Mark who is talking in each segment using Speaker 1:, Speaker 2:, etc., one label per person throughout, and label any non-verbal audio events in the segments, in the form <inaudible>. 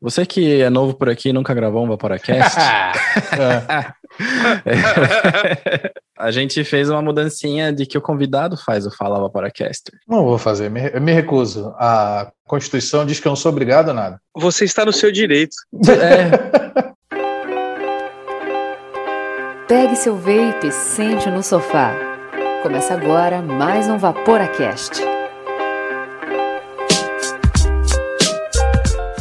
Speaker 1: Você que é novo por aqui e nunca gravou um Vaporacast. <laughs> a gente fez uma mudancinha de que o convidado faz o Fala Vaporacaster.
Speaker 2: Não vou fazer, me, me recuso. A Constituição diz que eu não sou obrigado a nada.
Speaker 3: Você está no seu direito.
Speaker 1: É, <laughs>
Speaker 4: Pegue seu vape e sente no sofá. Começa agora mais um Vaporacast.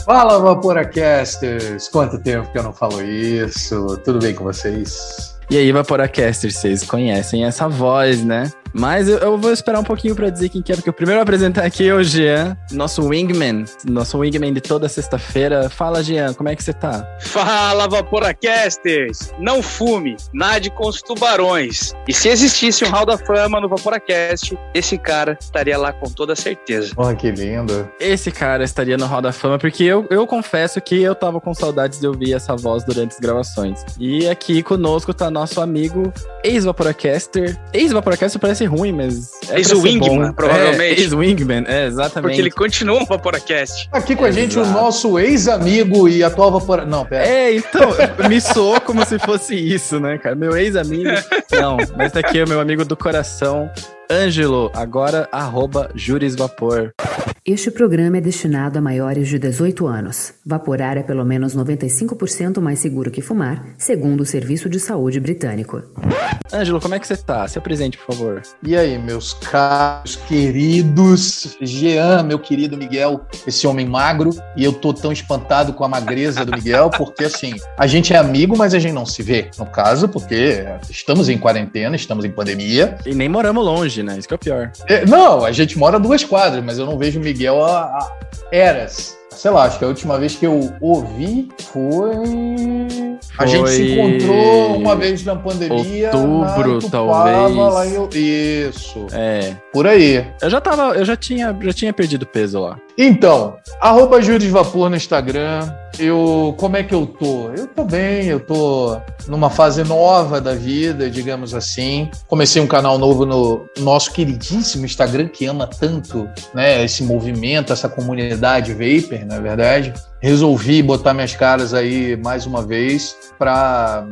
Speaker 2: Fala, Vaporacasters! Quanto tempo que eu não falo isso? Tudo bem com vocês?
Speaker 1: E aí, Vaporacasters, vocês conhecem essa voz, né? Mas eu, eu, vou esperar um pouquinho para dizer quem que é, porque o primeiro a apresentar aqui é o Jean, nosso wingman, nosso wingman de toda sexta-feira. Fala, Jean, como é que você tá?
Speaker 3: Fala, Vaporacasters! Não fume, nade com os tubarões. E se existisse um Hall da Fama no Vaporacast, esse cara estaria lá com toda certeza.
Speaker 2: Oh, que lindo.
Speaker 1: Esse cara estaria no Hall da Fama, porque eu, eu confesso que eu tava com saudades de ouvir essa voz durante as gravações. E aqui conosco tá nosso amigo ex-Vaporacaster. Ex-Vaporacaster parece ruim, mas.
Speaker 3: É Ex-Wingman, provavelmente.
Speaker 1: É, Ex-Wingman, é, exatamente.
Speaker 3: Porque ele continua um Vaporacast.
Speaker 2: Aqui com a gente Exato. o nosso ex-amigo e atual Vapor... Não, pera.
Speaker 1: É, então, <laughs> me soou como se fosse isso, né, cara? Meu ex-amigo. Não, mas tá aqui é o meu amigo do coração, Ângelo, agora arroba Jurisvapor.
Speaker 4: Este programa é destinado a maiores de 18 anos. Vaporar é pelo menos 95% mais seguro que fumar, segundo o Serviço de Saúde Britânico.
Speaker 1: Ângelo, como é que você tá? Se apresente, por favor.
Speaker 2: E aí, meus caros, queridos, Jean, meu querido Miguel, esse homem magro, e eu tô tão espantado com a magreza do Miguel, porque assim, a gente é amigo, mas a gente não se vê, no caso, porque estamos em quarentena, estamos em pandemia.
Speaker 1: E nem moramos longe, né? Isso que é o pior.
Speaker 2: É, não, a gente mora duas quadras, mas eu não vejo o Miguel há, há eras sei lá, acho que a última vez que eu ouvi foi. foi... A gente se encontrou uma vez na pandemia.
Speaker 1: Outubro, na talvez.
Speaker 2: Lá em... Isso.
Speaker 1: É.
Speaker 2: Por aí.
Speaker 1: Eu já tava, eu já tinha, já tinha perdido peso lá.
Speaker 2: Então, arroba Vapor no Instagram. Eu, como é que eu tô? Eu tô bem, eu tô numa fase nova da vida, digamos assim. Comecei um canal novo no nosso queridíssimo Instagram, que ama tanto, né, esse movimento, essa comunidade Vapor, na é verdade. Resolvi botar minhas caras aí mais uma vez para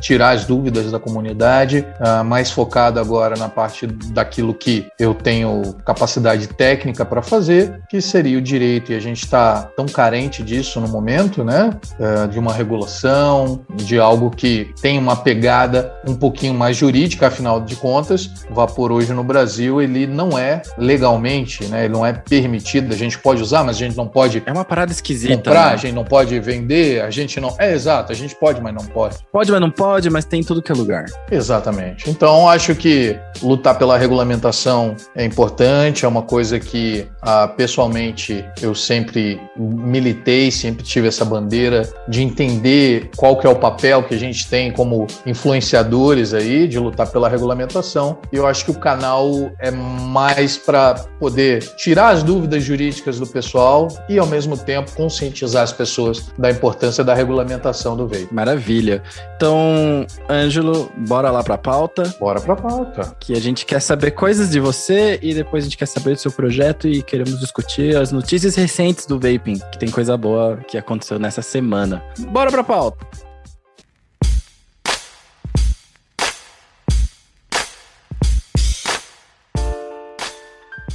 Speaker 2: tirar as dúvidas da comunidade, uh, mais focado agora na parte daquilo que eu tenho capacidade técnica para fazer, que seria o direito. E a gente está tão carente disso no momento, né? Uh, de uma regulação, de algo que tem uma pegada um pouquinho mais jurídica, afinal de contas, o vapor hoje no Brasil ele não é legalmente, né? Ele não é permitido. A gente pode usar, mas a gente não pode.
Speaker 1: É uma parada esquisita.
Speaker 2: Comprar, né? a gente não pode vender, a gente não. É exato, a gente pode, mas não pode.
Speaker 1: Pode, mas não pode mas tem tudo que é lugar.
Speaker 2: Exatamente. Então, acho que lutar pela regulamentação é importante, é uma coisa que, ah, pessoalmente, eu sempre militei, sempre tive essa bandeira de entender qual que é o papel que a gente tem como influenciadores aí, de lutar pela regulamentação. E eu acho que o canal é mais para poder tirar as dúvidas jurídicas do pessoal e, ao mesmo tempo, conscientizar as pessoas da importância da regulamentação do veículo.
Speaker 1: Maravilha. Então, então, Ângelo, bora lá pra pauta.
Speaker 2: Bora pra pauta.
Speaker 1: Que a gente quer saber coisas de você e depois a gente quer saber do seu projeto e queremos discutir as notícias recentes do vaping, que tem coisa boa que aconteceu nessa semana. Bora pra pauta.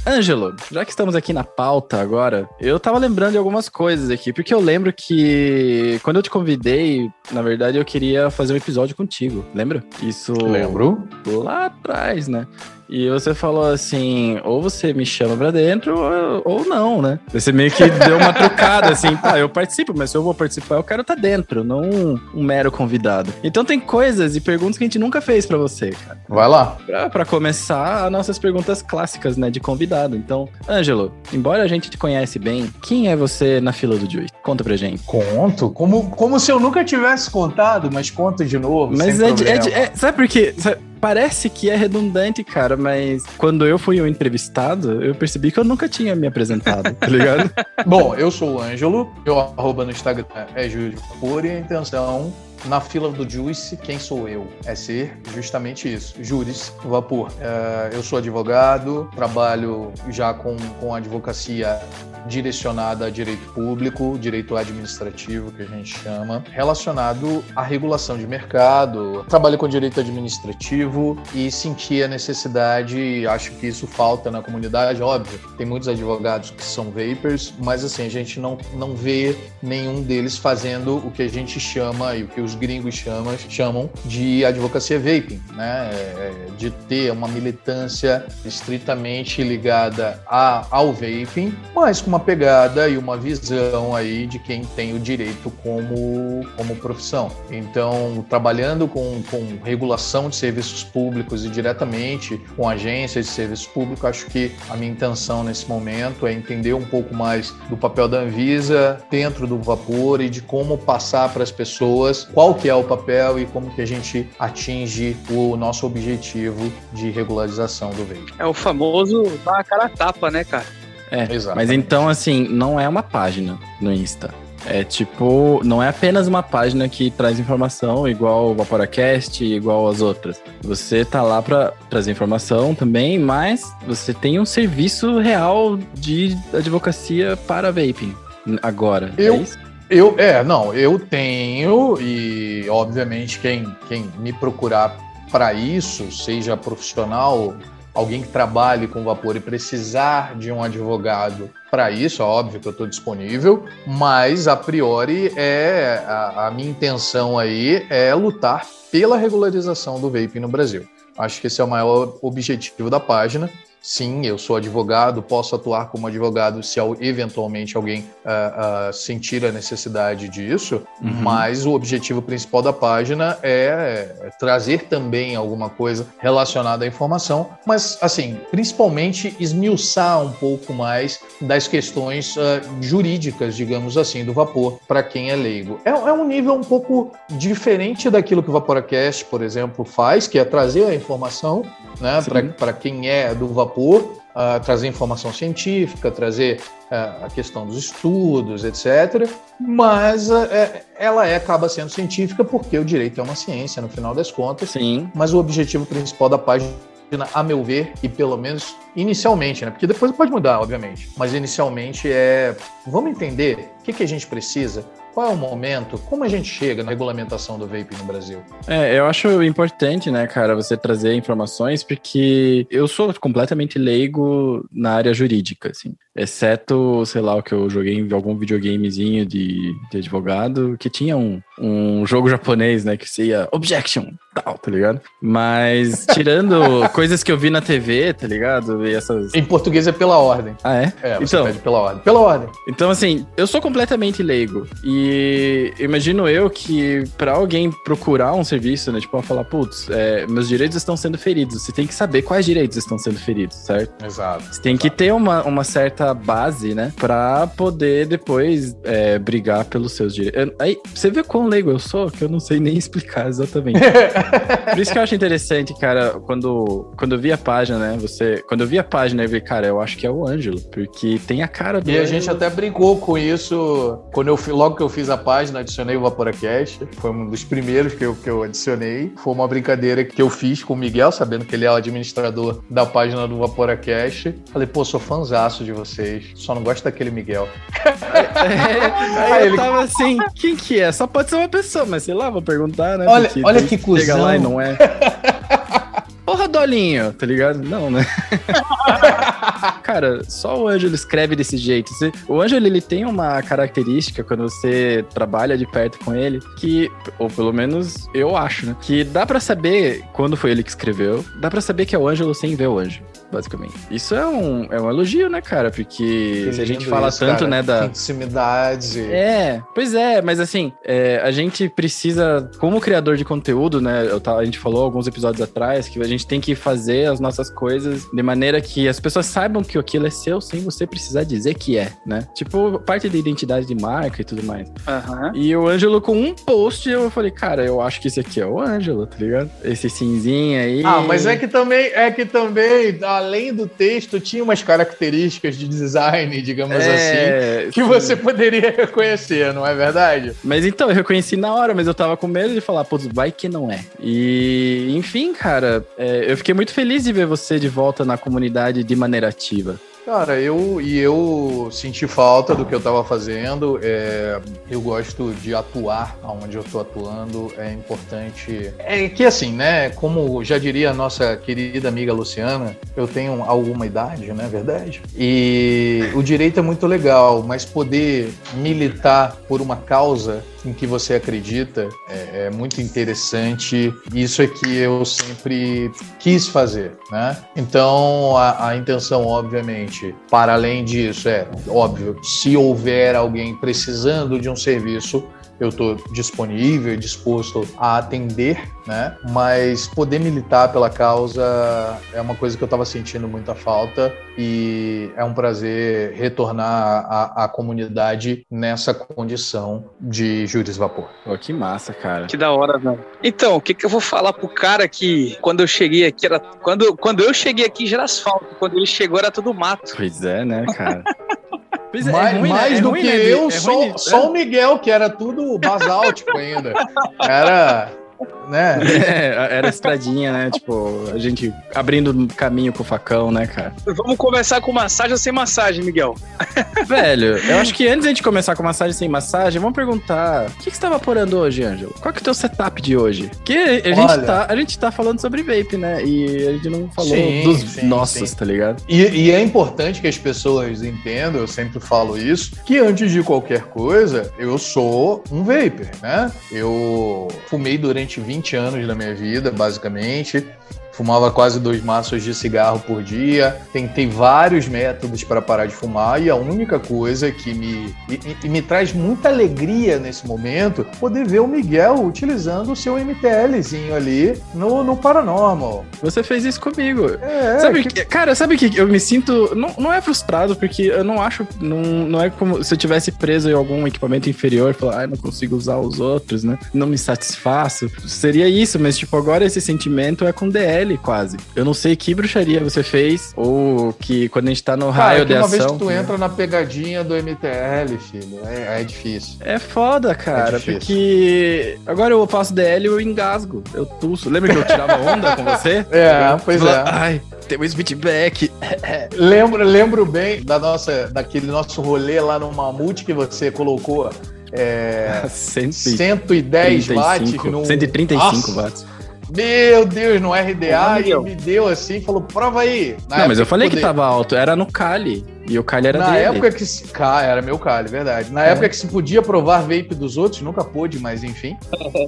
Speaker 1: Ângelo, já que estamos aqui na pauta agora, eu tava lembrando de algumas coisas aqui, porque eu lembro que quando eu te convidei, na verdade eu queria fazer um episódio contigo, lembra?
Speaker 2: Isso. Lembro.
Speaker 1: Lá atrás, né? E você falou assim, ou você me chama pra dentro, ou, ou não, né? Você meio que deu uma trucada, assim, tá, eu participo, mas se eu vou participar, eu quero estar tá dentro, não um, um, mero convidado. Então tem coisas e perguntas que a gente nunca fez pra você, cara.
Speaker 2: Vai lá.
Speaker 1: Pra, pra começar, as nossas perguntas clássicas, né, de convidado. Então, Ângelo, embora a gente te conhece bem, quem é você na fila do Juice? Conta pra gente.
Speaker 2: Conto, como, como se eu nunca tivesse contado, mas conta de novo,
Speaker 1: Mas é, é, é, Sabe por quê? Sabe, parece que é redundante, cara, mas quando eu fui o entrevistado, eu percebi que eu nunca tinha me apresentado, tá ligado? <laughs>
Speaker 2: Bom, eu sou o Ângelo, meu arroba no Instagram é Júlio Pura e a intenção na fila do Juice, quem sou eu? É ser justamente isso, Júris Vapor. É, eu sou advogado, trabalho já com, com advocacia direcionada a direito público, direito administrativo, que a gente chama, relacionado à regulação de mercado. Trabalho com direito administrativo e senti a necessidade, acho que isso falta na comunidade, óbvio. Tem muitos advogados que são vapers, mas assim, a gente não, não vê nenhum deles fazendo o que a gente chama e o que os gringos chamam, chamam de advocacia vaping, né? É, de ter uma militância estritamente ligada a, ao vaping, mas com uma pegada e uma visão aí de quem tem o direito como, como profissão. Então, trabalhando com, com regulação de serviços públicos e diretamente com agências de serviço público, acho que a minha intenção nesse momento é entender um pouco mais do papel da Anvisa dentro do vapor e de como passar para as pessoas qual que é o papel e como que a gente atinge o nosso objetivo de regularização do veículo.
Speaker 3: É o famoso dar a cara a tapa, né, cara?
Speaker 1: É, Exatamente. mas então, assim, não é uma página no Insta. É tipo, não é apenas uma página que traz informação igual o Vaporacast, igual as outras. Você tá lá para trazer informação também, mas você tem um serviço real de advocacia para vaping agora.
Speaker 2: Eu,
Speaker 1: é
Speaker 2: isso? Eu, é, não, eu tenho e obviamente quem, quem me procurar para isso, seja profissional alguém que trabalhe com vapor e precisar de um advogado para isso, é óbvio que eu estou disponível, mas a priori é a, a, minha intenção aí é lutar pela regularização do vape no Brasil. Acho que esse é o maior objetivo da página. Sim, eu sou advogado, posso atuar como advogado se eventualmente alguém uh, uh, sentir a necessidade disso, uhum. mas o objetivo principal da página é, é trazer também alguma coisa relacionada à informação, mas, assim, principalmente esmiuçar um pouco mais das questões uh, jurídicas, digamos assim, do vapor, para quem é leigo. É, é um nível um pouco diferente daquilo que o Vaporacast, por exemplo, faz, que é trazer a informação né, para quem é do vapor vapor, uh, trazer informação científica, trazer uh, a questão dos estudos, etc. Mas uh, ela é, acaba sendo científica porque o direito é uma ciência, no final das contas.
Speaker 1: Sim.
Speaker 2: Mas o objetivo principal da página a meu ver, e pelo menos inicialmente, né? Porque depois pode mudar, obviamente. Mas inicialmente é. Vamos entender que, que a gente precisa qual é o momento? Como a gente chega na regulamentação do vape no Brasil?
Speaker 1: É, eu acho importante, né, cara, você trazer informações, porque eu sou completamente leigo na área jurídica, assim. Exceto, sei lá, o que eu joguei em algum videogamezinho de, de advogado, que tinha um, um jogo japonês, né, que seria Objection, tal, tá ligado? Mas, <laughs> tirando coisas que eu vi na TV, tá ligado? E essas...
Speaker 2: Em português é pela ordem.
Speaker 1: Ah, é?
Speaker 2: É, você então, pela ordem. Pela ordem.
Speaker 1: Então, assim, eu sou completamente leigo. E imagino eu que para alguém procurar um serviço, né, tipo, falar, putz, é, meus direitos estão sendo feridos. Você tem que saber quais direitos estão sendo feridos, certo?
Speaker 2: Exato.
Speaker 1: Você tem
Speaker 2: exato.
Speaker 1: que ter uma, uma certa base, né? Pra poder depois é, brigar pelos seus direitos. Aí, você vê quão leigo eu sou, que eu não sei nem <laughs> explicar exatamente. Por isso que eu acho interessante, cara, quando, quando eu vi a página, né? Você, quando eu vi a página, eu vi, cara, eu acho que é o Ângelo, porque tem a cara do.
Speaker 2: E a gente até brincou com isso quando eu logo que eu fiz a página, adicionei o Vaporacast. Foi um dos primeiros que eu, que eu adicionei. Foi uma brincadeira que eu fiz com o Miguel, sabendo que ele é o administrador da página do Vaporacast. Falei, pô, sou fãzaço de você vocês. Só não gosto daquele Miguel. <laughs>
Speaker 1: É, aí, eu ele... tava assim, quem que é? Só pode ser uma pessoa, mas sei lá, vou perguntar, né?
Speaker 2: Olha, olha que cuzão. Chega lá
Speaker 1: e não é. <laughs> Porra, Dolinho, tá ligado? Não, né? <laughs> Cara, só o Ângelo escreve desse jeito. O Ângelo, ele tem uma característica quando você trabalha de perto com ele, que, ou pelo menos eu acho, né? Que dá para saber quando foi ele que escreveu, dá para saber que é o Ângelo sem ver o Ângelo basicamente. Isso é um, é um elogio, né, cara? Porque se a gente fala isso, tanto, cara. né, da...
Speaker 2: Intimidade.
Speaker 1: É, pois é, mas assim, é, a gente precisa, como criador de conteúdo, né, eu, a gente falou alguns episódios atrás que a gente tem que fazer as nossas coisas de maneira que as pessoas saibam que aquilo é seu sem você precisar dizer que é, né? Tipo, parte da identidade de marca e tudo mais.
Speaker 3: Uhum.
Speaker 1: E o Ângelo, com um post, eu falei, cara, eu acho que esse aqui é o Ângelo, tá ligado? Esse cinzinho aí.
Speaker 2: Ah, mas é que também, é que também, ah, além do texto, tinha umas características de design, digamos
Speaker 1: É,
Speaker 2: assim, que
Speaker 1: sim.
Speaker 2: você poderia <laughs> reconhecer, não é verdade?
Speaker 1: Mas então, eu reconheci na hora, mas eu tava com medo de falar, pô, vai que não é. E, enfim, cara, é, eu fiquei muito feliz de ver você de volta na comunidade de maneira ativa.
Speaker 2: Cara, eu e eu senti falta do que eu estava fazendo. é, eu gosto de atuar onde eu estou atuando. É importante. É que assim, né? Como já diria a nossa querida amiga Luciana, eu tenho alguma idade, não é verdade? E o direito é muito legal, mas poder militar por uma causa em que você acredita é, é muito interessante. Isso é que eu sempre quis fazer, né? Então a, a intenção, obviamente, para além disso, é óbvio, se houver alguém precisando de um serviço, eu estou disponível e disposto a atender, né? Mas poder militar pela causa é uma coisa que eu estava sentindo muita falta e é um prazer retornar à, à comunidade nessa condição de Júris Vapor.
Speaker 1: Pô, que massa, cara.
Speaker 3: Que da hora, velho. Então, o que, que eu vou falar pro cara que quando eu cheguei aqui era. Quando, quando eu cheguei aqui já era asfalto, quando ele chegou era tudo mato.
Speaker 1: Pois é, né, cara? <laughs> Pois é,
Speaker 2: mais
Speaker 1: é ruim, né?
Speaker 2: mais
Speaker 1: É
Speaker 2: do
Speaker 1: ruim,
Speaker 2: que
Speaker 1: né,
Speaker 2: eu,
Speaker 1: é
Speaker 2: só, só o Miguel, que era tudo basáltico <laughs> ainda. Era, né?
Speaker 1: É, era estradinha, né? Tipo, a gente abrindo caminho com o facão, né, cara?
Speaker 3: Vamos começar com massagem ou sem massagem, Miguel?
Speaker 1: Velho, eu acho que antes de a gente começar com massagem sem massagem, vamos perguntar: o que, que você tá vaporando hoje, Ângelo? Qual que é o teu setup de hoje? Porque a gente,
Speaker 2: Olha.
Speaker 1: tá, a gente tá falando sobre vape, né? E a gente não falou
Speaker 2: Sim,
Speaker 1: dos
Speaker 2: sim,
Speaker 1: nossos,
Speaker 2: sim.
Speaker 1: tá ligado?
Speaker 2: E, e é importante que as pessoas entendam, eu sempre falo isso, que antes de qualquer coisa, eu sou um vapor, né? Eu fumei durante 20 anos da minha vida, basicamente. Fumava quase dois maços de cigarro por dia. Tentei vários métodos para parar de fumar e a única coisa que me, e, e- e me traz muita alegria nesse momento poder ver o Miguel utilizando o seu MTLzinho ali no, no Paranormal.
Speaker 1: Você fez isso comigo.
Speaker 2: É,
Speaker 1: sabe
Speaker 2: que-
Speaker 1: que, cara, sabe que eu me sinto. Não, não é frustrado, porque eu não acho. Não, não é como se eu tivesse preso em algum equipamento inferior e falar, ah, não consigo usar os outros, né? Não me satisfaço. Seria isso, mas, tipo, agora esse sentimento é com DL quase. Eu não sei que bruxaria você fez, ou que quando a gente tá no
Speaker 2: Cara,
Speaker 1: raio
Speaker 2: que
Speaker 1: de
Speaker 2: uma vez
Speaker 1: ação.
Speaker 2: que tu entra na pegadinha do MTL, filho, é, é difícil.
Speaker 1: É foda, cara,
Speaker 2: É
Speaker 1: porque agora eu faço DL e eu engasgo, eu tuço. Lembra que eu tirava onda com você? <laughs>
Speaker 2: É, pois é.
Speaker 1: Ai, tem um feedback. <laughs>
Speaker 2: Lembro, lembro bem da nossa, daquele nosso rolê lá no Mamute que você colocou é, <laughs> 110 watts no.
Speaker 1: 135
Speaker 2: Nossa,
Speaker 1: watts.
Speaker 2: Meu Deus, no RDA e
Speaker 3: Miguel.
Speaker 2: me deu assim, falou, prova aí. Na
Speaker 1: Não, mas eu falei que
Speaker 2: poder-
Speaker 1: tava alto, era no Cali. E o Cali era
Speaker 2: Na
Speaker 1: dele.
Speaker 2: época que se. Cara, era meu calho, verdade. Na
Speaker 1: É.
Speaker 2: época que se podia provar vape dos outros, nunca pôde, mas enfim. <laughs>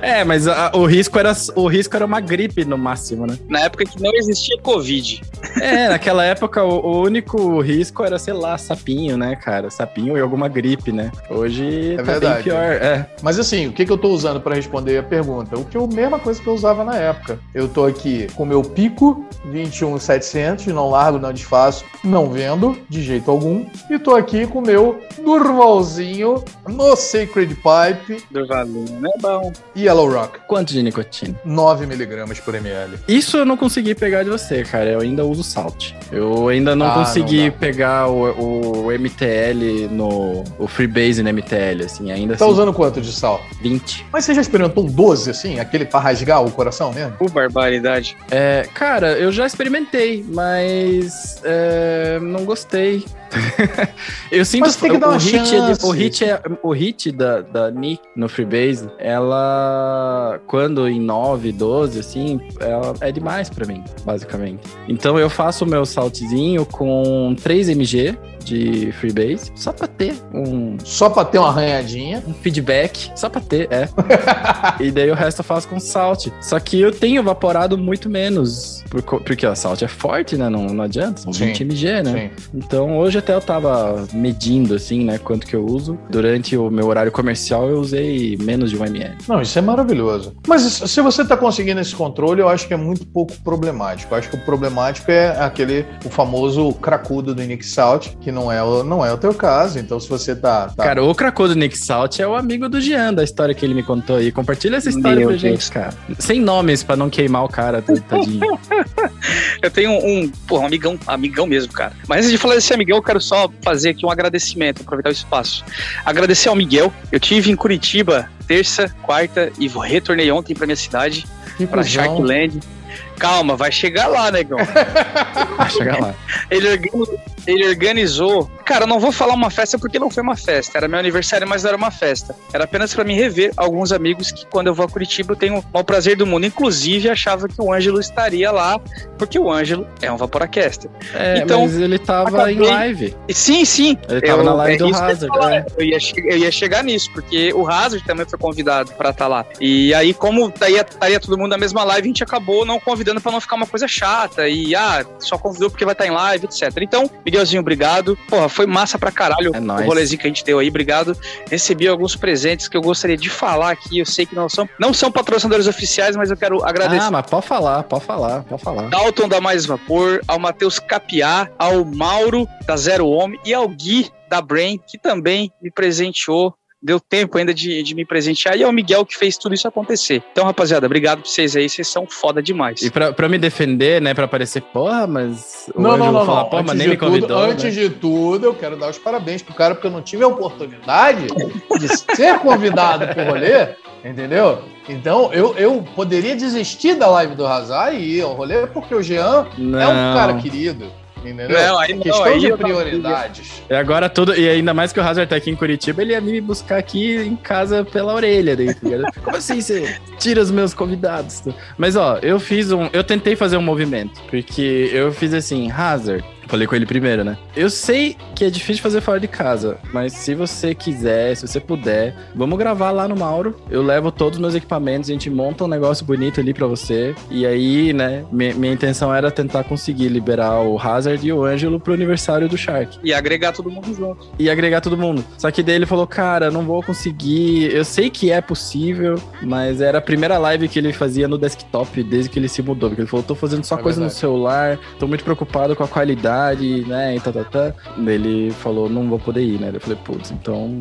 Speaker 1: É, mas a- o, risco era, o risco era uma gripe no máximo, né?
Speaker 3: Na época que não existia Covid.
Speaker 1: É, naquela época o, o único risco era, sei lá, sapinho, né, cara? Sapinho e alguma gripe, né? Hoje
Speaker 2: É
Speaker 1: tá
Speaker 2: verdade.
Speaker 1: bem pior. É.
Speaker 2: Mas assim, o que, que eu tô usando pra responder a pergunta? O que eu, mesma coisa que eu usava na época. Eu tô aqui com o meu pico 21700, não largo, não desfaço, não vendo de jeito algum. E tô aqui com o meu Durvalzinho no Sacred Pipe
Speaker 3: Do Valendo, né? Bom.
Speaker 2: Yellow Rock.
Speaker 1: Quanto de nicotina?
Speaker 2: 9mg por ml.
Speaker 1: Isso eu não consegui pegar de você, cara. Eu ainda uso Salt. Eu ainda não
Speaker 2: Ah,
Speaker 1: consegui
Speaker 2: não
Speaker 1: pegar o, o MTL no. O Freebase no MTL, assim. Ainda
Speaker 2: Tá
Speaker 1: assim.
Speaker 2: usando quanto de sal?
Speaker 1: 20.
Speaker 2: Mas você já experimentou um 12 assim? Aquele pra rasgar o coração mesmo?
Speaker 3: Que barbaridade.
Speaker 1: É, cara, eu já experimentei, mas é, não gostei. <laughs> eu sinto
Speaker 2: Mas tem que dar
Speaker 1: o hit, o hit é o hit da, da Nick no Freebase, ela quando em 9, 12 assim, ela é demais pra mim, basicamente. Então eu faço o meu saltzinho com 3 mg de Freebase, só pra ter um
Speaker 2: Só pra ter uma arranhadinha.
Speaker 1: um feedback, só pra ter, é. <laughs> e daí o resto eu faço com salt. Só que eu tenho evaporado muito menos, porque o salt é forte, né? Não, não adianta, são
Speaker 2: Sim,
Speaker 1: 20 mg, né?
Speaker 2: Sim.
Speaker 1: Então hoje Hoje até eu tava medindo, assim, né, quanto que eu uso. Durante o meu horário comercial, eu usei menos de um ml.
Speaker 2: Não, isso é maravilhoso. Mas se você tá conseguindo esse controle, eu acho que é muito pouco problemático. Eu acho que o problemático é aquele, o famoso cracudo do Nick Salt, que não é, o, não é o teu caso. Então, se você tá. tá...
Speaker 1: Cara, o cracudo do Nick Salt é o amigo do Jean, da história que ele me contou aí. Compartilha essa história Meu pra Deus. gente, cara. Sem nomes, pra não queimar o cara, tadinho. <laughs>
Speaker 3: eu tenho um, porra, um amigão, amigão mesmo, cara. Mas antes de falar desse amigão, eu quero só fazer aqui um agradecimento, aproveitar o espaço. Agradecer ao Miguel. Eu tive em Curitiba terça, quarta e retornei ontem para minha cidade, para Sharkland. Calma, vai chegar lá, negão. <laughs>
Speaker 1: vai chegar lá.
Speaker 3: Ele organizou, ele organizou. Cara, eu não vou falar uma festa porque não foi uma festa. Era meu aniversário, mas não era uma festa. Era apenas para me rever alguns amigos que, quando eu vou a Curitiba, eu tenho o prazer do mundo. Inclusive, achava que o Ângelo estaria lá, porque o Ângelo é um Vaporacaster.
Speaker 1: É, então, mas ele tava acabei... em live.
Speaker 3: Sim, sim.
Speaker 1: Ele tava eu, na live é do Hazard.
Speaker 3: Eu, é. eu, ia eu ia chegar nisso, porque o Hazard também foi convidado para estar tá lá. E aí, como estaria, todo mundo na mesma live, a gente acabou não convidando para não ficar uma coisa chata. E, ah, só convidou porque vai estar tá em live, etc. Então, Miguelzinho, obrigado. Porra, foi massa pra caralho é o rolezinho que a gente deu aí, obrigado. Recebi alguns presentes que eu gostaria de falar aqui. Eu sei que não são, não são patrocinadores oficiais, mas eu quero agradecer. Ah,
Speaker 1: mas pode falar, pode falar, pode falar.
Speaker 3: Dalton da Mais Vapor, ao Matheus Capiá, ao Mauro da Zero Homem e ao Gui da Brain, que também me presenteou deu tempo ainda de, de me presentear. E é o Miguel que fez tudo isso acontecer. Então, rapaziada, obrigado pra vocês aí, vocês são foda demais.
Speaker 1: E pra, pra me defender, né, pra aparecer, porra, mas.
Speaker 2: Não, não, não, falar, não. Antes, nem de, me convidou, tudo, né? antes de tudo, eu quero dar os parabéns pro cara, porque eu não tive a oportunidade de ser convidado pro rolê, entendeu? Então, eu, eu poderia desistir da live do Razar e ir ao rolê, porque o Jean não. é um cara querido. Entendeu? Não, aí não, questão aí de prioridades.
Speaker 1: E agora tudo, e ainda mais que o Hazard tá aqui em Curitiba, ele ia me buscar aqui em casa pela orelha daí, tá Como assim você tira os meus convidados? Mas ó, eu fiz um, eu tentei fazer um movimento, porque eu fiz assim, Hazard, Falei com ele primeiro, né? Eu sei que é difícil fazer fora de casa, mas se você quiser, se você puder, vamos gravar lá no Mauro. Eu levo todos os meus equipamentos, a gente monta um negócio bonito ali para você. E aí, né, minha, minha, intenção era tentar conseguir liberar o Hazard e o Ângelo pro aniversário do Shark.
Speaker 3: E agregar todo mundo junto.
Speaker 1: E agregar todo mundo. Só que daí ele falou, cara, não vou conseguir. Eu sei que é possível, mas era a primeira live que ele fazia no desktop desde que ele se mudou. Porque ele falou, tô fazendo só é coisa verdade. no celular, tô muito preocupado com a qualidade né? E tá, tá, tá. Ele falou, não vou poder ir, né? Eu falei, putz, então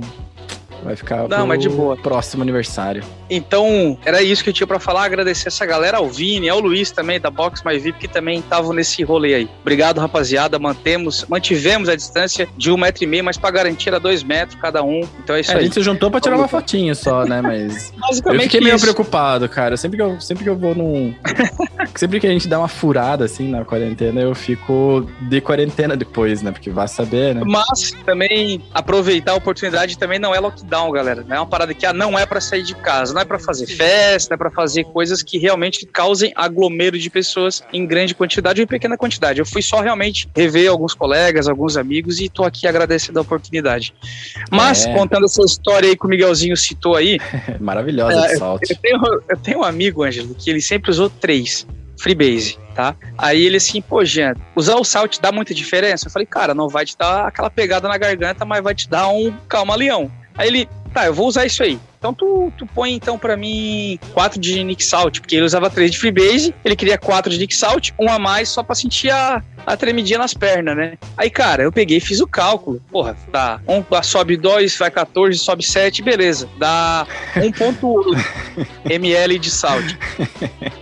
Speaker 1: Vai ficar
Speaker 3: Não, mas de boa.
Speaker 1: próximo aniversário.
Speaker 3: Então, era isso que eu tinha para falar. Agradecer essa galera, ao Vini, ao Luiz também, da Box My VIP, que também estavam nesse rolê aí. Obrigado, rapaziada. Mantemos, mantivemos a distância de um metro e meio, mas para garantir a dois metros cada um. Então é isso é, aí.
Speaker 1: A gente se juntou pra tirar uma fotinha só, né? <laughs> Mas. Basicamente. Eu fiquei meio isso. preocupado, cara. Sempre que eu, sempre que eu vou num. <laughs> sempre que a gente dá uma furada assim na quarentena, eu fico de quarentena depois, né? Porque vai saber, né?
Speaker 3: Mas também aproveitar a oportunidade também não é lockdown lockdown, galera. Não é uma parada que ah, não é para sair de casa, não é para fazer festa, é para fazer coisas que realmente causem aglomero de pessoas em grande quantidade ou em pequena quantidade. Eu fui só realmente rever alguns colegas, alguns amigos e tô aqui agradecendo a oportunidade. Mas, é. contando essa história aí que o Miguelzinho citou aí. <laughs>
Speaker 1: Maravilhosa é,
Speaker 3: eu, tenho, eu tenho um amigo, Ângelo, que ele sempre usou três. Freebase, tá? Aí ele assim, pô, Jean, usar o salt dá muita diferença? Eu falei, cara, não vai te dar aquela pegada na garganta, mas vai te dar um calma leão. Aí ele, tá, eu vou usar isso aí. Então tu, tu põe então para mim 4 de Nick Salt, porque ele usava 3 de Freebase, ele queria 4 de Nick Salt, um a mais só pra sentir a, a tremidinha nas pernas, né? Aí, cara, eu peguei e fiz o cálculo. Porra, tá. Um sobe 2, vai 14, sobe 7, beleza. Dá 1.8 <laughs> ml de salt.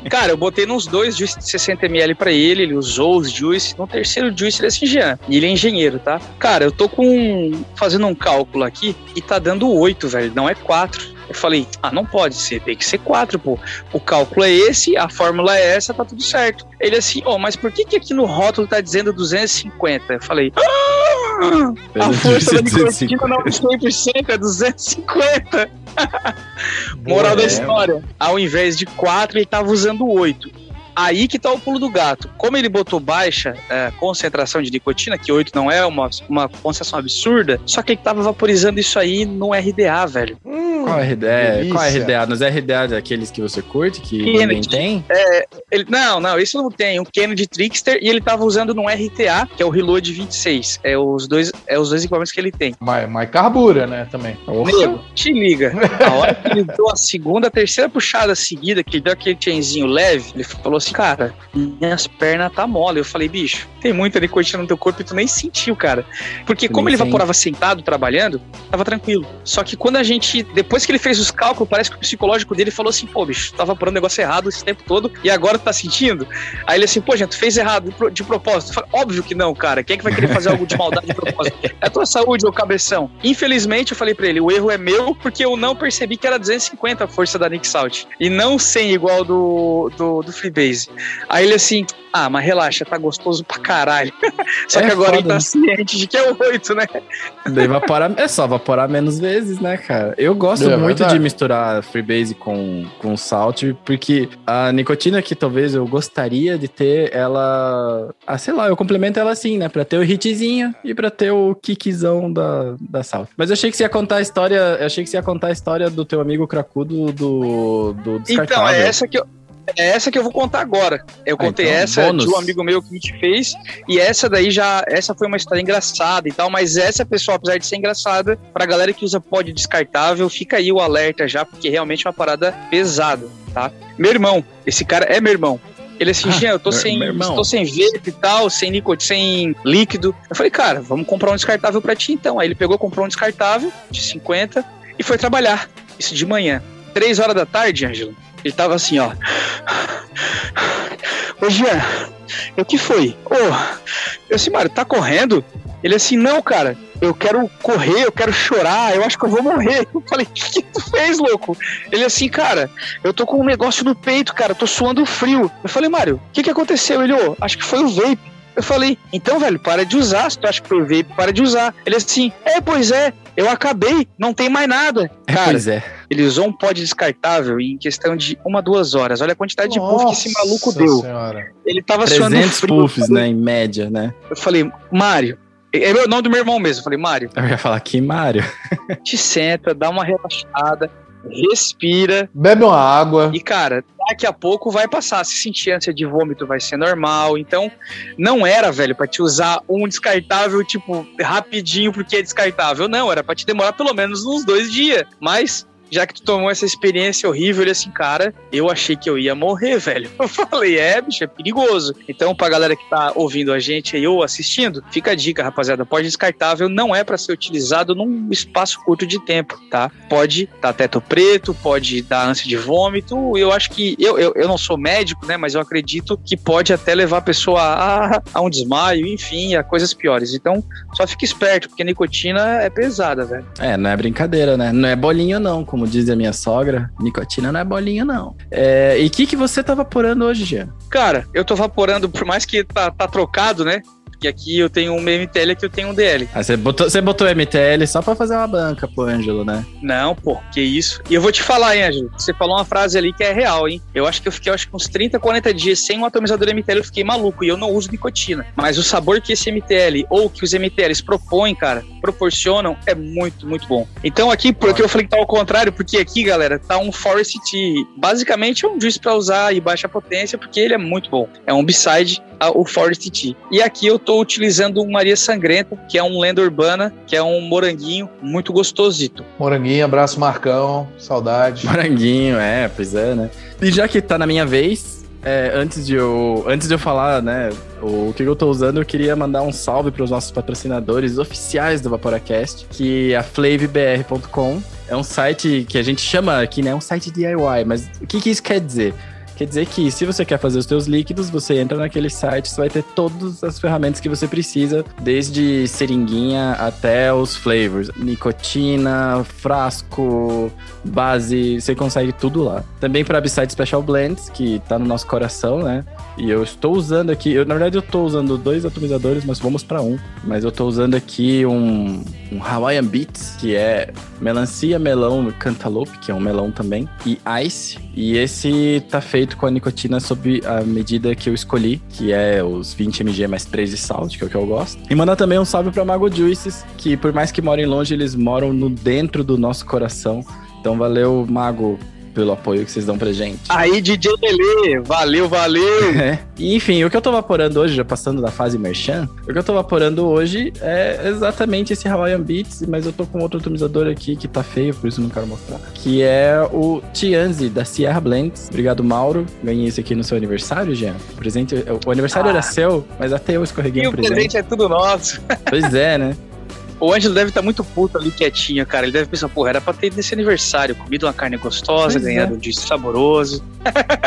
Speaker 3: Cara, eu botei nos dois juice de 60 ml pra ele, ele usou os juice. No terceiro juice ele é assim, Jean. E ele é engenheiro, tá? Cara, eu tô com fazendo um cálculo aqui e tá dando 8, velho. Não é 4. Eu falei, ah, não pode ser, tem que ser quatro, pô. O cálculo é esse, a fórmula é essa, tá tudo certo. Ele assim, ó, oh, mas por que que aqui no rótulo tá dizendo 250? Eu falei, ah, a força da nicotina não é 100%, é 250. Moral da é. história, ao invés de quatro, ele tava usando oito. Aí que tá o pulo do gato. Como ele botou baixa é, concentração de nicotina, que 8 não é uma, uma concentração absurda, só que ele tava vaporizando isso aí no RDA, velho.
Speaker 2: Hum,
Speaker 1: Qual RDA?
Speaker 2: delícia.
Speaker 1: Qual RDA? Nos RDA aqueles que você curte, que
Speaker 3: Kennedy.
Speaker 1: ninguém tem?
Speaker 3: Ele, não, não, isso não tem. Um Kennedy Trickster e ele tava usando num RTA, que é o Reload 26. É os dois, é os dois equipamentos que ele tem.
Speaker 2: Mas, mas carbura, né, também.
Speaker 3: Nego, te liga. A hora que ele deu a segunda, a terceira puxada seguida, que ele deu aquele chainzinho leve, ele falou assim, cara, minhas pernas tá mole. Eu falei, bicho, tem muita nicotina no teu corpo e tu nem sentiu, cara. Porque como ele evaporava sentado, trabalhando, tava tranquilo. Só que quando a gente, depois que ele fez os cálculos, parece que o psicológico dele falou assim, pô, bicho, tava evaporando negócio errado esse tempo todo e agora tu tá sentindo? Aí ele assim, pô, gente, tu fez errado de pro- de propósito. Eu falei, Óbvio que não, cara. Quem é que vai querer fazer algo de maldade de propósito? É a tua saúde, ô cabeção. Infelizmente, eu falei pra ele, o erro é meu porque eu não percebi que era 250 a força da Nick Salt. E não 100 igual do, do, do Freebase. Aí ele assim, ah, mas relaxa, tá gostoso pra caralho. <laughs> Só
Speaker 1: É
Speaker 3: que agora ele
Speaker 1: foda,
Speaker 3: tá
Speaker 1: né?
Speaker 3: ciente de que é o 8, né?
Speaker 1: Daí evaporar, é só evaporar menos vezes, né, cara? Eu gosto
Speaker 2: É
Speaker 1: muito
Speaker 2: verdade.
Speaker 1: de misturar Freebase com, com Salt, porque a nicotina que talvez eu gostaria de ter, ela. Ah, sei lá, eu complemento ela assim, né? Pra ter o hitzinho e pra ter o kickzão da, da Salt. Mas eu achei que você ia contar a história. Eu achei que você ia contar a história do teu amigo cracudo do, do descartável.
Speaker 3: Então, é essa que eu. É essa que eu vou contar agora. Eu
Speaker 1: Ah,
Speaker 3: contei
Speaker 1: então,
Speaker 3: essa
Speaker 1: bônus.
Speaker 3: de um amigo meu que me fez, e essa daí já. Essa foi uma história engraçada e tal, mas essa pessoa, apesar de ser engraçada, pra galera que usa pod descartável, fica aí o alerta já, porque realmente é uma parada pesada, tá? Meu irmão, esse cara é meu irmão. Ele assim,
Speaker 1: Ah,
Speaker 3: Jean, eu tô sem, tô sem vape e tal, sem nicotina, sem líquido. Eu falei, cara, vamos comprar um descartável pra ti então. Aí ele pegou, comprou um descartável de 50 e foi trabalhar. Isso de manhã. Três horas da tarde, Ângelo. Ele tava assim, ó. Ô, Jean, o que foi? Ô, eu assim, Mário, tá correndo? Ele assim, não, cara, eu quero correr, eu quero chorar, eu acho que eu vou morrer. Eu falei, o que, tu fez, louco? Ele assim, cara, eu tô com um negócio no peito, cara, tô suando frio. Eu falei, Mário, o que que aconteceu? Ele, ô, acho que foi o vape. Eu falei, então, velho, para de usar. Se tu acha que foi o vape, para de usar. Ele assim, é, pois é, eu acabei, não tem mais nada.
Speaker 1: É,
Speaker 3: Cara,
Speaker 1: pois é.
Speaker 3: Ele usou um pod descartável em questão de uma, duas horas. Olha a quantidade de puff que esse maluco
Speaker 2: Nossa
Speaker 3: deu.
Speaker 2: Senhora.
Speaker 3: Ele tava suando
Speaker 1: 300
Speaker 3: frio.
Speaker 1: puffs, né, em média, né?
Speaker 3: Eu falei, Mário, é o nome do meu irmão mesmo. Eu falei, Mário,
Speaker 1: Eu ia falar que Mário. <laughs>
Speaker 3: te senta, dá uma relaxada, respira.
Speaker 2: Bebe uma água.
Speaker 3: E, cara, daqui a pouco vai passar. Se sentir ânsia de vômito, vai ser normal. Então, não era, velho, pra te usar um descartável, tipo, rapidinho porque é descartável. Não, era pra te demorar pelo menos uns dois dias. Mas. Já que tu tomou essa experiência horrível, ele assim, cara, eu achei que eu ia morrer, velho. <laughs> Eu falei, é, bicho, é perigoso. Então, pra galera que tá ouvindo a gente aí ou assistindo, fica a dica, rapaziada. Pode descartável não é pra ser utilizado num espaço curto de tempo, tá? Pode dar teto preto, pode dar ânsia de vômito. Eu acho que. Eu, eu, eu não sou médico, né? Mas eu acredito que pode até levar a pessoa a, a um desmaio, enfim, a coisas piores. Então, só fica esperto, porque a nicotina é pesada, velho.
Speaker 1: É, não é brincadeira, né? Não é bolinho, não, como diz a minha sogra. Nicotina não é bolinho, não. É, e o que, que você tá vaporando hoje, Jean?
Speaker 3: Cara, eu tô vaporando, por mais que tá, tá trocado, né? Porque aqui eu tenho um MTL aqui eu tenho um DL.
Speaker 1: Ah, você botou, você botou MTL só pra fazer uma banca pro Ângelo, né?
Speaker 3: Não, pô, que isso. E eu vou te falar, hein, Ângelo. Você falou uma frase ali que é real, hein? Eu acho que eu fiquei acho que uns 30, 40 dias sem um atomizador MTL, eu fiquei maluco. E eu não uso nicotina. Mas o sabor que esse MTL, ou que os MTLs propõem, cara, proporcionam, é muito, muito bom. Então aqui, porque eu falei que tá ao contrário, porque aqui, galera, tá um Forest T. Basicamente é um juice pra usar e baixa potência, porque ele é muito bom. É um beside ao Forest T. E aqui eu tô utilizando um Maria Sangrenta, que é um lenda urbana, que é um moranguinho muito gostosito.
Speaker 2: Moranguinho, abraço Marcão, saudade.
Speaker 1: Moranguinho, é, pois é, né? E já que tá na minha vez, é, antes, de eu, antes de eu falar, né, o que eu tô usando, eu queria mandar um salve para os nossos patrocinadores oficiais do Vaporacast, que é a flavbr.com. É um site que a gente chama aqui, né, um site DIY, mas o que, que isso quer dizer? Quer dizer que se você quer fazer os seus líquidos, você entra naquele site, você vai ter todas as ferramentas que você precisa, desde seringuinha até os flavors, nicotina, frasco, base, você consegue tudo lá. Também para Beside Special Blends, que tá no nosso coração, né? E eu estou usando aqui, eu, na verdade eu estou usando dois atomizadores, mas vamos para um. Mas eu estou usando aqui um, um Hawaiian Beats, que é melancia, melão, cantaloupe, que é um melão também, e ice. E esse tá feito com a nicotina sob a medida que eu escolhi, que é os 20 mg mais 3 de salt, que é o que eu gosto. E mandar também um salve para Mago Juices, que por mais que morem longe, eles moram no dentro do nosso coração. Então valeu, Mago, pelo apoio que vocês dão pra gente.
Speaker 3: Aí, DJ Lele, valeu, valeu. <laughs>
Speaker 1: É. E, enfim, o que eu tô vaporando hoje, já passando da fase merchan, o que eu tô vaporando hoje é exatamente esse Hawaiian Beats, mas eu tô com outro atomizador aqui que tá feio, por isso não quero mostrar. Que é o Tianzi, da Sierra Blends. Obrigado, Mauro. Ganhei esse aqui no seu aniversário, Jean. O presente, o aniversário
Speaker 3: Ah.
Speaker 1: era seu, mas até eu escorreguei
Speaker 3: E
Speaker 1: um
Speaker 3: o
Speaker 1: presente.
Speaker 3: presente é tudo nosso.
Speaker 1: Pois é, né? <laughs>
Speaker 3: O Ângelo deve estar muito puto ali, quietinho, cara. Ele deve pensar, porra, era pra ter nesse aniversário, comido uma carne gostosa,
Speaker 1: Pois
Speaker 3: ganhado um disco saboroso.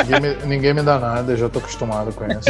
Speaker 2: Ninguém me, ninguém me dá nada, eu já tô acostumado com isso.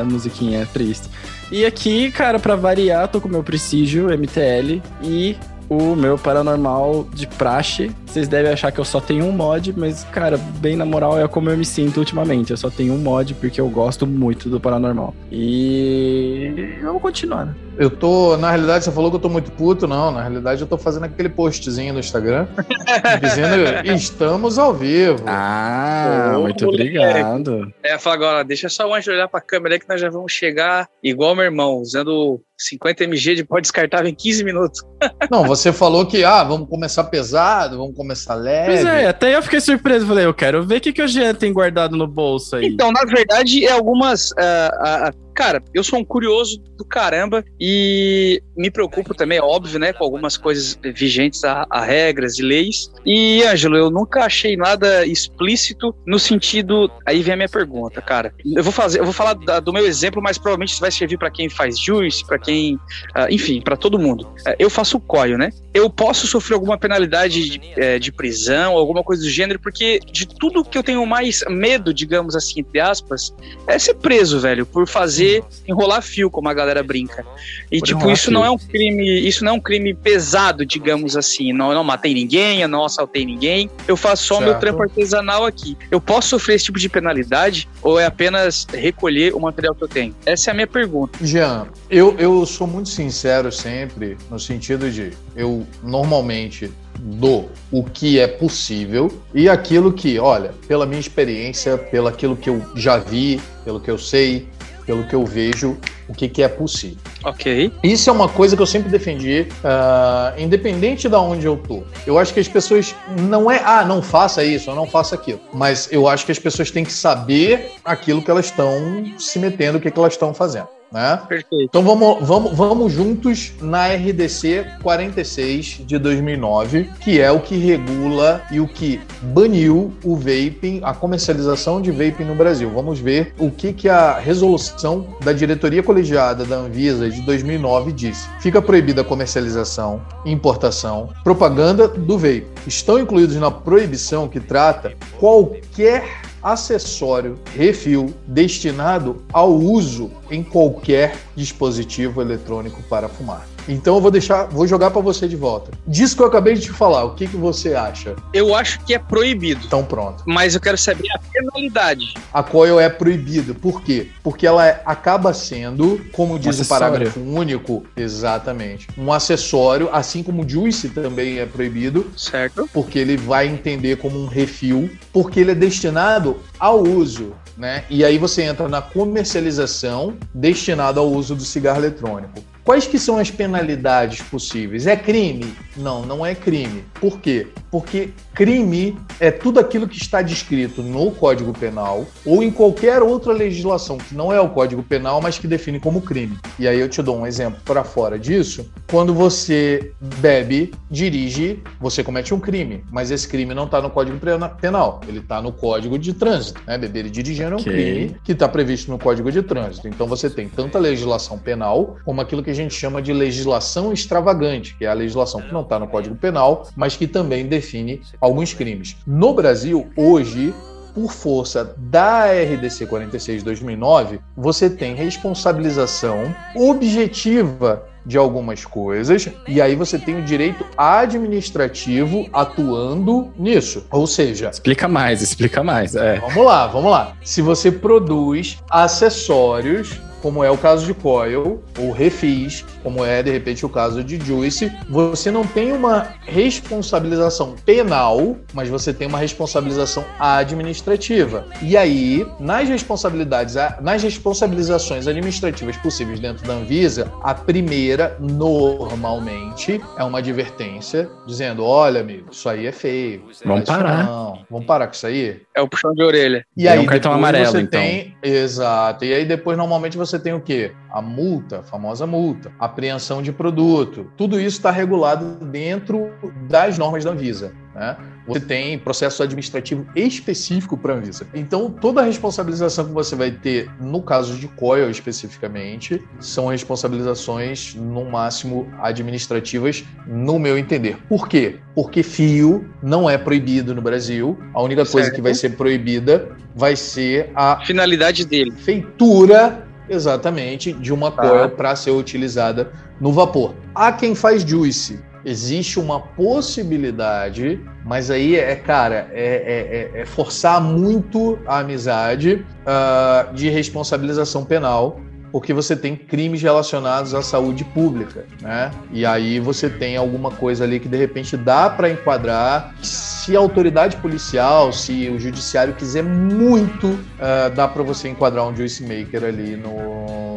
Speaker 1: A musiquinha é triste. E aqui, cara, pra variar, tô com o meu Prestígio MTL e o meu Paranormal de praxe. Vocês devem achar que eu só tenho um mod, mas, cara, bem na moral, é como eu me sinto ultimamente. Eu só tenho um mod porque eu gosto muito do Paranormal. E vamos continuar, né?
Speaker 2: Eu tô, na realidade, você falou que eu tô muito puto, não. Na realidade, eu tô fazendo aquele postzinho no Instagram <laughs> dizendo estamos ao vivo.
Speaker 1: Ah,
Speaker 3: Ô,
Speaker 1: muito obrigado.
Speaker 3: É, fala agora, deixa só o Ângelo olhar pra câmera aí que nós já vamos chegar igual meu irmão, usando 50 mg de pó descartável em 15 minutos.
Speaker 2: Não, você falou que, ah, vamos começar pesado, vamos começar leve.
Speaker 1: Pois é, até eu fiquei surpreso. Falei, eu quero ver o que, que o Jean tem guardado no bolso aí.
Speaker 3: Então, na verdade, é algumas. ah, ah, cara, eu sou um curioso do caramba e me preocupo também, é óbvio, né, com algumas coisas vigentes a, a regras e leis. E, Ângelo, eu nunca achei nada explícito no sentido. Aí vem a minha pergunta, cara. Eu vou fazer, eu vou falar da- do meu exemplo, mas provavelmente isso vai servir para quem faz juice, para quem, ah, enfim, para todo mundo. Ah, eu faço coio, né? Eu posso sofrer alguma penalidade de, eh, de prisão, alguma coisa do gênero, porque de tudo que eu tenho mais medo, digamos assim, entre aspas, é ser preso, velho, por fazer enrolar fio, como a galera brinca. E
Speaker 1: Por
Speaker 3: tipo, isso
Speaker 1: fio.
Speaker 3: não é um crime, isso não é um crime pesado, digamos assim. Não, eu não matei ninguém, eu não assaltei ninguém. Eu faço só o meu
Speaker 2: Certo.
Speaker 3: trampo artesanal aqui. Eu posso sofrer esse tipo de penalidade ou é apenas recolher o material que eu tenho? Essa é a minha pergunta.
Speaker 2: Jean, eu, eu sou muito sincero sempre, no sentido de eu normalmente dou o que é possível e aquilo que, olha, pela minha experiência, pelo aquilo que eu já vi, pelo que eu sei, pelo que eu vejo, o que, que é possível.
Speaker 3: Ok.
Speaker 2: Isso é uma coisa que eu sempre defendi, ah, independente de onde eu tô. Eu acho que as pessoas não é, ah, não faça isso, ou não faça aquilo. Mas eu acho que as pessoas têm que saber aquilo que elas estão se metendo, o que, que elas estão fazendo. Né?
Speaker 3: Perfeito.
Speaker 2: Então vamos, vamos, vamos juntos na RDC 46 de 2009, que é o que regula e o que baniu o vaping, a comercialização de vaping no Brasil. Vamos ver o que, que a resolução da diretoria colegiada da Anvisa de 2009 disse. Fica proibida a comercialização, importação, propaganda do vape. Estão incluídos na proibição que trata qualquer acessório refil destinado ao uso em qualquer dispositivo eletrônico para fumar. Então eu vou deixar, vou jogar para você de volta. Disso que eu acabei de te falar, o que, que você acha?
Speaker 3: Eu acho que é proibido.
Speaker 2: Então pronto.
Speaker 3: Mas eu quero saber a penalidade.
Speaker 2: A coil é proibida. Por quê? Porque ela é- acaba sendo, como diz o
Speaker 1: acessório.
Speaker 2: parágrafo único, exatamente, um acessório, assim como o juice também é proibido,
Speaker 3: Certo?
Speaker 2: porque ele vai entender como um refil, porque ele é destinado ao uso, né? E aí você entra na comercialização destinada ao uso do cigarro eletrônico. Quais que são as penalidades possíveis? É crime? Não, não é crime. Por quê? Porque crime é tudo aquilo que está descrito no Código Penal ou em qualquer outra legislação que não é o Código Penal, mas que define como crime. E aí eu te dou um exemplo para fora disso. Quando você bebe, dirige, você comete um crime, mas esse crime não está no Código Pena- Penal, ele está no Código de Trânsito. Né? Beber e dirigir é um
Speaker 1: Ok.
Speaker 2: crime que está previsto no Código de Trânsito. Então você tem tanto a legislação penal como aquilo que a gente chama de legislação extravagante, que é a legislação que não está no Código Penal, mas que também define alguns crimes. No Brasil, hoje, por força da RDC 46 de 2009, você tem responsabilização objetiva de algumas coisas e aí você tem o direito administrativo atuando nisso. Ou seja,
Speaker 1: Explica mais, explica mais. É.
Speaker 2: Vamos lá, vamos lá. Se você produz acessórios, como é o caso de coil, ou refis, como é de repente o caso de Juice, você não tem uma responsabilização penal, mas você tem uma responsabilização administrativa. E aí, nas responsabilidades, nas responsabilizações administrativas possíveis dentro da Anvisa, a primeira normalmente é uma advertência dizendo: olha, amigo, isso aí é feio.
Speaker 1: Vamos parar.
Speaker 2: Não, vamos parar com isso aí.
Speaker 3: É o puxão de orelha.
Speaker 2: E é aí,
Speaker 1: um cartão amarelo,
Speaker 2: você
Speaker 1: então.
Speaker 2: tem. Exato. E aí depois, normalmente, você tem o quê? A multa, a famosa multa, apreensão de produto. Tudo isso está regulado dentro das normas da Anvisa. Né? Você tem processo administrativo específico para a Anvisa. Então, toda a responsabilização que você vai ter, no caso de COIL especificamente, são responsabilizações, no máximo, administrativas, no meu entender. Por quê? Porque fio não é proibido no Brasil. A única coisa
Speaker 3: Certo.
Speaker 2: que vai ser proibida vai ser a
Speaker 3: Finalidade dele.
Speaker 2: feitura exatamente de uma
Speaker 3: Tá.
Speaker 2: coil para ser utilizada no vapor. Há quem faz juice. Existe uma possibilidade, mas aí é, cara, é, é- é- é forçar muito a amizade ah, de responsabilização penal, porque você tem crimes relacionados à saúde pública, né? E aí você tem alguma coisa ali que de repente dá para enquadrar. Se a autoridade policial, se o judiciário quiser muito, ah, dá para você enquadrar um juice maker ali no,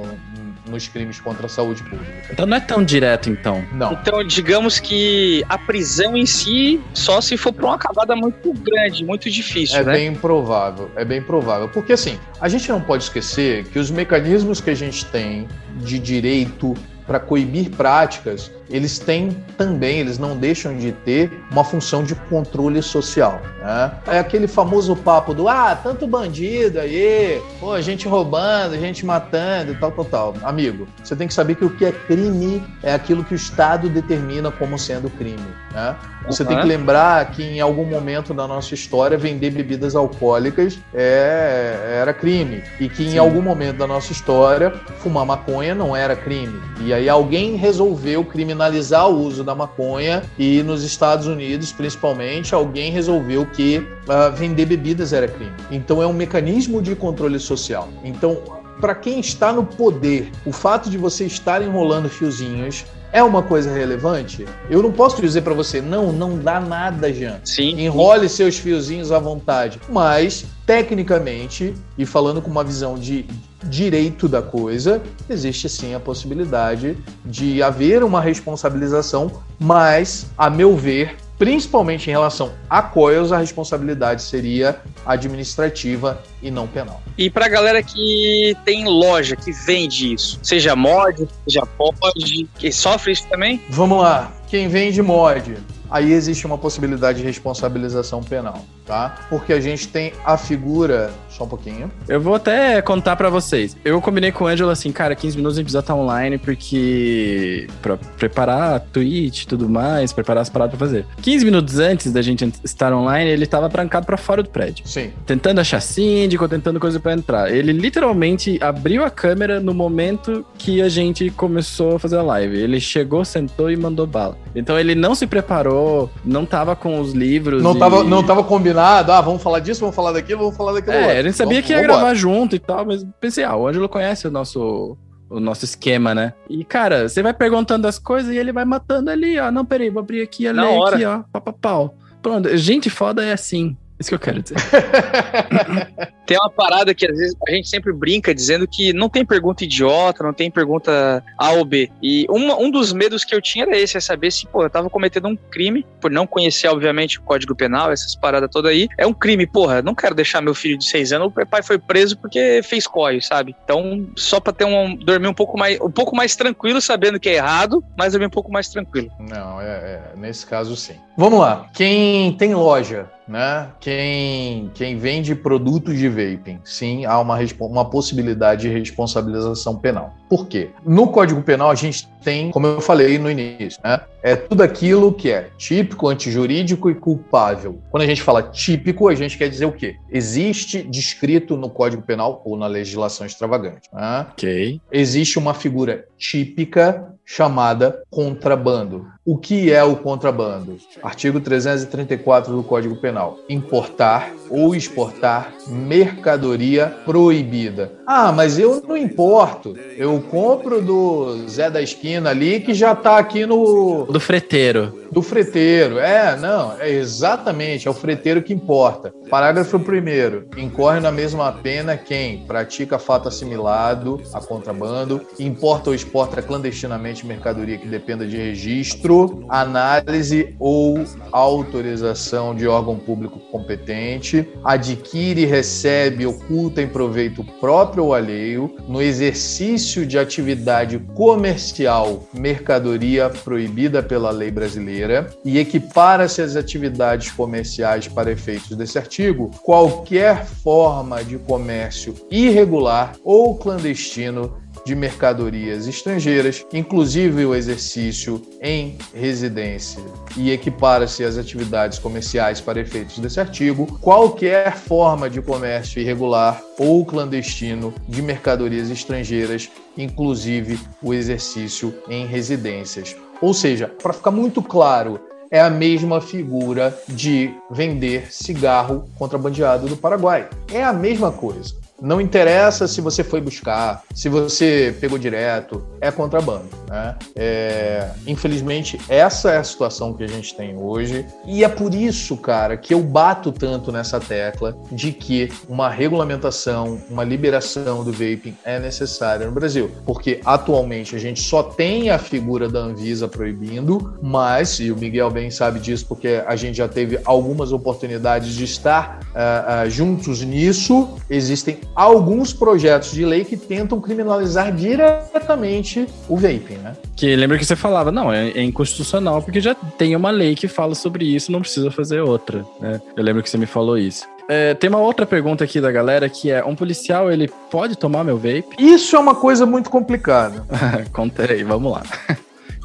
Speaker 2: nos crimes contra a saúde pública.
Speaker 1: Então não é tão direto, então.
Speaker 2: Não.
Speaker 3: Então, digamos que a prisão em si, só se for pra uma acabada muito grande, muito difícil,
Speaker 2: É
Speaker 3: né?
Speaker 2: bem provável, é bem provável. Porque assim, a gente não pode esquecer que os mecanismos que a gente tem de direito para coibir práticas, eles têm também, eles não deixam de ter uma função de controle social. Né? É aquele famoso papo do ah, tanto bandido aí, pô, a gente roubando, a gente matando e tal, tal, tal. Amigo, você tem que saber que o que é crime é aquilo que o Estado determina como sendo crime. Né? Você tem
Speaker 3: Uhum.
Speaker 2: que lembrar que em algum momento da nossa história vender bebidas alcoólicas é- era crime e que em
Speaker 1: Sim.
Speaker 2: algum momento da nossa história fumar maconha não era crime. E aí alguém resolveu criminalizar o uso da maconha e nos Estados Unidos, principalmente, alguém resolveu que ah, vender bebidas era crime. Então é um mecanismo de controle social. Então para quem está no poder, o fato de você estar enrolando fiozinhos é uma coisa relevante? Eu não posso dizer para você, não, não dá nada, Jean.
Speaker 3: Sim.
Speaker 2: Enrole seus fiozinhos à vontade. Mas, tecnicamente, e falando com uma visão de direito da coisa, existe sim a possibilidade de haver uma responsabilização, mas, a meu ver, principalmente em relação a coils, a responsabilidade seria administrativa e não penal.
Speaker 3: E pra galera que tem loja, que vende isso, seja mod, seja pod, que sofre isso também?
Speaker 2: Vamos lá. Quem vende mod, aí existe uma possibilidade de responsabilização penal, tá? Porque a gente tem a figura. Só um pouquinho.
Speaker 1: Eu vou até contar pra vocês. Eu combinei com o Ângelo assim, cara, 15 minutos a gente precisa estar online porque. pra preparar a Twitch e tudo mais, preparar as paradas pra fazer. 15 minutos antes da gente estar online, ele tava trancado pra fora do prédio.
Speaker 2: Sim.
Speaker 1: Tentando achar síndico, tentando coisa pra entrar. Ele literalmente abriu a câmera no momento que a gente começou a fazer a live. Ele chegou, sentou e mandou bala. Então ele não se preparou, não tava com os livros.
Speaker 2: Não
Speaker 1: e-
Speaker 2: tava, não tava combinado. Ah, vamos falar disso, vamos falar daquilo, vamos falar daquilo.
Speaker 1: É, gente sabia
Speaker 2: Vamos-
Speaker 1: que ia
Speaker 2: vambora.
Speaker 1: gravar junto e tal, mas pensei, ah, o Ângelo conhece o nosso, o nosso esquema, né? E, cara, você vai perguntando as coisas e ele vai matando ali, ó. Não, peraí, vou abrir aqui a
Speaker 3: Na
Speaker 1: ler
Speaker 3: hora.
Speaker 1: aqui, ó. Pau, pau, pau. Pronto, gente foda é assim. Isso que eu quero dizer. <laughs>
Speaker 3: Tem uma parada que às vezes a gente sempre brinca dizendo que não tem pergunta idiota, não tem pergunta A ou B. E uma- um dos medos que eu tinha era esse, é saber se, pô, eu tava cometendo um crime, por não conhecer, obviamente, o Código Penal, essas paradas todas aí. É um crime, porra, não quero deixar meu filho de seis anos, o pai foi preso porque fez coio, sabe? Então, só pra ter um, dormir um pouco mais, um pouco mais tranquilo, sabendo que é errado, mas dormir um pouco mais tranquilo.
Speaker 2: Não, é, é, nesse caso sim. Vamos lá. Quem tem loja, né? Quem, quem vende produtos de vaping, sim, há uma, uma possibilidade de responsabilização penal. Por quê? No Código Penal a gente tem, como eu falei no início, né? É tudo aquilo que é típico, antijurídico e culpável. Quando a gente fala típico, a gente quer dizer o quê? Existe descrito no Código Penal ou na legislação extravagante. Né?
Speaker 1: ok.
Speaker 2: existe uma figura típica chamada contrabando. O que é o contrabando? Artigo 334 do Código Penal. Importar ou exportar mercadoria proibida. Ah, mas eu não importo. Eu compro do Zé da esquina ali que já está aqui no.
Speaker 1: Do freteiro.
Speaker 2: Do freteiro. É, não, é exatamente, é o freteiro que importa. Parágrafo 1. Incorre na mesma pena quem pratica fato assimilado a contrabando, importa ou exporta clandestinamente mercadoria que dependa de registro, análise ou autorização de órgão público competente, adquire, recebe, oculta em proveito próprio ou alheio, no exercício de atividade comercial, mercadoria proibida pela lei brasileira e equipara-se às atividades comerciais para efeitos desse artigo qualquer forma de comércio irregular ou clandestino de mercadorias estrangeiras, inclusive o exercício em residência, e equipara-se às atividades comerciais para efeitos desse artigo, qualquer forma de comércio irregular ou clandestino de mercadorias estrangeiras, inclusive o exercício em residências. Ou seja, para ficar muito claro, é a mesma figura de vender cigarro contrabandeado do Paraguai. É a mesma coisa. Não interessa se você foi buscar, se você pegou direto, é contrabando. Né? É, infelizmente, essa é a situação que a gente tem hoje. E é por isso, cara, que eu bato tanto nessa tecla de que uma regulamentação, uma liberação do vaping é necessária no Brasil. Porque atualmente a gente só tem a figura da Anvisa proibindo, mas, e o Miguel bem sabe disso, porque a gente já teve algumas oportunidades de estar uh, uh, juntos nisso, existem alguns projetos de lei que tentam criminalizar diretamente o vaping, né?
Speaker 1: Que lembra que você falava, não, é, é inconstitucional porque já tem uma lei que fala sobre isso, não precisa fazer outra, né? Eu lembro que você me falou isso. É, tem uma outra pergunta aqui da galera que é: um policial ele pode tomar meu vape?
Speaker 2: Isso é uma coisa muito complicada. <laughs>
Speaker 1: Conta aí, vamos lá.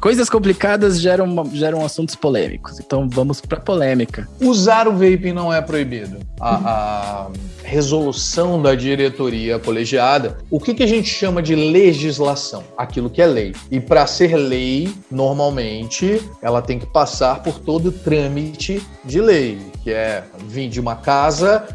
Speaker 1: Coisas complicadas geram, geram assuntos polêmicos. Então vamos para polêmica.
Speaker 2: Usar o vaping não é proibido. A, a resolução da diretoria colegiada, o que, que a gente chama de legislação? Aquilo que é lei. E para ser lei, normalmente, ela tem que passar por todo o trâmite de lei, que é vir de uma casa,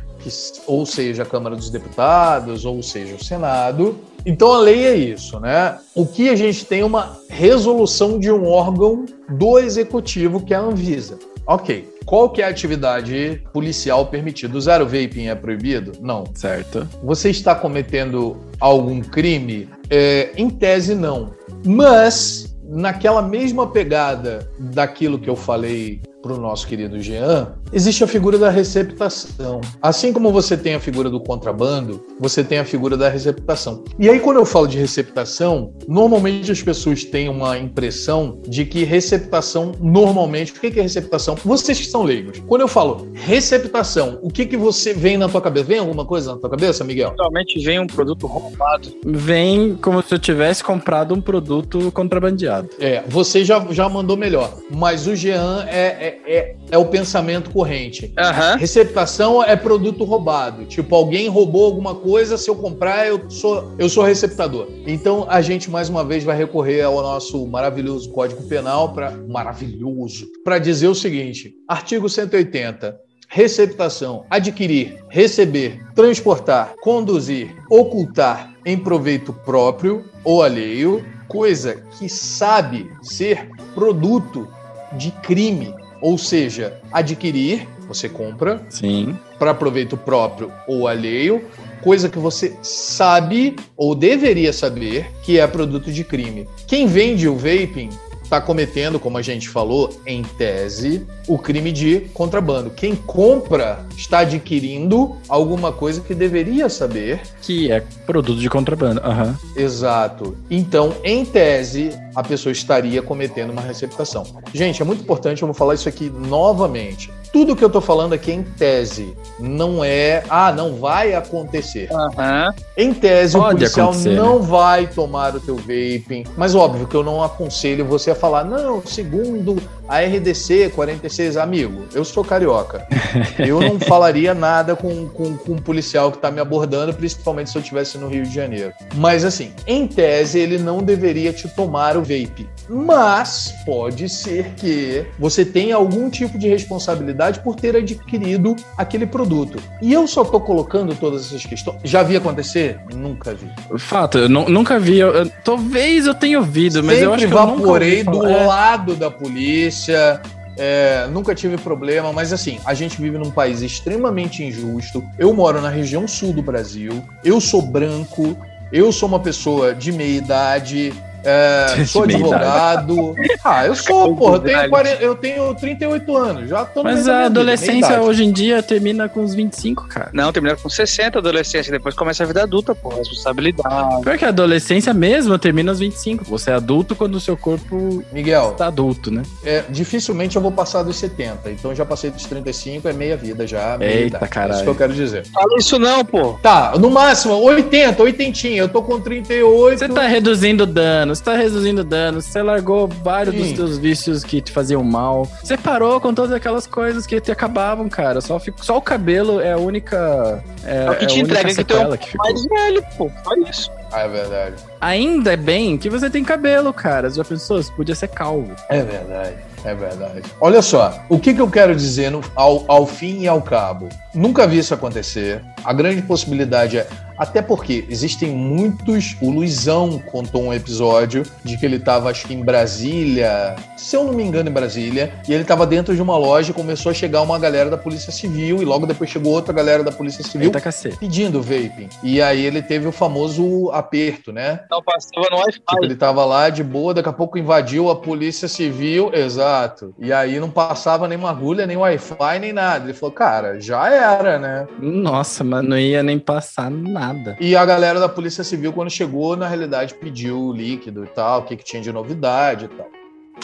Speaker 2: ou seja, a Câmara dos Deputados, ou seja, o Senado, então a lei é isso, né? O que a gente tem é uma resolução de um órgão do executivo que é a Anvisa. Ok. Qual que é a atividade policial permitida? Usar o vaping é proibido? Não.
Speaker 1: Certo.
Speaker 2: Você está cometendo algum crime? É, em tese, não. Mas, naquela mesma pegada daquilo que eu falei para o nosso querido Jean, existe a figura da receptação. Assim como você tem a figura do contrabando, você tem a figura da receptação. E aí, quando eu falo de receptação, normalmente as pessoas têm uma impressão de que receptação, normalmente, o que é receptação? Vocês que são leigos. Quando eu falo receptação, o que, que você vem na tua cabeça? Vem alguma coisa na tua cabeça, Miguel?
Speaker 3: Normalmente vem um produto roubado.
Speaker 1: Vem como se eu tivesse comprado um produto contrabandeado.
Speaker 2: É, você já, já mandou melhor. Mas o Jean é, é é, é, o pensamento corrente.
Speaker 3: Uhum.
Speaker 2: Receptação é produto roubado. Tipo, alguém roubou alguma coisa, se eu comprar, eu sou, eu sou receptador. Então, a gente, mais uma vez, vai recorrer ao nosso maravilhoso Código Penal para maravilhoso para dizer o seguinte: artigo 180. Receptação, adquirir, receber, transportar, conduzir, ocultar em proveito próprio ou alheio, coisa que sabe ser produto de crime ou seja, adquirir, você compra.
Speaker 1: Sim.
Speaker 2: Para proveito próprio ou alheio, coisa que você sabe ou deveria saber que é produto de crime. Quem vende o vaping está cometendo, como a gente falou, em tese, o crime de contrabando. Quem compra está adquirindo alguma coisa que deveria saber.
Speaker 1: Que é produto de contrabando. Uhum.
Speaker 2: Exato. Então, em tese, a pessoa estaria cometendo uma receptação. Gente, é muito importante, eu vou falar isso aqui novamente. Tudo que eu estou falando aqui é em tese, não é, ah, não vai acontecer.
Speaker 3: Uhum.
Speaker 2: Em tese, Pode o policial não né? vai tomar o teu vaping, mas óbvio que eu não aconselho você a falar, não, segundo A RDC 46, amigo, eu sou carioca. <laughs> Eu não falaria nada com, com, com um policial que tá me abordando, principalmente se eu estivesse no Rio de Janeiro. Mas assim, em tese, ele não deveria te tomar o vape. Mas pode ser que você tenha algum tipo de responsabilidade por ter adquirido aquele produto. E eu só tô colocando todas essas questões. Já vi acontecer? Nunca vi.
Speaker 1: Fato, eu nu- nunca vi. eu- eu- talvez eu tenha ouvido, mas eu acho que eu nunca ouvi
Speaker 2: do.
Speaker 1: É.
Speaker 2: lado da polícia. É, nunca tive problema, mas assim, a gente vive num país extremamente injusto. Eu moro na região sul do Brasil, eu sou branco, eu sou uma pessoa de meia idade, é, sou advogado. <laughs> Ah, eu sou, porra, eu tenho, 40 eu tenho 38 anos, já tô no
Speaker 1: Mas a
Speaker 2: vida,
Speaker 1: adolescência
Speaker 2: idade.
Speaker 1: hoje em dia termina com uns 25, cara.
Speaker 3: Não, terminaram com 60 adolescência, depois começa a vida adulta, pô, responsabilidade.
Speaker 1: Pior que a adolescência mesmo termina aos 25. Você é adulto quando o seu corpo
Speaker 2: Miguel,
Speaker 1: está adulto, né?
Speaker 2: é, dificilmente eu vou passar dos 70, então já passei dos 35, é meia vida já. Meia
Speaker 1: Eita,
Speaker 2: idade. É
Speaker 1: caralho.
Speaker 2: isso que eu quero dizer.
Speaker 3: Fala isso não, pô.
Speaker 2: Tá, no máximo, 80, 80. Eu tô com 38.
Speaker 1: Você tá reduzindo dano, você tá reduzindo dano, você largou vários
Speaker 2: Sim.
Speaker 1: dos seus vícios que te faziam mal. Você parou com todas aquelas coisas que te acabavam, cara. Só, fico, só o cabelo é a única. É,
Speaker 3: É o que
Speaker 1: é
Speaker 3: te
Speaker 1: a única
Speaker 3: entrega que tem um
Speaker 1: que ficou.
Speaker 3: Mais velho, pô. Olha isso.
Speaker 2: Ah, é verdade.
Speaker 1: Ainda é bem que você tem cabelo, cara. Você já pensou? Você podia ser calvo.
Speaker 2: É verdade. É verdade. Olha só, o que, que eu quero dizer no- ao, ao fim e ao cabo? Nunca vi isso acontecer. A grande possibilidade é. Até porque existem muitos. O Luizão contou um episódio de que ele estava, acho que em Brasília, se eu não me engano, em Brasília, e ele estava dentro de uma loja e começou a chegar uma galera da Polícia Civil, e logo depois chegou outra galera da Polícia Civil
Speaker 1: Eita
Speaker 2: pedindo vaping. E aí ele teve o famoso aperto, né?
Speaker 3: Não passava no Wi-Fi.
Speaker 2: Tipo, ele tava lá de boa, daqui a pouco invadiu a polícia civil, exato. E aí não passava nem uma agulha, nem Wi-Fi, nem nada. Ele falou, cara, já era, né?
Speaker 1: Nossa, mas não ia nem passar nada.
Speaker 2: E a galera da polícia civil, quando chegou, na realidade pediu o líquido e tal, o que, que tinha de novidade e tal.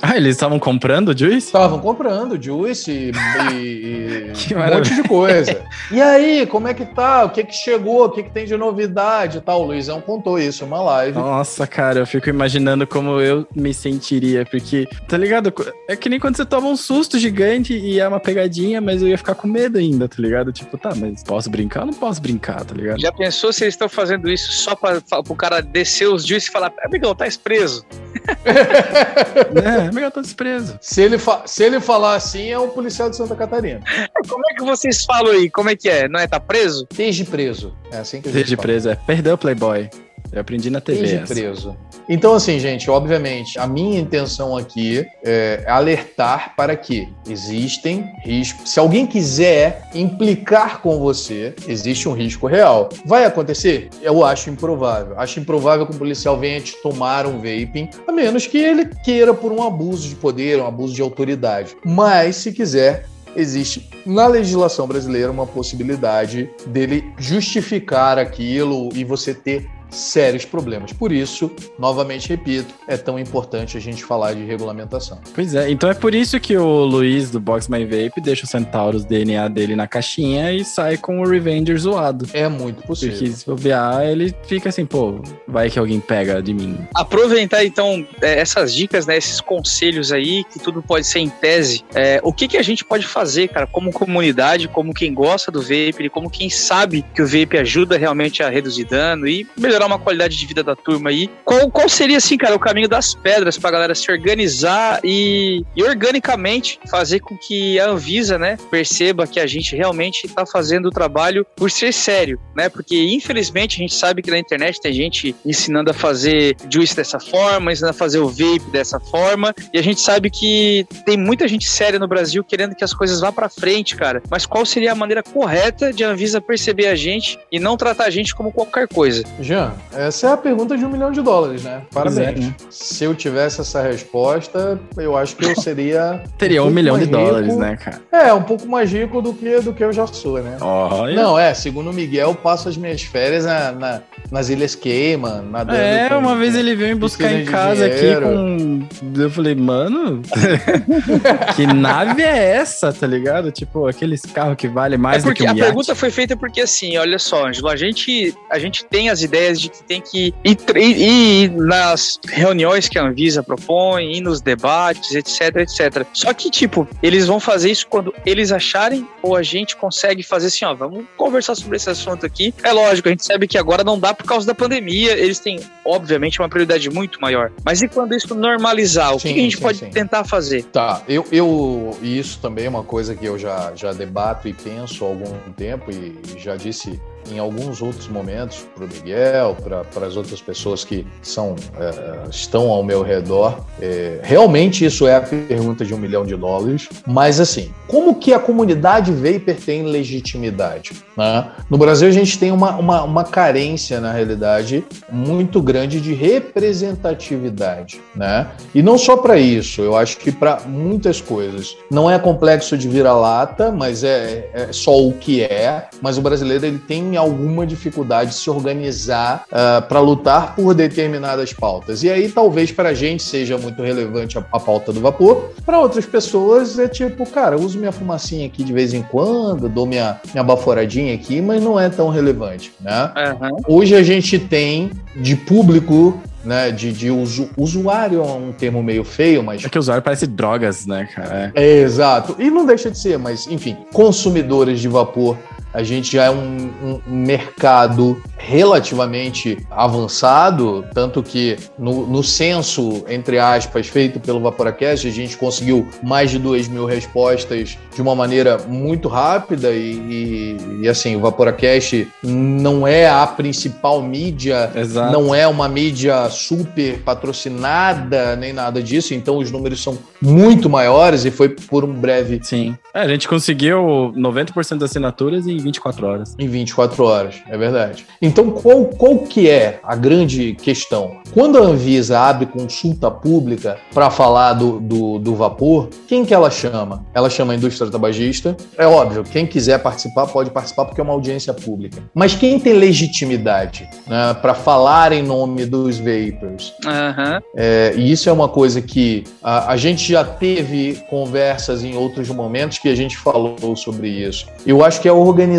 Speaker 1: Ah, eles estavam comprando o Juice?
Speaker 2: Estavam comprando juice e, e- <laughs> um monte de coisa. E aí, como é que tá? O que que chegou? O que que tem de novidade e tal? O Luizão contou isso numa live.
Speaker 1: Nossa, cara, eu fico imaginando como eu me sentiria, porque, tá ligado? É que nem quando você toma um susto gigante e é uma pegadinha, mas eu ia ficar com medo ainda, tá ligado? Tipo, tá, mas posso brincar ou não posso brincar, tá ligado?
Speaker 3: Já pensou se eles estão fazendo isso só pra, pra, pro cara descer os juice e falar, amigão, tá preso. <laughs> <laughs>
Speaker 1: É, melhor tô desprezo.
Speaker 2: Se ele, se ele falar assim, é um policial de Santa Catarina. <laughs>
Speaker 3: Como é que vocês falam aí? Como é que é? Não é? Tá preso?
Speaker 2: Esteja preso. É assim que a gente
Speaker 1: Desde
Speaker 2: fala.
Speaker 1: preso, é. Perdeu o Playboy. Eu aprendi na TV.
Speaker 2: Esteja
Speaker 1: essa.
Speaker 2: preso. Então, assim, gente, obviamente, a minha intenção aqui é alertar para que existem riscos. Se alguém quiser implicar com você, existe um risco real. Vai acontecer? Eu acho improvável. Acho improvável que um policial venha te tomar um vaping, a menos que ele queira por um abuso de poder, um abuso de autoridade. Mas, se quiser, existe na legislação brasileira uma possibilidade dele justificar aquilo e você ter sérios problemas. Por isso, novamente repito, é tão importante a gente falar de regulamentação.
Speaker 1: Pois é, então é por isso que o Luiz do Box My Vape deixa o Centauros DNA dele na caixinha e sai com o Revenger zoado.
Speaker 2: É muito possível.
Speaker 1: Porque se bobear, ele fica assim, pô, vai que alguém pega de mim.
Speaker 3: Aproveitar então é, essas dicas, né, esses conselhos aí, que tudo pode ser em tese. É, o que, que a gente pode fazer, cara, como comunidade, como quem gosta do vape, como quem sabe que o vape ajuda realmente a reduzir dano e melhorar uma qualidade de vida da turma aí. Qual, qual seria, assim, cara, o caminho das pedras pra galera se organizar e, e organicamente fazer com que a Anvisa, né, perceba que a gente realmente tá fazendo o trabalho por ser sério, né? Porque infelizmente a gente sabe que na internet tem gente ensinando a fazer juice dessa forma, ensinando a fazer o vape dessa forma, e a gente sabe que tem muita gente séria no Brasil querendo que as coisas vá pra frente, cara. Mas qual seria a maneira correta de a Anvisa perceber a gente e não tratar a gente como qualquer coisa?
Speaker 2: Jean, essa é a pergunta de um milhão de dólares, né? Parabéns.
Speaker 1: é, né?
Speaker 2: Se eu tivesse essa resposta, eu acho que eu seria. <laughs>
Speaker 1: Teria um,
Speaker 2: pouco
Speaker 1: milhão de
Speaker 2: rico.
Speaker 1: dólares, né, cara?
Speaker 2: É, um pouco mais rico do que, do que eu já sou, né?
Speaker 1: Olha.
Speaker 2: Não, é, segundo o Miguel, eu passo as minhas férias na, na- nas Ilhas Cayman, nadando.
Speaker 1: É,
Speaker 2: com-
Speaker 1: uma vez ele veio me buscar em casa aqui com. Eu falei, mano, <laughs> que nave é essa, tá ligado? Tipo, aqueles carros que valem mais
Speaker 3: é
Speaker 1: do que
Speaker 3: porque
Speaker 1: um
Speaker 3: a
Speaker 1: iate.
Speaker 3: pergunta foi feita porque assim, olha só, Ângelo, a gente, a gente tem as ideias de que tem que ir, ir, ir nas reuniões que a Anvisa propõe, ir nos debates, etc, etc. Só que, tipo, eles vão fazer isso quando eles acharem ou a gente consegue fazer assim, ó, vamos conversar sobre esse assunto aqui. É lógico, a gente sabe que agora não dá por causa da pandemia, eles têm, obviamente, uma prioridade muito maior. Mas e quando isso normalizar? O sim, que, a gente sim, pode sim. tentar fazer?
Speaker 2: Tá, eu, eu. Isso também é uma coisa que eu já, já debato e penso há algum tempo e já disse em alguns outros momentos para o Miguel, para as outras pessoas que são, é, estão ao meu redor. É, realmente isso é a pergunta de um milhão de dólares. Mas assim, como que a comunidade vapor tem legitimidade? Né? No Brasil a gente tem uma, uma, uma, carência, na realidade, muito grande de representatividade. Né? E não só para isso, eu acho que para muitas coisas. Não é complexo de vira-lata, mas é, é só o que é. Mas o brasileiro ele tem alguma dificuldade de se organizar uh, ah, para lutar por determinadas pautas. E aí, talvez para a gente seja muito relevante a, a pauta do vapor, para outras pessoas é tipo, cara, uso minha fumacinha aqui de vez em quando, dou minha, minha baforadinha aqui, mas não é tão relevante, né? Uhum. Hoje a gente tem de público né, de, de usu, usuário é um termo meio feio, mas.
Speaker 1: É que usuário parece drogas, né, cara?
Speaker 2: É. é, exato. E não deixa de ser, mas, enfim, consumidores de vapor a gente já é um, um, mercado relativamente avançado, tanto que no, no, censo, entre aspas, feito pelo Vaporacast, a gente conseguiu mais de 2 mil respostas de uma maneira muito rápida e, e, e assim, o Vaporacast não é a principal mídia, Exato. não é uma mídia super patrocinada, nem nada disso, então os números são muito maiores e foi por um breve...
Speaker 1: Sim, é, a gente conseguiu 90% das assinaturas em 24 horas.
Speaker 2: Em 24 horas, é verdade. Então, qual, qual que é a grande questão? Quando a Anvisa abre consulta pública para falar do, do, do, vapor, quem que ela chama? Ela chama a indústria tabagista. É óbvio, quem quiser participar pode participar porque é uma audiência pública. Mas quem tem legitimidade né, para falar em nome dos vapors? Uhum. É, e isso é uma coisa que a, a gente já teve conversas em outros momentos que a gente falou sobre isso. Eu acho que a organização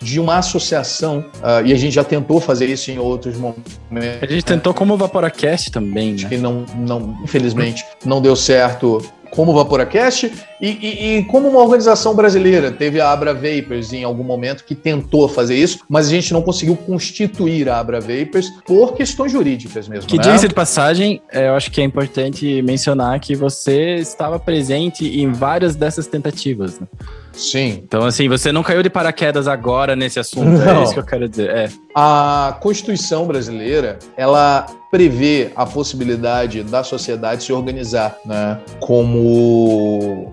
Speaker 2: de uma associação, uh, e a gente já tentou fazer isso em outros momentos.
Speaker 1: A gente tentou como o Vaporacast também, né?
Speaker 2: Que não, não, infelizmente, não deu certo como o Vaporacast e, e, e, como uma organização brasileira. Teve a Abra Vapers em algum momento que tentou fazer isso, mas a gente não conseguiu constituir a Abra Vapers por questões jurídicas mesmo.
Speaker 1: Que né? de passagem, é, eu acho que é importante mencionar que você estava presente em várias dessas tentativas. Né?
Speaker 2: Sim.
Speaker 1: Então, assim, você não caiu de paraquedas agora nesse assunto, é não. é isso que eu quero dizer. É.
Speaker 2: A Constituição brasileira, ela prevê a possibilidade da sociedade se organizar, né? Como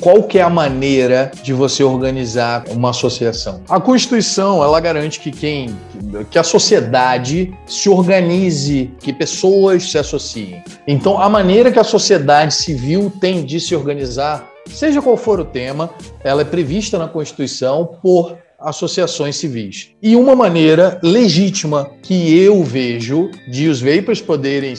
Speaker 2: qual que é a maneira de você organizar uma associação? A Constituição, ela garante que quem que a sociedade se organize, que pessoas se associem. Então, a maneira que a sociedade civil tem de se organizar Seja qual for o tema, ela é prevista na Constituição por associações civis. E uma maneira legítima que eu vejo de os vapers poderem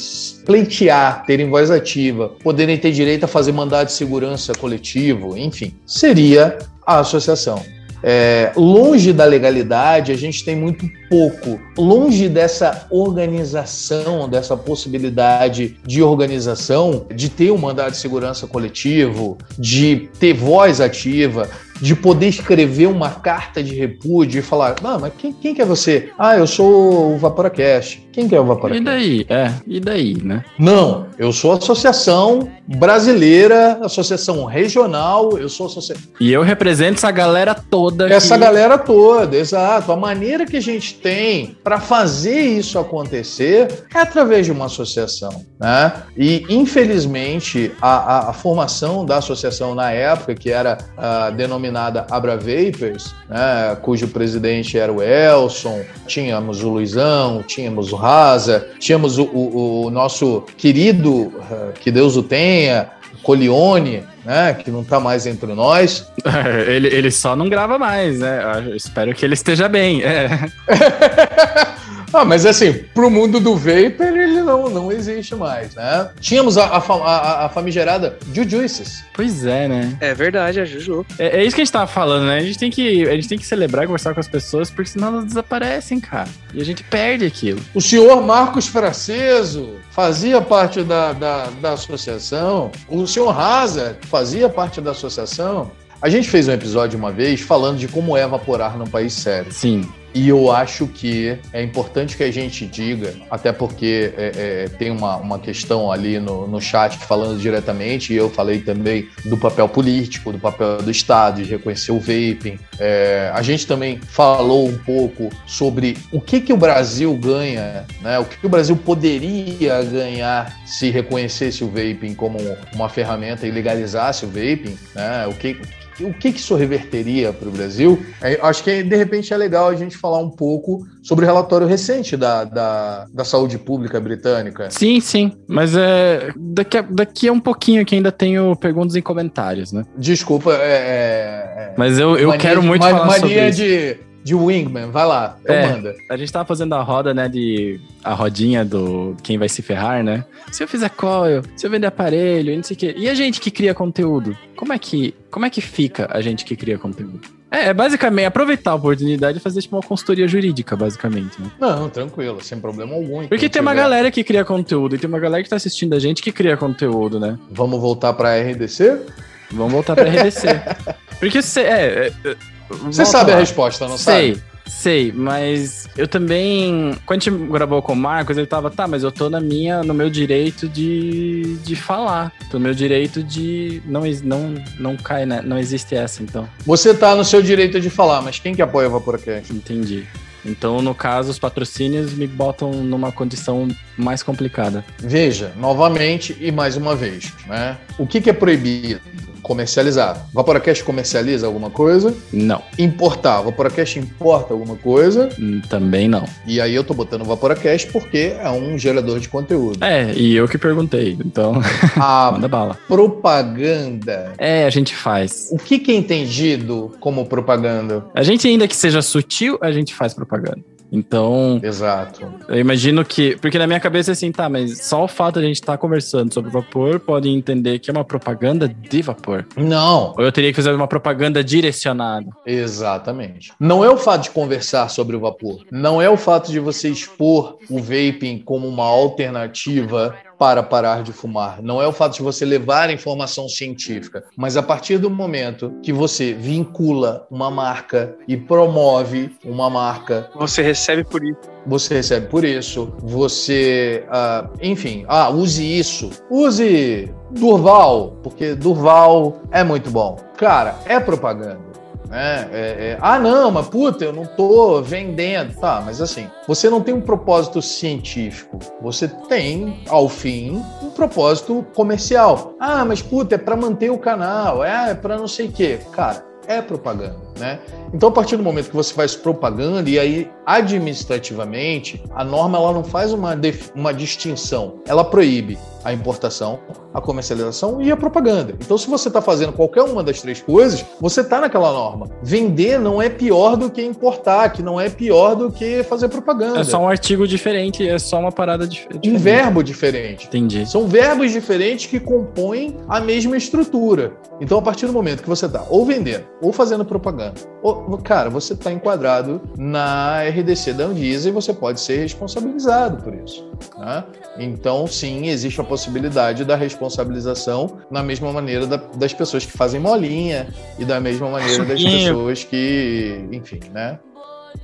Speaker 2: pleitear, terem voz ativa, poderem ter direito a fazer mandado de segurança coletivo, enfim, seria a associação. É, longe da legalidade, a gente tem muito pouco. Longe dessa organização, dessa possibilidade de organização, de ter um mandado de segurança coletivo, de ter voz ativa, de poder escrever uma carta de repúdio e falar: Não, mas quem, quem que é você? Ah, eu sou o Vaporacast. Quem que é o Vaporacast?
Speaker 1: E daí? É, e daí, né?
Speaker 2: Não, eu sou associação brasileira, associação regional, eu sou associação.
Speaker 1: E eu represento essa galera toda.
Speaker 2: Essa galera toda, exato. A maneira que a gente tem para fazer isso acontecer é através de uma associação, né? E, infelizmente, a, a, a formação da associação na época, que era uh, denominada denominada Abra Vapers, né, cujo presidente era o Elson, tínhamos o Luizão, tínhamos o Raza, tínhamos o, o, o nosso querido, eh, que Deus o tenha, Colione, né, que não está mais entre nós. <laughs>
Speaker 1: ele, ele só não grava mais, né? Eu espero que ele esteja bem. É. <laughs>
Speaker 2: Ah, mas assim, pro mundo do vapor, ele não, não existe mais, né? Tínhamos a, a, a, a famigerada Jujuices.
Speaker 1: Pois é, né?
Speaker 3: É verdade, a Juju.
Speaker 1: É, é, isso que a gente tava falando, né? A gente, tem que, a gente tem que celebrar e conversar com as pessoas, porque senão elas desaparecem, cara. E a gente perde aquilo.
Speaker 2: O senhor Marcos Fraceso fazia parte da, da, da associação. O senhor Hazard fazia parte da associação. A gente fez um episódio uma vez falando de como é evaporar num país sério.
Speaker 1: Sim.
Speaker 2: E eu acho que é importante que a gente diga, até porque é, é, tem uma, uma questão ali no, no chat falando diretamente, e eu falei também do papel político, do papel do Estado, de reconhecer o vaping. É, a gente também falou um pouco sobre o que, que o Brasil ganha, né? o que, que o Brasil poderia ganhar se reconhecesse o vaping como uma ferramenta e legalizasse o vaping, né? o que o que, que isso reverteria para o Brasil? É, acho que de repente é legal a gente falar um pouco sobre o relatório recente da, da, da saúde pública britânica.
Speaker 1: Sim, sim. Mas é, daqui, a, daqui a um pouquinho que ainda tenho perguntas em comentários, né?
Speaker 2: Desculpa, é. é, é
Speaker 1: mas eu, eu quero muito
Speaker 2: de,
Speaker 1: falar sobre
Speaker 2: isso. De Wingman, vai lá, então é, manda.
Speaker 1: A gente tava fazendo a roda, né, de a rodinha do quem vai se ferrar, né? Se eu fizer coil, se eu vender aparelho, e não sei o quê. E a gente que cria conteúdo? Como é que, como é que fica a gente que cria conteúdo? É, é basicamente aproveitar a oportunidade e fazer tipo uma consultoria jurídica, basicamente. Né?
Speaker 2: Não, tranquilo, sem problema algum.
Speaker 1: Porque tem uma galera que cria conteúdo e tem uma galera que tá assistindo a gente que cria conteúdo, né?
Speaker 2: Vamos voltar pra RDC?
Speaker 1: Vamos voltar pra RDC. <laughs> Porque você é,
Speaker 2: você sabe lá. a resposta, não
Speaker 1: sei, sabe? Sei, mas eu também. Quando a gente gravou com o Marcos, ele tava, tá, mas eu tô na minha, no meu direito de, de falar. Tô no meu direito de. Não, não, não cai, né? Não existe essa, então.
Speaker 2: Você tá no seu direito de falar, mas quem que apoia o Vaporacast?
Speaker 1: Entendi. Então, no caso, os patrocínios me botam numa condição mais complicada.
Speaker 2: Veja, novamente e mais uma vez, né? O que, que é proibido? Comercializar. Vaporacast comercializa alguma coisa?
Speaker 1: Não.
Speaker 2: Importar. Vaporacast importa alguma coisa?
Speaker 1: Hum, também não.
Speaker 2: E aí eu tô botando Vaporacast porque é um gerador de conteúdo.
Speaker 1: É, e eu que perguntei, então <laughs>
Speaker 2: a <laughs> manda bala. Propaganda.
Speaker 1: É, a gente faz.
Speaker 2: O que, que é entendido como propaganda?
Speaker 1: A gente ainda que seja sutil, a gente faz propaganda. Então.
Speaker 2: Exato.
Speaker 1: Eu imagino que. Porque na minha cabeça é assim, tá, mas só o fato de a gente estar tá conversando sobre vapor pode entender que é uma propaganda de vapor.
Speaker 2: Não.
Speaker 1: Ou eu teria que fazer uma propaganda direcionada.
Speaker 2: Exatamente. Não é o fato de conversar sobre o vapor. Não é o fato de você expor o vaping como uma alternativa para parar de fumar. Não é o fato de você levar informação científica, mas a partir do momento que você vincula uma marca e promove uma marca.
Speaker 3: Você recebe por isso.
Speaker 2: Você recebe por isso. Você, uh, enfim, ah, use isso. Use Durval, porque Durval é muito bom. Cara, é propaganda. Né? É, é, ah, não, mas puta, eu não tô vendendo. Tá, mas assim, você não tem um propósito científico. Você tem, ao fim, um propósito comercial. Ah, mas puta, é para manter o canal, é, é para não sei o quê. Cara, é propaganda, né? Então, a partir do momento que você faz propaganda, e aí administrativamente, a norma ela não faz uma, uma distinção, ela proíbe a importação, a comercialização e a propaganda. Então, se você está fazendo qualquer uma das três coisas, você está naquela norma. Vender não é pior do que importar, que não é pior do que fazer propaganda.
Speaker 1: É só um artigo diferente, é só uma parada diferente.
Speaker 2: Um verbo diferente.
Speaker 1: Entendi.
Speaker 2: São verbos diferentes que compõem a mesma estrutura. Então, a partir do momento que você está ou vendendo, ou fazendo propaganda, ou, cara, você está enquadrado na RDC da Anvisa e você pode ser responsabilizado por isso. Né? Então, sim, existe a possibilidade da responsabilização na mesma maneira da, das pessoas que fazem molinha e da mesma maneira das pessoas que, enfim, né?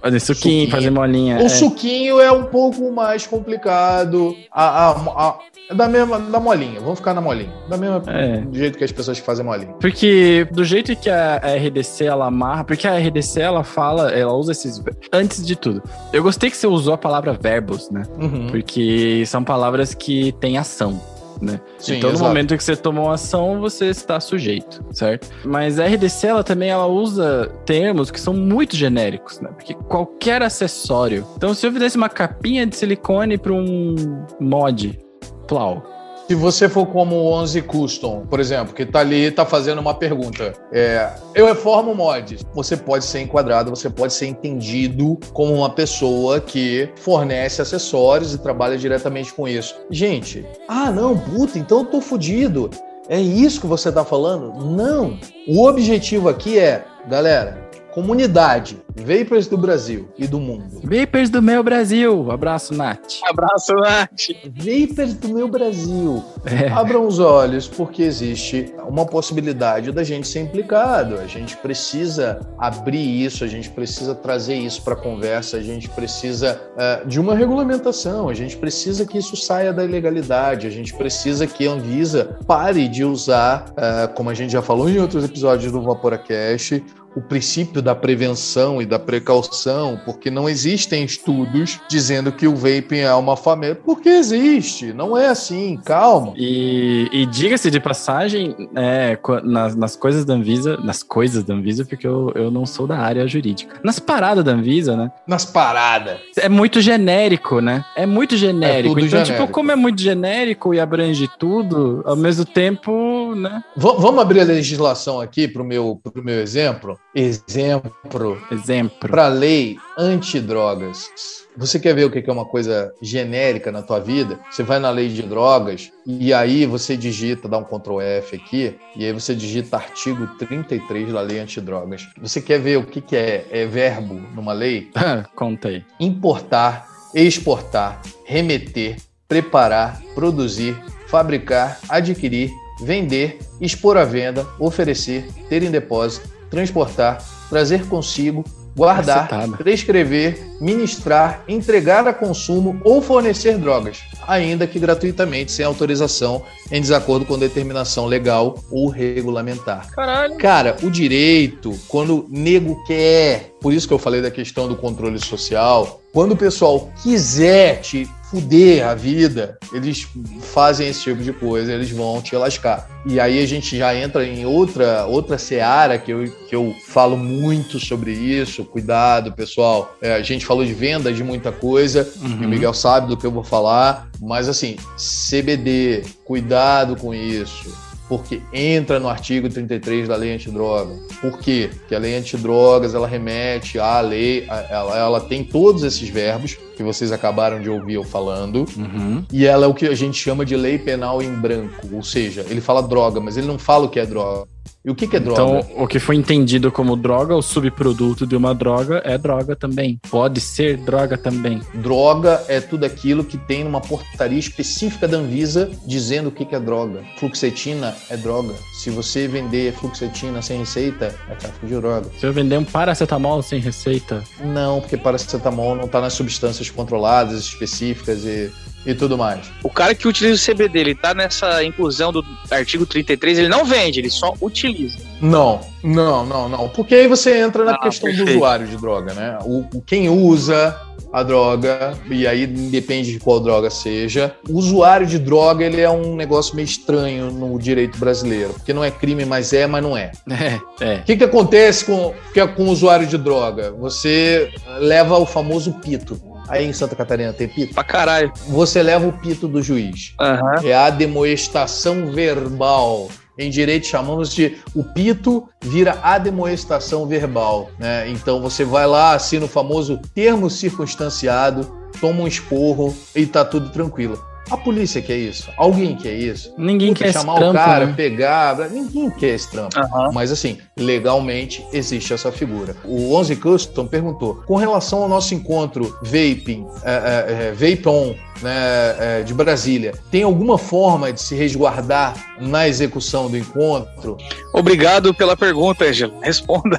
Speaker 1: Fazer suquinho, suquinho, fazer molinha.
Speaker 2: O é. suquinho é um pouco mais complicado. A, a, a, da mesma da molinha, vamos ficar na molinha. Da mesma é. do jeito que as pessoas fazem molinha.
Speaker 1: Porque do jeito que a, a RDC ela amarra, porque a RDC ela fala, ela usa esses antes de tudo. Eu gostei que você usou a palavra verbos, né? Uhum. Porque são palavras que têm ação né? Sim, então, no exato. momento que você tomou ação, você está sujeito, certo? Mas a RDC, ela também ela usa termos que são muito genéricos, né? Porque qualquer acessório. Então, se eu fizesse uma capinha de silicone para um mod, plau,
Speaker 2: se você for como o 11 Custom, por exemplo, que tá ali, tá fazendo uma pergunta, é, eu reformo mods, você pode ser enquadrado, você pode ser entendido como uma pessoa que fornece acessórios e trabalha diretamente com isso. Gente, ah, não, puta, então eu tô fudido. É isso que você tá falando? Não. O objetivo aqui é, galera, comunidade, Vapers do Brasil e do mundo.
Speaker 1: Vapers do meu Brasil. Abraço, Nath.
Speaker 3: Abraço, Nath.
Speaker 2: Vapers do meu Brasil.
Speaker 1: É.
Speaker 2: Abram os olhos, porque existe uma possibilidade da gente ser implicado. A gente precisa abrir isso, a gente precisa trazer isso para a conversa, a gente precisa eh, de uma regulamentação, a gente precisa que isso saia da ilegalidade, a gente precisa que a Anvisa pare de usar, eh, como a gente já falou em outros episódios do Vaporacast, o princípio da prevenção e da precaução, porque não existem estudos dizendo que o vaping é uma família, porque existe, não é assim, calma.
Speaker 1: E, e diga-se de passagem, é, nas, nas coisas da Anvisa, nas coisas da Anvisa, porque eu, eu não sou da área jurídica. Nas paradas da Anvisa, né?
Speaker 2: Nas paradas.
Speaker 1: É muito genérico, né? É muito genérico.
Speaker 2: tudo
Speaker 1: então,
Speaker 2: genérico.
Speaker 1: tipo, como é muito genérico e abrange tudo, ao mesmo tempo, né?
Speaker 2: V- vamos abrir a legislação aqui para o meu, pro meu exemplo? Exemplo
Speaker 1: Exemplo.
Speaker 2: para a lei antidrogas. Você quer ver o que é uma coisa genérica na tua vida? Você vai na lei de drogas e aí você digita, dá um Ctrl F aqui, e aí você digita artigo 33 da lei antidrogas. Você quer ver o que que é, é verbo numa lei? <laughs>
Speaker 1: Conta aí.
Speaker 2: importar, exportar, remeter, preparar, produzir, fabricar, adquirir, vender, expor à venda, oferecer, ter em depósito, transportar, trazer consigo, guardar, prescrever, ministrar, entregar a consumo ou fornecer drogas, ainda que gratuitamente, sem autorização, em desacordo com determinação legal ou regulamentar.
Speaker 3: Caralho.
Speaker 2: Cara, o direito, quando o nego quer, por isso que eu falei da questão do controle social, quando o pessoal quiser te fuder a vida, eles fazem esse tipo de coisa, eles vão te lascar. E aí a gente já entra em outra outra seara que eu, que eu falo muito sobre isso. Cuidado, pessoal. É, a gente falou de vendas de muita coisa, e o
Speaker 1: Uhum.
Speaker 2: Miguel sabe do que eu vou falar, mas assim, CBD, cuidado com isso, porque entra no artigo 33 da lei antidroga. Por quê? Porque a lei antidrogas, ela remete à lei, ela, ela tem todos esses verbos que vocês acabaram de ouvir eu falando,
Speaker 1: Uhum.
Speaker 2: e ela é o que a gente chama de lei penal em branco, ou seja, ele fala droga, mas ele não fala o que é droga. E o que, que é droga?
Speaker 1: Então, o que foi entendido como droga, o subproduto de uma droga, é droga também. Pode ser droga também.
Speaker 2: Droga é tudo aquilo que tem numa portaria específica da Anvisa dizendo o que que é droga. Fluxetina é droga. Se você vender fluxetina sem receita, é tráfico de droga.
Speaker 1: Se eu vender um paracetamol sem receita,
Speaker 2: Não, porque paracetamol não está nas substâncias controladas, específicas e, e tudo mais.
Speaker 3: O cara que utiliza o CBD, ele tá nessa inclusão do artigo 33, ele não vende, ele só utiliza.
Speaker 2: Não, não, não, não. Porque aí você entra na
Speaker 3: Ah,
Speaker 2: questão do
Speaker 3: perfeito.
Speaker 2: usuário de droga, né? O, quem usa a droga, e aí depende de qual droga seja. O usuário de droga, ele é um negócio meio estranho no direito brasileiro, porque não é crime, mas é, mas não é. <laughs>
Speaker 1: é, é.
Speaker 2: O que, que acontece com, é com o usuário de droga? Você leva o famoso pito. Aí em Santa Catarina tem pito?
Speaker 3: Pra caralho.
Speaker 2: Você leva o pito do juiz.
Speaker 3: Aham.
Speaker 2: É a demoestação verbal. Em direito chamamos de o pito vira ademoestação verbal, né? Então você vai lá, assina o famoso termo circunstanciado, toma um esporro e tá tudo tranquilo. A polícia quer isso? Alguém quer isso?
Speaker 1: Ninguém
Speaker 2: Puta,
Speaker 1: quer esse
Speaker 2: chamar
Speaker 1: trampo,
Speaker 2: o cara,
Speaker 1: né?
Speaker 2: pegar, ninguém quer esse trampo.
Speaker 3: Aham.
Speaker 2: Mas assim, legalmente existe essa figura. O 11 Custom perguntou: com relação ao nosso encontro vaping, é, é, é, Vape On, né, é, de Brasília, tem alguma forma de se resguardar na execução do encontro?
Speaker 3: Obrigado pela pergunta, Ângelo. Responda.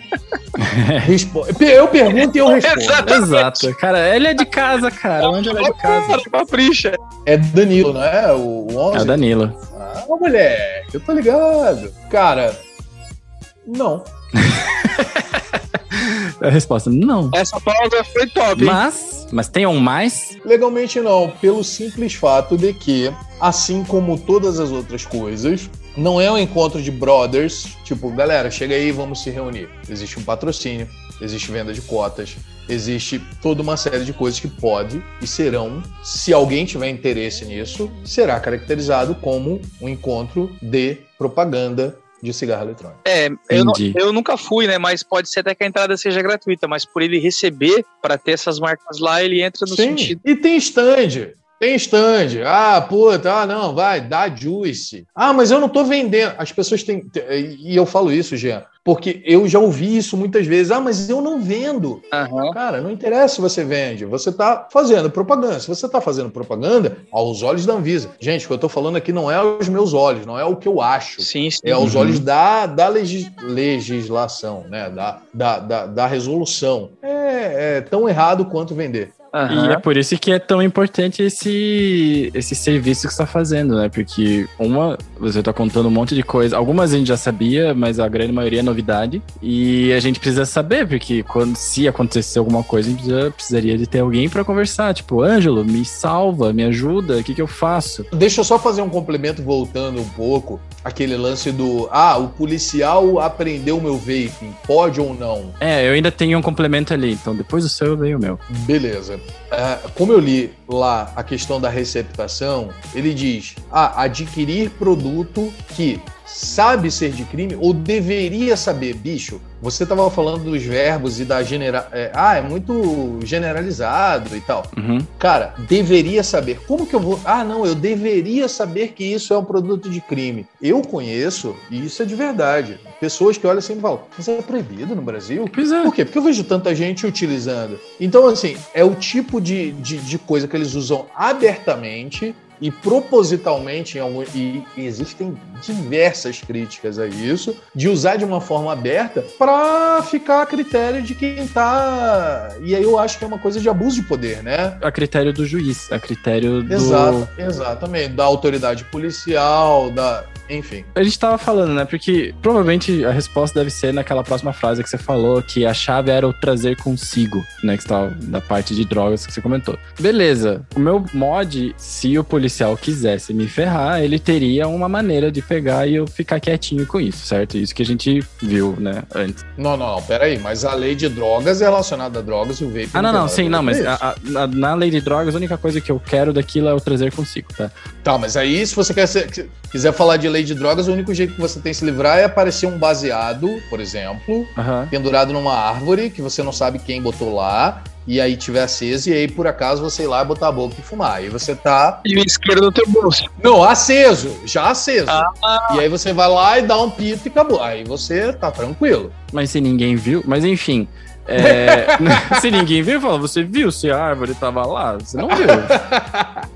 Speaker 3: <laughs> <laughs>
Speaker 2: Respo- Eu pergunto e eu respondo.
Speaker 3: Exato.
Speaker 1: Exato. Cara, ele é de casa, cara. Onde ele é de casa?
Speaker 3: Capricha.
Speaker 2: É Danilo, não é? O o
Speaker 1: É o
Speaker 2: 11?
Speaker 1: Danilo.
Speaker 2: Ah, moleque, eu tô ligado. Cara, não. <laughs>
Speaker 1: A resposta, não.
Speaker 3: Essa pausa foi top, hein?
Speaker 1: Mas, mas tem um mais?
Speaker 2: Legalmente não, pelo simples fato de que, assim como todas as outras coisas, não é um encontro de brothers, tipo, galera, chega aí, vamos se reunir. Existe um patrocínio, existe venda de cotas, existe toda uma série de coisas que pode e serão, se alguém tiver interesse nisso, será caracterizado como um encontro de propaganda de cigarro eletrônico.
Speaker 3: É, eu, não, eu, nunca fui, né? Mas pode ser até que a entrada seja gratuita, mas por ele receber para ter essas marcas lá, ele entra no Sim. sentido.
Speaker 2: E tem stand. Tem stand. Ah, puta, ah, não, vai, dá juice. Ah, mas eu não tô vendendo. As pessoas têm. E eu falo isso, Jean, porque eu já ouvi isso muitas vezes. Ah, mas eu não vendo. Uhum. Cara, não interessa se você vende. Você tá fazendo propaganda. Se você tá fazendo propaganda, aos olhos da Anvisa. Gente, o que eu tô falando aqui não é aos meus olhos, não é o que eu acho.
Speaker 3: Sim, sim.
Speaker 2: É aos uhum. olhos da, da legis, legislação, né? Da, da, da, da resolução. É, é tão errado quanto vender.
Speaker 1: Uhum. E é por isso que é tão importante esse, esse serviço que você está fazendo, né? Porque uma, você está contando um monte de coisa. Algumas a gente já sabia, mas a grande maioria é novidade. E a gente precisa saber, porque quando se acontecer alguma coisa, a gente precisa, precisaria de ter alguém para conversar. Tipo, Ângelo, me salva, me ajuda, o que, que eu faço?
Speaker 2: Deixa eu só fazer um complemento voltando um pouco. Aquele lance do, ah, o policial apreendeu meu vaping, pode ou não?
Speaker 1: É, eu ainda tenho um complemento ali, então depois do seu eu dei o meu.
Speaker 2: Beleza. É, como eu li lá a questão da receptação, ele diz: ah, adquirir produto que sabe ser de crime ou deveria saber, bicho. Você estava falando dos verbos e da genera... É, ah, é muito generalizado e tal. Uhum. Cara, deveria saber. Como que eu vou. Ah, não, eu deveria saber que isso é um produto de crime. Eu conheço, e isso é de verdade, pessoas que olham assim e falam: Mas é proibido no Brasil?
Speaker 1: Pois é.
Speaker 2: Por quê? Porque eu vejo tanta gente utilizando. Então, assim, é o tipo de, de, de coisa que eles usam abertamente e propositalmente, e existem diversas críticas a isso, de usar de uma forma aberta para ficar a critério de quem está. E aí eu acho que é uma coisa de abuso de poder, né?
Speaker 1: A critério do juiz, a critério do.
Speaker 2: Exato, exatamente. Da autoridade policial, da enfim.
Speaker 1: A gente tava falando, né? Porque provavelmente a resposta deve ser naquela próxima frase que você falou, que a chave era o trazer consigo, né? Que estava da parte de drogas que você comentou. Beleza. O meu mod, se o policial quisesse me ferrar, ele teria uma maneira de pegar e eu ficar quietinho com isso, certo? Isso que a gente viu, né, antes.
Speaker 2: Não, não, não, peraí. Mas a lei de drogas é relacionada a drogas e o vape.
Speaker 1: Ah, não, não, sim, não, mas a, a, na lei de drogas, a única coisa que eu quero daquilo é o trazer consigo, tá?
Speaker 2: Tá, mas aí se você quer ser, quiser falar de lei de drogas, o único jeito que você tem de se livrar é aparecer um baseado, por exemplo, uhum. pendurado numa árvore que você não sabe quem botou lá, e aí tiver aceso, e aí por acaso você ir lá e botar a boca e fumar. Aí você tá.
Speaker 3: E o isqueiro no teu bolso.
Speaker 2: Não, aceso, já aceso. Ah. E aí você vai lá e dá um pito e acabou. Aí você tá tranquilo.
Speaker 1: Mas se ninguém viu, mas enfim. É... <laughs> <laughs> se ninguém viu, fala, você viu se a árvore tava lá? Você não viu. <laughs>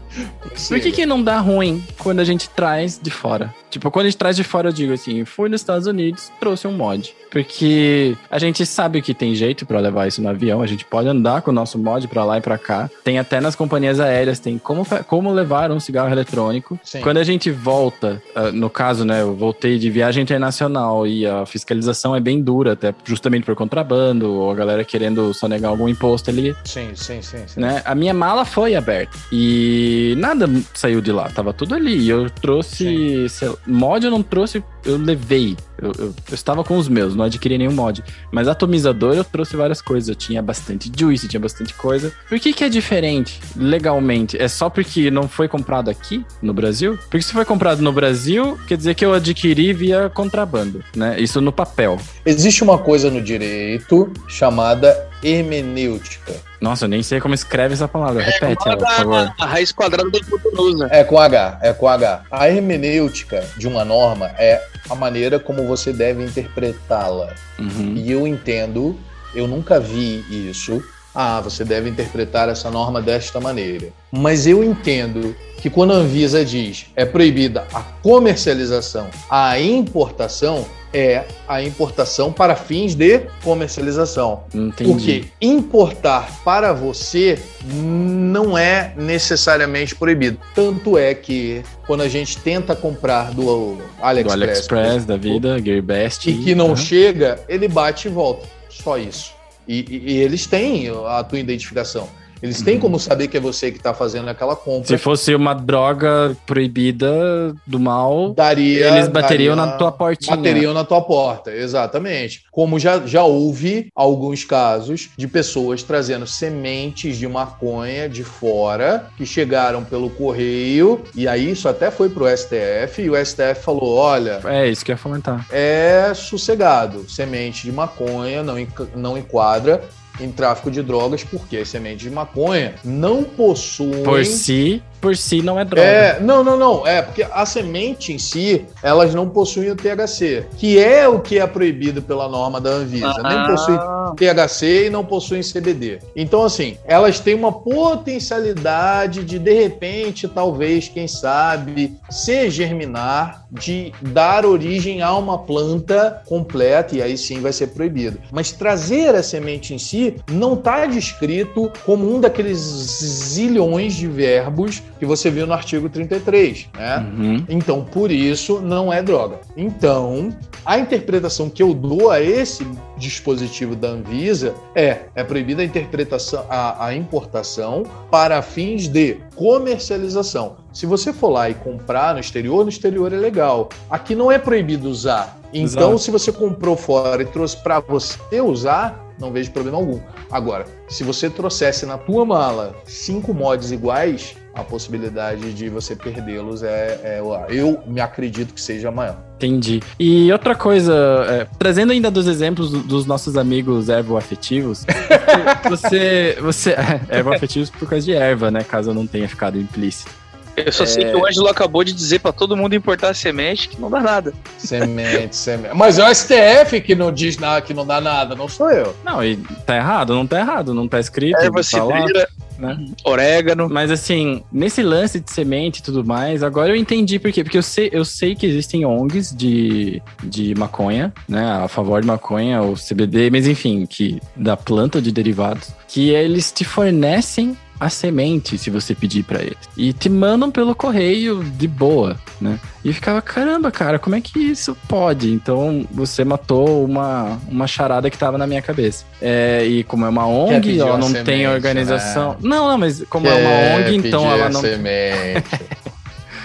Speaker 1: Por que, que não dá ruim quando a gente traz de fora? Tipo, quando a gente traz de fora, eu digo assim, fui nos Estados Unidos, trouxe um mod. Porque a gente sabe que tem jeito para levar isso no avião, a gente pode andar com o nosso mod para lá e para cá. Tem até nas companhias aéreas, tem como, como levar um cigarro eletrônico. Sim. Quando a gente volta, ah, no caso, né, eu voltei de viagem internacional e a fiscalização é bem dura, até justamente por contrabando, ou a galera querendo sonegar algum imposto ali.
Speaker 2: Sim, sim, sim. sim.
Speaker 1: Né? A minha mala foi aberta. E nada saiu de lá, tava tudo ali. Eu trouxe, sei, mod eu não trouxe, eu levei. Eu, eu, eu, estava com os meus, não adquiri nenhum mod. Mas atomizador eu trouxe várias coisas. Eu tinha bastante juice, tinha bastante coisa. Por que, que é diferente legalmente? É só porque não foi comprado aqui no Brasil? Porque se foi comprado no Brasil, quer dizer que eu adquiri via contrabando, né? Isso no papel.
Speaker 2: Existe uma coisa no direito chamada hermenêutica.
Speaker 1: Nossa, eu nem sei como escreve essa palavra. Repete é, ela, por favor.
Speaker 3: A raiz quadrada da hipotenusa.
Speaker 2: É com H, é com H. A hermenêutica de uma norma é a maneira como você deve interpretá-la. Uhum. E eu entendo, eu nunca vi isso. Ah, você deve interpretar essa norma desta maneira. Mas eu entendo que quando a Anvisa diz é proibida a comercialização, a importação, é a importação para fins de comercialização.
Speaker 1: Entendi.
Speaker 2: Porque importar para você não é necessariamente proibido. Tanto é que quando a gente tenta comprar do AliExpress, do
Speaker 1: AliExpress da vida, Gearbest,
Speaker 2: e que não chega, ele bate e volta. Só isso. E, e, eles têm a tua identificação. Eles têm como saber que é você que está fazendo aquela compra.
Speaker 1: Se fosse uma droga proibida do mal,
Speaker 2: daria,
Speaker 1: eles bateriam
Speaker 2: daria-
Speaker 1: na tua portinha.
Speaker 2: Bateriam na tua porta, exatamente. Como já, já houve alguns casos de pessoas trazendo sementes de maconha de fora que chegaram pelo correio, e aí isso até foi pro STF, e o STF falou: olha,
Speaker 1: É isso que eu ia fomentar.
Speaker 2: é sossegado. Semente de maconha não, não enquadra em tráfico de drogas, porque as sementes de maconha não possuem.
Speaker 1: Por si, por si não é droga.
Speaker 2: É, não, não, não. É, porque a semente em si, elas não possuem o THC, que é o que é proibido pela norma da Anvisa. Nem possui THC e não possuem CBD. Então, assim, elas têm uma potencialidade de, de repente, talvez, quem sabe, se germinar, de dar origem a uma planta completa, e aí sim vai ser proibido. Mas trazer a semente em si não está descrito como um daqueles zilhões de verbos que você viu no artigo 33, né?
Speaker 1: Uhum.
Speaker 2: Então, por isso, não é droga. Então, a interpretação que eu dou a esse dispositivo da Anvisa é: é proibida a interpretação, a, a importação para fins de comercialização. Se você for lá e comprar no exterior, no exterior é legal. Aqui não é proibido usar. Então,
Speaker 1: Exato.
Speaker 2: se você comprou fora e trouxe para você usar, não vejo problema algum. Agora, se você trouxesse na tua mala cinco mods iguais, a possibilidade de você perdê-los é, é- eu me acredito que seja maior.
Speaker 1: Entendi. E outra coisa, é, trazendo ainda dos exemplos do- dos nossos amigos ervoafetivos, <laughs> você, você ervoafetivos por causa de erva, né? Caso eu não tenha ficado implícito.
Speaker 3: Eu só sei que o Ângelo acabou de dizer pra todo mundo importar semente que não dá nada.
Speaker 2: Semente, semente. Mas é o STF que não diz nada, que não dá nada, não sou eu.
Speaker 1: Não, e tá errado, não tá errado, não tá escrito.
Speaker 3: Erva
Speaker 1: tá lá.
Speaker 3: cidreira,
Speaker 1: né?
Speaker 3: orégano.
Speaker 1: Mas assim, nesse lance de semente e tudo mais, agora eu entendi por quê. Porque eu sei, eu sei que existem ONGs de, de maconha, né? A favor de maconha, ou CBD, mas enfim, que da planta de derivados, que eles te fornecem a semente se você pedir pra eles. E te mandam pelo correio de boa, né? E eu ficava, caramba, cara, como é que isso pode? Então você matou uma, uma charada que tava na minha cabeça. É, e como é uma ONG, ela não
Speaker 2: semente,
Speaker 1: tem organização.
Speaker 2: né?
Speaker 1: Não, não, mas como é uma ONG, então ela não.
Speaker 2: Semente. <laughs>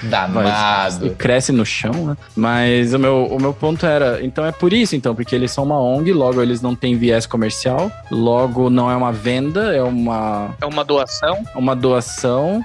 Speaker 1: Mas-
Speaker 2: Danado.
Speaker 1: e cresce no chão, né? Mas o meu, o meu ponto era, então é por isso, então, porque eles são uma ONG, logo eles não têm viés comercial, logo não é uma venda, é uma,
Speaker 3: É uma doação.
Speaker 1: uma doação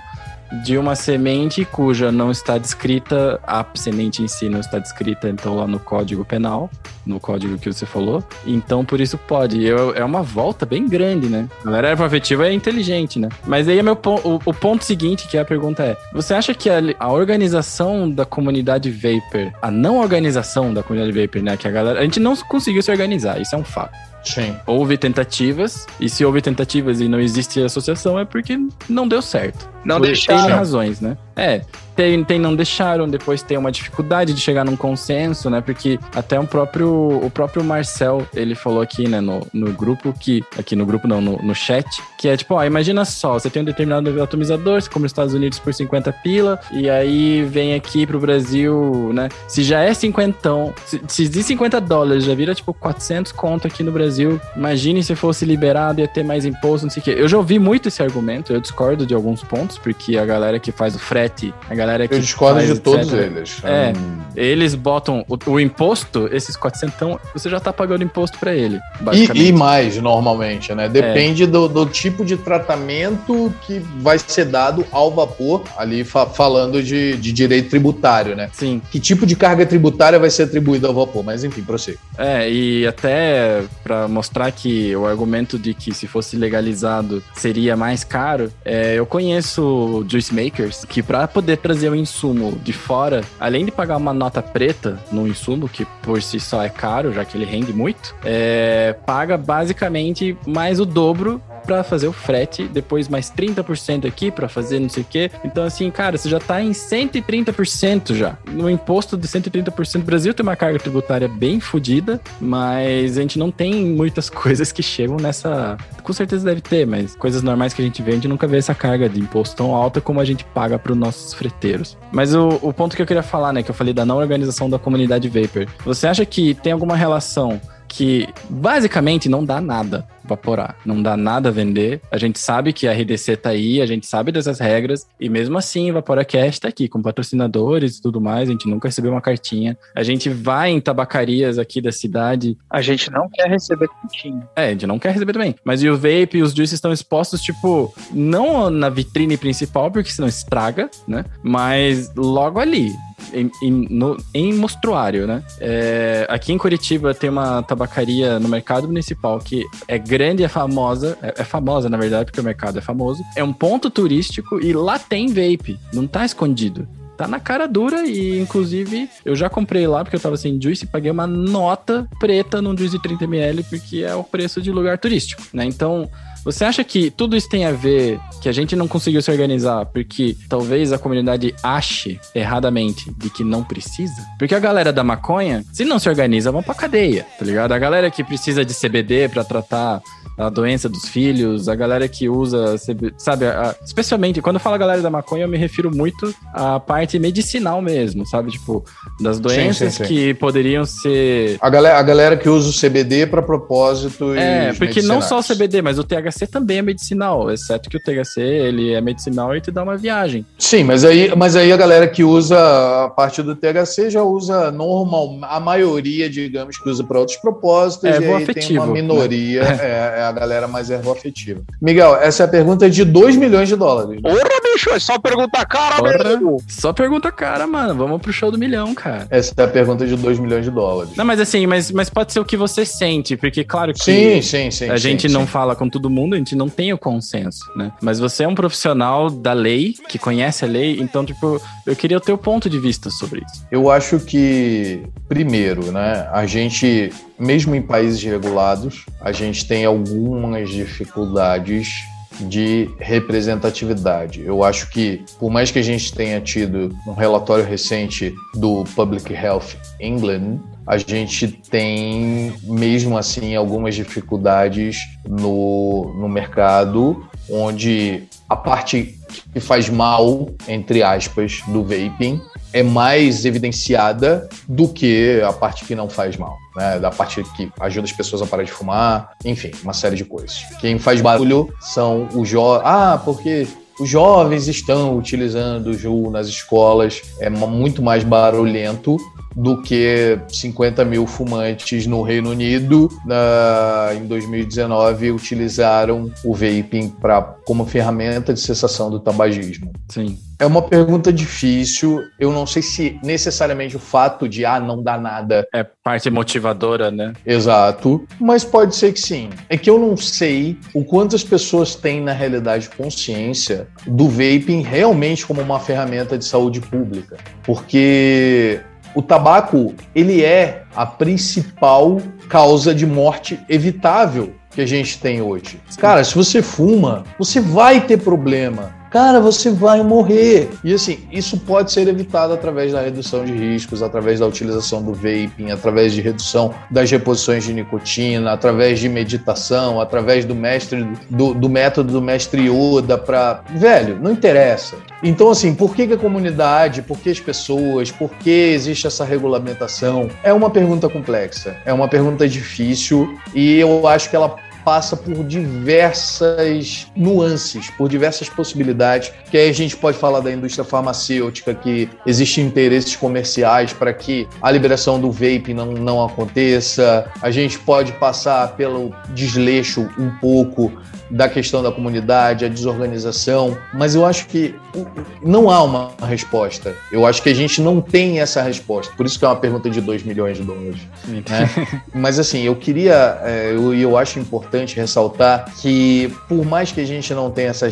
Speaker 1: de uma semente cuja não está descrita, a semente em si não está descrita, então, lá no Código Penal, no código que você falou. Então, por isso pode. Eu- é uma volta bem grande, né? A galera erva afetiva é inteligente, né? Mas aí é meu o, o ponto seguinte, que a pergunta é: você acha que a, a organização da comunidade Vapor, a não organização da comunidade Vapor, né? Que a galera. A gente não conseguiu se organizar, isso é um fato.
Speaker 2: Sim.
Speaker 1: Houve tentativas, e se houve tentativas e não existe associação, é porque não deu certo.
Speaker 3: Não
Speaker 1: Por N
Speaker 3: deixaram.
Speaker 1: razões, né? É, tem, tem não deixaram, depois tem uma dificuldade de chegar num consenso, né? Porque até o próprio, o próprio Marcel, ele falou aqui, né, no, no grupo, que. Aqui no grupo, não, no, no chat, que é tipo, ó, imagina só, você tem um determinado atomizador, você compra nos Estados Unidos por 50 pila, e aí vem aqui pro Brasil, né? Se já é 50, se, se de 50 dólares já vira tipo 400 conto aqui no Brasil, imagine se fosse liberado, ia ter mais imposto, não sei o quê. Eu já ouvi muito esse argumento, eu discordo de alguns pontos, porque a galera que faz o frete, a galera que
Speaker 2: Eu discordo de todos eles.
Speaker 1: É.
Speaker 2: Hum,
Speaker 1: Eles botam o, o imposto, esses 400, você já tá pagando imposto pra ele,
Speaker 2: E, e mais, normalmente, né? Depende do, do tipo de tratamento que vai ser dado ao vapor, ali fa- falando de, de direito tributário, né?
Speaker 1: Sim,
Speaker 2: Que tipo de carga tributária vai ser atribuída ao vapor? Mas enfim, prossiga.
Speaker 1: É, e até pra mostrar que o argumento de que se fosse legalizado seria mais caro, é, eu conheço juice makers que pra poder trazer o insumo de fora, além de pagar uma nota preta no insumo, que por si só é caro, já que ele rende muito, é, paga basicamente mais o dobro pra fazer o frete, depois mais 30% aqui pra fazer não sei o quê. Então, assim, cara, você já tá em 130% já. No imposto de 130%, o Brasil tem uma carga tributária bem fodida, mas a gente não tem muitas <laughs> coisas que chegam nessa. Com certeza deve ter, mas coisas normais que a gente gente nunca vê essa carga de imposto tão alta como a gente paga para os nossos freteiros. Mas o, o ponto que eu queria falar, né, que eu falei da não organização da comunidade Vapor, você acha que tem alguma relação que basicamente não dá nada. Vaporar. Não dá nada a vender. A gente sabe que a RDC tá aí, a gente sabe dessas regras, e mesmo assim, o Vaporacast tá aqui, com patrocinadores e tudo mais, a gente nunca recebeu uma cartinha. A gente vai em tabacarias aqui da cidade.
Speaker 3: A gente não quer receber cartinha.
Speaker 1: É, a gente não quer receber também. Mas e o vape e os juices estão expostos, tipo, não na vitrine principal, porque senão estraga, né? Mas logo ali em, em, no, em mostruário, né? É, aqui em Curitiba tem uma tabacaria no mercado municipal que é grande, é famosa, é, é, famosa na verdade, porque o mercado é famoso. É um ponto turístico e lá tem vape, não tá escondido. Tá na cara dura e, inclusive, eu já comprei lá porque eu tava sem juice e paguei uma nota preta num juice de 30ml porque é o preço de lugar turístico, né? Então, você acha que tudo isso tem a ver que a gente não conseguiu se organizar porque talvez a comunidade ache erradamente de que não precisa? Porque a galera da maconha, se não se organiza, vão pra cadeia, tá ligado? A galera que precisa de CBD para tratar a doença dos filhos, a galera que usa, sabe, a, especialmente quando eu falo galera da maconha, eu me refiro muito à parte medicinal mesmo, sabe? Tipo, das doenças sim, sim, sim. que poderiam ser.
Speaker 2: A galera, a galera que usa o CBD para propósito.
Speaker 1: É, porque não só o CBD, mas o THC também é medicinal, exceto que o THC ele é medicinal e te dá uma viagem.
Speaker 2: Sim, mas aí, mas aí a galera que usa a parte do THC já usa normal, a maioria, digamos, que usa para outros propósitos,
Speaker 1: é,
Speaker 2: e aí
Speaker 1: afetivo,
Speaker 2: tem uma minoria. Né? <laughs> É, é a galera mais ervoafetiva. Miguel, essa é a pergunta de 2 milhões de dólares.
Speaker 3: Né? Porra, bicho, é só pergunta cara, Porra,
Speaker 1: mesmo. Só pergunta cara, mano. Vamos pro show do milhão, cara.
Speaker 2: Essa é a pergunta de 2 milhões de dólares.
Speaker 1: Não, mas assim, mas, mas pode ser o que você sente, porque claro que
Speaker 2: sim, sim, sim,
Speaker 1: a
Speaker 2: sim,
Speaker 1: gente
Speaker 2: sim,
Speaker 1: não
Speaker 2: sim.
Speaker 1: fala com todo mundo, a gente não tem o consenso, né? Mas você é um profissional da lei, que conhece a lei, então, tipo, eu queria o teu ponto de vista sobre isso.
Speaker 2: Eu acho que, primeiro, né, a gente mesmo em países regulados, a gente tem algumas dificuldades de representatividade. Eu acho que, por mais que a gente tenha tido um relatório recente do Public Health England, a gente tem, mesmo assim, algumas dificuldades no, no mercado, onde a parte que faz mal, entre aspas, do vaping é mais evidenciada do que a parte que não faz mal, né? Da parte que ajuda as pessoas a parar de fumar, enfim, uma série de coisas. Quem faz barulho são os jovens. Ah, porque os jovens estão utilizando o JU nas escolas, é muito mais barulhento do que 50 mil fumantes no Reino Unido na, em 2019 utilizaram o vaping pra, como ferramenta de cessação do tabagismo.
Speaker 1: Sim.
Speaker 2: É uma pergunta difícil. Eu não sei se necessariamente o fato de ah, não dá nada.
Speaker 1: É parte motivadora, né?
Speaker 2: Exato. Mas pode ser que sim. É que eu não sei o quanto as pessoas têm, na realidade, consciência do vaping realmente como uma ferramenta de saúde pública. Porque o tabaco, ele é a principal causa de morte evitável que a gente tem hoje. Cara, se você fuma, você vai ter problema cara, você vai morrer. E assim, isso pode ser evitado através da redução de riscos, através da utilização do vaping, através de redução das reposições de nicotina, através de meditação, através do mestre do, do método do mestre Yoda para, velho, não interessa. Então assim, por que, que a comunidade, por que as pessoas, por que existe essa regulamentação? É uma pergunta complexa, é uma pergunta difícil e eu acho que ela passa por diversas nuances, por diversas possibilidades, que aí a gente pode falar da indústria farmacêutica, que existem interesses comerciais para que a liberação do vape não, não aconteça, a gente pode passar pelo desleixo um pouco da questão da comunidade, a desorganização, mas eu acho que não há uma resposta. Eu acho que a gente não tem essa resposta. Por isso que é uma pergunta de 2 milhões de dólares. Né? <laughs> mas assim, eu queria, é, eu, eu acho importante ressaltar que por mais que a gente não tenha essa,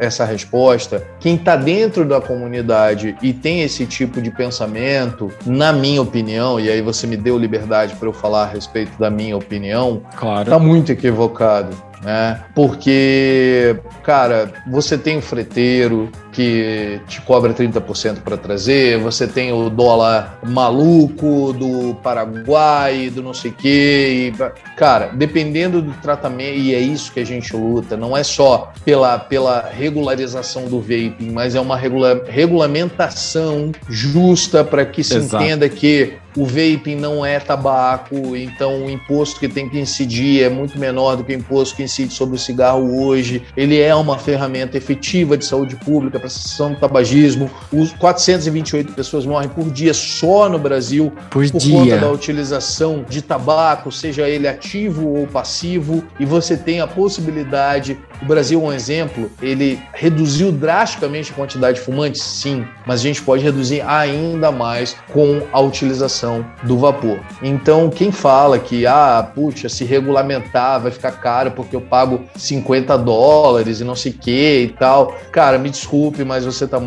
Speaker 2: essa resposta, quem está dentro da comunidade e tem esse tipo de pensamento, na minha opinião, e aí você me deu liberdade para eu falar a respeito da minha opinião,
Speaker 1: claro.
Speaker 2: tá muito equivocado né? Porque, cara, você tem o freteiro que te cobra 30% para trazer, você tem o dólar maluco do Paraguai, do não sei o quê. E, cara, dependendo do tratamento, e é isso que a gente luta, não é só pela, pela regularização do vaping, mas é uma regula, regulamentação justa para que se
Speaker 1: Exato.
Speaker 2: entenda que o vaping não é tabaco, então o imposto que tem que incidir é muito menor do que o imposto que incide sobre o cigarro hoje. Ele é uma ferramenta efetiva de saúde pública cessação do tabagismo. Os 428 pessoas morrem por dia só no Brasil
Speaker 1: por,
Speaker 2: por
Speaker 1: dia.
Speaker 2: conta da utilização de tabaco, seja ele ativo ou passivo, e você tem a possibilidade. O Brasil é um exemplo, ele reduziu drasticamente a quantidade de fumantes, sim, mas a gente pode reduzir ainda mais com a utilização do vapor. Então, quem fala que, ah, puxa, se regulamentar vai ficar caro porque eu pago 50 dólares e não sei o que e tal, cara, me desculpe, mas você tá,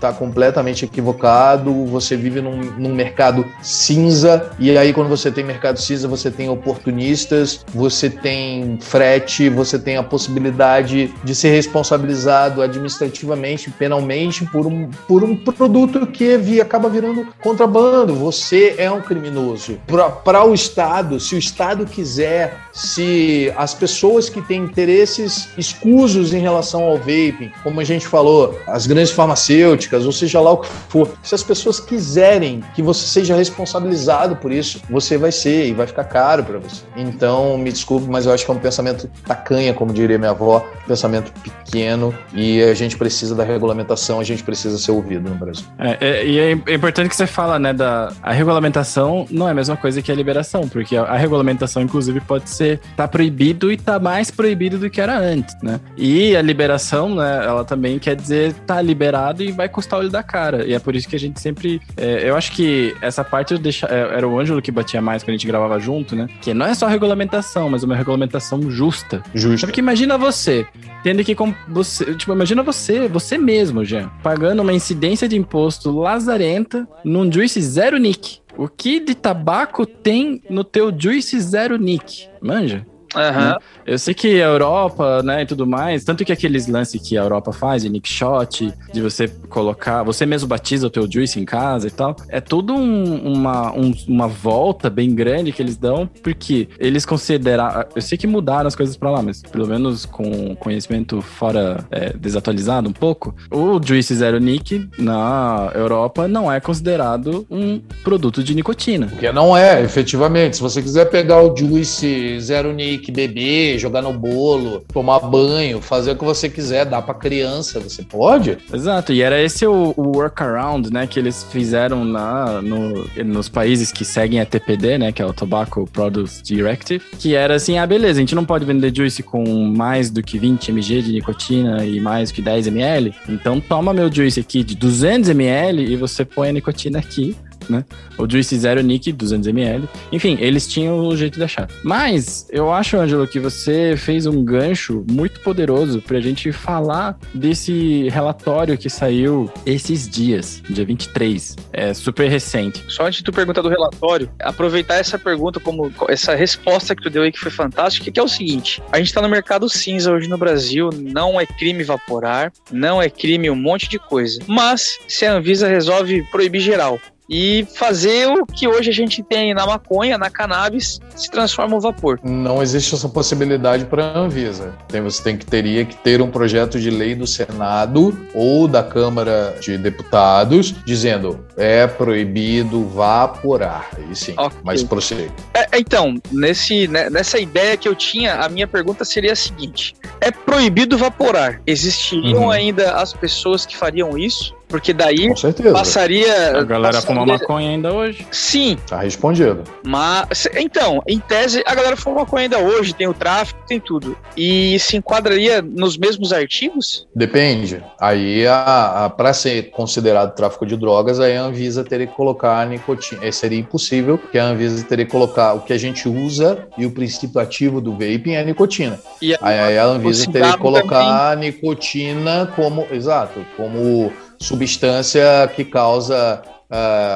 Speaker 2: tá completamente equivocado. Você vive num, num mercado cinza, e aí, quando você tem mercado cinza, você tem oportunistas, você tem frete, você tem a possibilidade de ser responsabilizado administrativamente, penalmente, por um, por um produto que via, acaba virando contrabando. Você é um criminoso. Para o Estado, se o Estado quiser, se as pessoas que têm interesses escusos em relação ao vaping, como a gente falou, as grandes farmacêuticas, ou seja lá o que for, se as pessoas quiserem que você seja responsabilizado por isso, você vai ser e vai ficar caro para você. Então, me desculpe, mas eu acho que é um pensamento tacanha, como diria minha avó, um pensamento pequeno e a gente precisa da regulamentação, a gente precisa ser ouvido no Brasil.
Speaker 1: É, é, e é importante que você fala, né, da a regulamentação não é a mesma coisa que a liberação, porque a, a regulamentação, inclusive, pode ser tá proibido e tá mais proibido do que era antes, né? E a liberação, né, ela também quer dizer tá liberado e vai custar o olho da cara. E é por isso que a gente sempre. É, eu acho que essa parte eu deixa, é, era o Ângelo que batia mais quando a gente gravava junto, né? Que não é só regulamentação, mas uma regulamentação justa.
Speaker 2: Justa.
Speaker 1: Porque imagina você, tendo que. Você, tipo, imagina você, você mesmo, Jean, pagando uma incidência de imposto lazarenta num Juice Zero Nick. O que de tabaco tem no teu Juice Zero Nick? Manja?
Speaker 3: Aham.
Speaker 1: Eu sei que a Europa, né, e tudo mais, tanto que aqueles lances que a Europa faz, de nick shot, de você colocar, você mesmo batiza o teu juice em casa e tal, é tudo um- uma, um- uma volta bem grande que eles dão, porque eles consideram, eu sei que mudaram as coisas pra lá, mas pelo menos com conhecimento fora é, desatualizado um pouco, o juice zero nick na Europa não é considerado um produto de nicotina.
Speaker 2: Porque não é, efetivamente. Se você quiser pegar o Juice Zero Nick, beber, jogar no bolo, tomar banho, fazer o que você quiser, dar pra criança, você pode?
Speaker 1: Exato, e era esse o, o workaround, né, que eles fizeram na, no- nos países que seguem a TPD, né, que é o Tobacco Produce Directive, que era assim, ah, beleza, a gente não pode vender juice com mais do que 20 mg de nicotina e mais do que 10 ml, então toma meu juice aqui de 200 ml e você põe a nicotina aqui, né? O Juice Zero Nick, 200ml. Enfim, eles tinham o jeito de deixar. Mas eu acho, Ângelo, que você fez um gancho muito poderoso pra gente falar desse relatório que saiu esses dias, dia 23. É super recente.
Speaker 3: Só antes de tu perguntar do relatório, aproveitar essa pergunta como essa resposta que tu deu aí que foi fantástica, que é o seguinte: a gente tá no mercado cinza hoje no Brasil, não é crime evaporar, não é crime um monte de coisa. Mas se a Anvisa resolve proibir geral e fazer o que hoje a gente tem na maconha, na cannabis, se transforma o vapor.
Speaker 2: Não existe essa possibilidade para a Anvisa. Você tem que teria que ter um projeto de lei do Senado ou da Câmara de Deputados dizendo é proibido vaporar. Aí sim,
Speaker 3: Ok.
Speaker 2: mas prossiga.
Speaker 3: É, então, nesse, né, nessa ideia que eu tinha, a minha pergunta seria a seguinte: é proibido vaporar? Existiriam
Speaker 2: Uhum.
Speaker 3: ainda as pessoas que fariam isso? Porque daí
Speaker 2: Com certeza.
Speaker 3: passaria.
Speaker 1: A galera
Speaker 3: passaria-
Speaker 1: fuma maconha ainda hoje.
Speaker 3: Sim,
Speaker 2: Tá respondido.
Speaker 3: mas. Então, em tese, a galera fuma maconha ainda hoje, tem o tráfico, tem tudo. E se enquadraria nos mesmos artigos?
Speaker 2: Depende. Aí, a, a, para ser considerado tráfico de drogas, aí a Anvisa teria que colocar a nicotina. Eh, Seria impossível, porque a Anvisa teria que colocar o que a gente usa e o princípio ativo do vaping é a nicotina.
Speaker 3: E
Speaker 2: Aí, aí a Anvisa teria que colocar a nicotina como, exato, como substância que causa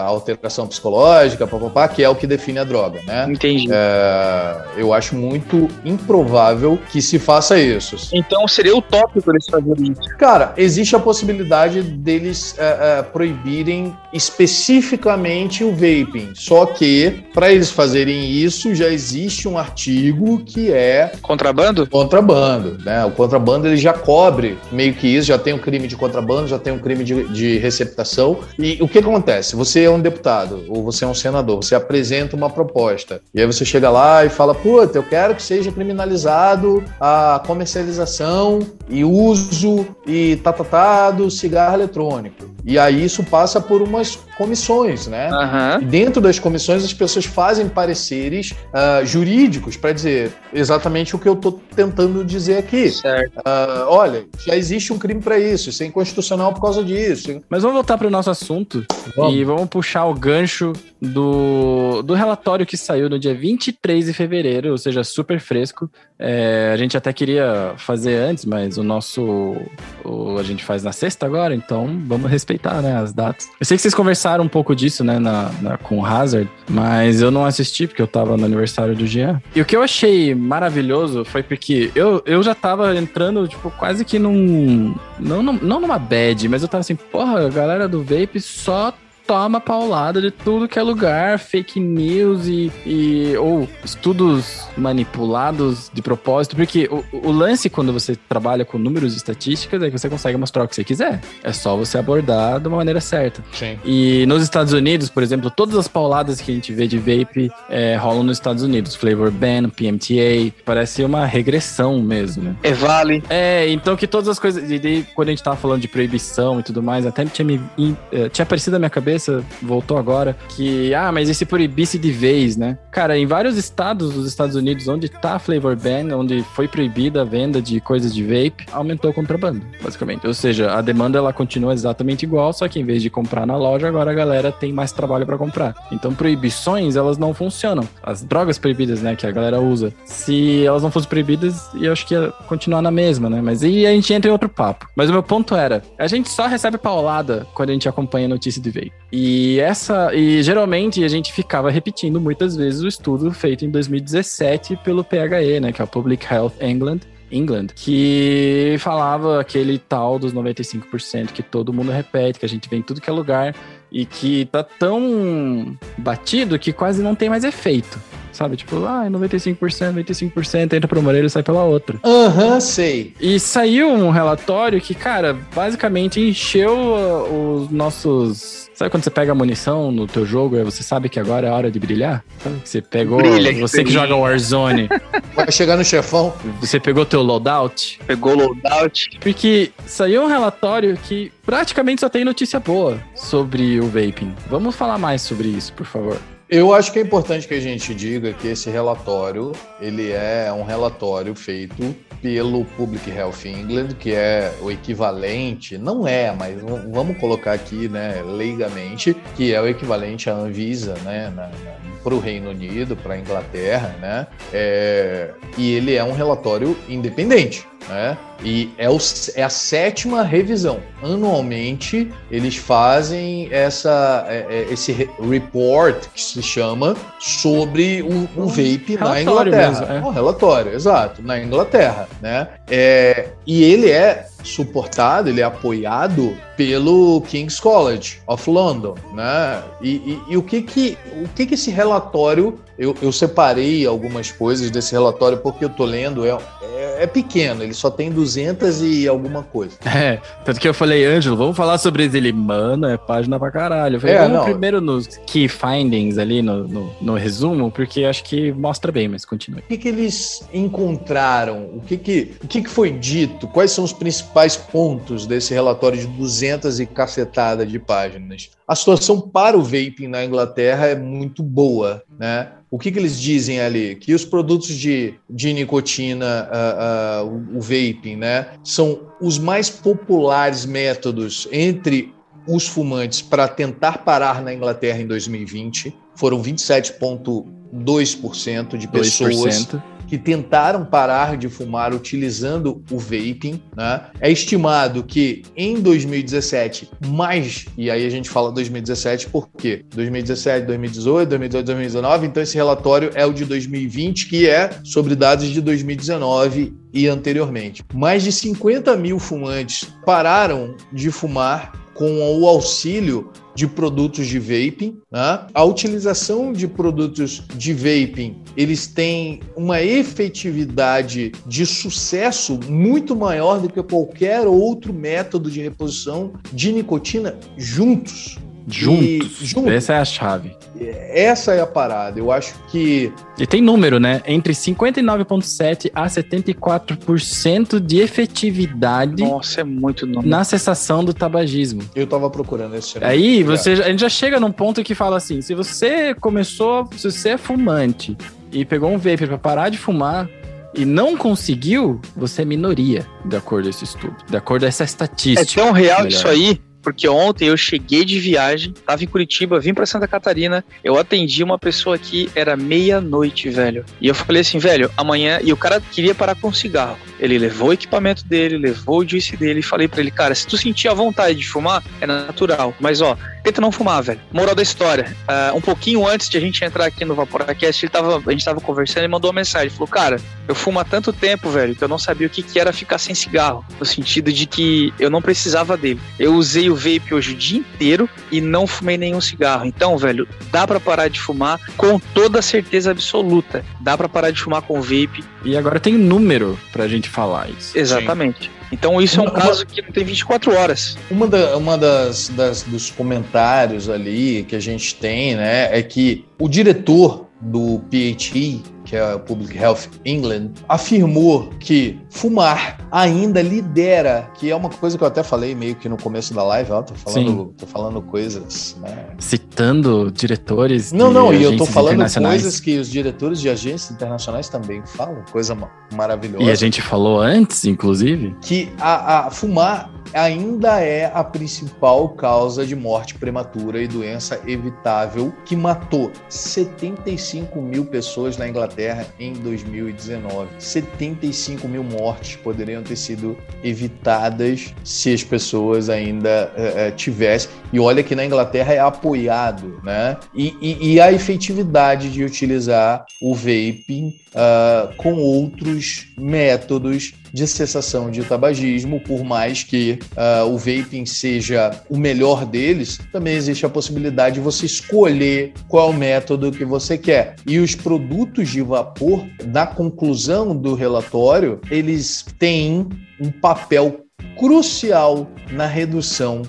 Speaker 2: alteração psicológica, papapá, que é o que define a droga, né?
Speaker 3: Entendi.
Speaker 2: É, eu acho muito improvável que se faça isso.
Speaker 3: Então seria utópico eles fazerem isso.
Speaker 2: Cara, existe a possibilidade deles é, é, proibirem especificamente o vaping. Só que, para eles fazerem isso, já existe um artigo que é
Speaker 3: Contrabando?
Speaker 2: contrabando, né? O contrabando ele já cobre meio que isso, já tem um crime de contrabando, já tem um crime de, de receptação. E o que acontece? Acontece? Você é um deputado ou você é um senador, você apresenta uma proposta e aí você chega lá e fala: Puta, eu quero que seja criminalizado a comercialização e uso e tá, do cigarro eletrônico. E aí isso passa por umas comissões, né? Uhum. E dentro das comissões as pessoas fazem pareceres uh, jurídicos para dizer exatamente o que eu estou tentando dizer aqui. Certo. Uh, olha, já existe um crime para isso, isso é inconstitucional por causa disso.
Speaker 1: Mas vamos voltar para o nosso assunto vamos. e vamos puxar o gancho do, do relatório que saiu no dia 23 de fevereiro, ou seja, super fresco. É, a gente até queria fazer antes, mas o nosso. O, a gente faz na sexta agora, então vamos respeitar né, as datas. Eu sei que vocês conversaram um pouco disso, né, na, na, com o Hazard, mas eu não assisti porque eu tava no aniversário do Jean. E o que eu achei maravilhoso foi porque eu, eu já tava entrando, tipo, quase que num. Não, não, não numa bad, mas eu tava assim, porra, a galera do Vape só toma paulada de tudo que é lugar, fake news e, e ou estudos manipulados de propósito, porque o, o, lance quando você trabalha com números e estatísticas é que você consegue mostrar o que você quiser. É só você abordar de uma maneira certa. Sim. E nos Estados Unidos, por exemplo, todas as pauladas que a gente vê de vape é, rolam nos Estados Unidos. Flavor ban, PMTA, parece uma regressão mesmo. Né?
Speaker 3: É vale.
Speaker 1: É, então que todas as coisas, e daí, quando a gente tava falando de proibição e tudo mais, até tinha me eh, tinha aparecido na minha cabeça cabeça, voltou agora, que, ah, mas e se proibisse de vez, né? Cara, em vários estados dos Estados Unidos onde tá flavor ban, onde foi proibida a venda de coisas de vape, aumentou o contrabando, basicamente. Ou seja, a demanda ela continua exatamente igual, só que em vez de comprar na loja, agora a galera tem mais trabalho para comprar. Então, proibições, elas não funcionam. As drogas proibidas, né, que a galera usa, se elas não fossem proibidas, eu acho que ia continuar na mesma, né? Mas aí a gente entra em outro papo. Mas o meu ponto era, a gente só recebe paulada quando a gente acompanha a notícia de vape. E essa e geralmente a gente ficava repetindo muitas vezes o estudo feito em 2017 pelo PHE, né, que é o Public Health England, England, que falava aquele tal dos 95% que todo mundo repete, que a gente vê em tudo que é lugar e que tá tão batido que quase não tem mais efeito. Sabe? Tipo, ah, 95%, 95%, entra por uma orelha e sai pela outra.
Speaker 2: Aham, uhum, sei.
Speaker 1: E saiu um relatório que, cara, basicamente encheu uh, os nossos. Sabe quando você pega a munição no teu jogo e você sabe que agora é a hora de brilhar? Sabe? Você pegou. Brilha, você que, que joga Warzone. <laughs>
Speaker 2: Vai chegar no chefão.
Speaker 1: Você pegou teu loadout.
Speaker 3: Pegou o loadout.
Speaker 1: Porque saiu um relatório que praticamente só tem notícia boa sobre o vaping. Vamos falar mais sobre isso, por favor.
Speaker 2: Eu acho que é importante que a gente diga que esse relatório, ele é um relatório feito pelo Public Health England, que é o equivalente, não é, mas vamos colocar aqui, né, leigamente, que é o equivalente à Anvisa, né, para o Reino Unido, para a Inglaterra, né, é, e ele é um relatório independente. Né? E é, o, é a sétima revisão. Anualmente eles fazem essa, é, é, esse report que se chama sobre o, o vape na Inglaterra. Mesmo, é. Um relatório, exato, na Inglaterra. Né? É, e ele é suportado, ele é apoiado pelo King's College of London, né? E, e, e o que que o que que esse relatório eu, eu, separei algumas coisas desse relatório porque eu tô lendo é, é, é, pequeno, ele só tem 200 e alguma coisa. <laughs>
Speaker 1: É, tanto que eu falei, Ângelo, vamos falar sobre ele. Mano, é página pra caralho. Eu falei, é, vamos não. primeiro nos key findings ali, no, no, no, resumo, porque acho que mostra bem, mas continue.
Speaker 2: O que que eles encontraram? O que que, o que que foi dito? Quais são os principais pontos desse relatório de 200 e cacetada de páginas? A situação para o vaping na Inglaterra é muito boa, né? O que, que eles dizem ali? Que os produtos de, de nicotina, uh, uh, o, vaping, né, são os mais populares métodos entre os fumantes para tentar parar na Inglaterra em 2020. Foram 27,2% de pessoas 2% que tentaram parar de fumar utilizando o vaping. Né? É estimado que em 2017, mais, e aí a gente fala 2017 porque 2017, 2018, 2018, 2019, então esse relatório é o de 2020, que é sobre dados de 2019 e anteriormente. Mais de 50 mil fumantes pararam de fumar com o auxílio de produtos de vaping. Né? A utilização de produtos de vaping, eles têm uma efetividade de sucesso muito maior do que qualquer outro método de reposição de nicotina juntos.
Speaker 1: Juntos.
Speaker 2: E, juntos.
Speaker 1: Essa é a chave.
Speaker 2: Essa é a parada. Eu acho que.
Speaker 1: E tem número, né? Entre 59,7% a 74% de efetividade
Speaker 3: Nossa, é muito número.
Speaker 1: na cessação do tabagismo.
Speaker 2: Eu tava procurando esse
Speaker 1: Aí você, a gente já chega num ponto que fala assim: se você começou, se você é fumante e pegou um vape para parar de fumar e não conseguiu, você é minoria, de acordo com esse estudo, de acordo com essa
Speaker 3: É
Speaker 1: estatística.
Speaker 3: tão real
Speaker 1: melhor.
Speaker 3: isso aí, porque ontem eu cheguei de viagem, tava em Curitiba, vim pra Santa Catarina, eu atendi uma pessoa aqui, era meia-noite, velho. E eu falei assim, velho, amanhã. E o cara queria parar com o cigarro. Ele levou o equipamento dele, levou o juice dele falei pra ele, cara, se tu sentir a vontade de fumar, é natural. Mas ó, tenta não fumar, velho. Moral da história. ah, um pouquinho antes de a gente entrar aqui no Vaporacast, ele tava, a gente tava conversando e mandou uma mensagem. Falou, cara, eu fumo há tanto tempo, velho, que eu não sabia o que, que era ficar sem cigarro. No sentido de que eu não precisava dele. Eu usei o vape hoje o dia inteiro e não fumei nenhum cigarro. Então, velho, dá pra parar de fumar com toda certeza absoluta. Dá pra parar de fumar com vape,
Speaker 1: E agora tem número pra gente falar isso.
Speaker 3: exatamente. Então isso é um
Speaker 2: Uma-
Speaker 3: caso que não tem 24 horas.
Speaker 2: Uma, da- uma das, das- dos comentários ali que a gente tem, né, é que o diretor do PHE, que é o Public Health England, afirmou que fumar ainda lidera, que é uma coisa que eu até falei meio que no começo da live, ó, tô falando, tô falando coisas, né?
Speaker 1: Citando diretores.
Speaker 2: Não, não, e eu tô falando coisas que os diretores de agências internacionais também falam, coisa ma- maravilhosa.
Speaker 1: E a gente falou antes, inclusive.
Speaker 2: que a, a fumar ainda é a principal causa de morte prematura e doença evitável que matou 75 mil pessoas na Inglaterra em 2019. 75 mil mortes poderiam ter sido evitadas se as pessoas ainda eh, tivessem. E olha que na Inglaterra é apoiado, né? E, e- e a efetividade de utilizar o vaping ah, com outros métodos de cessação de tabagismo, por mais que ah, o vaping seja o melhor deles, também existe a possibilidade de você escolher qual método que você quer. E os produtos de vapor, na conclusão do relatório, eles têm um papel crucial na redução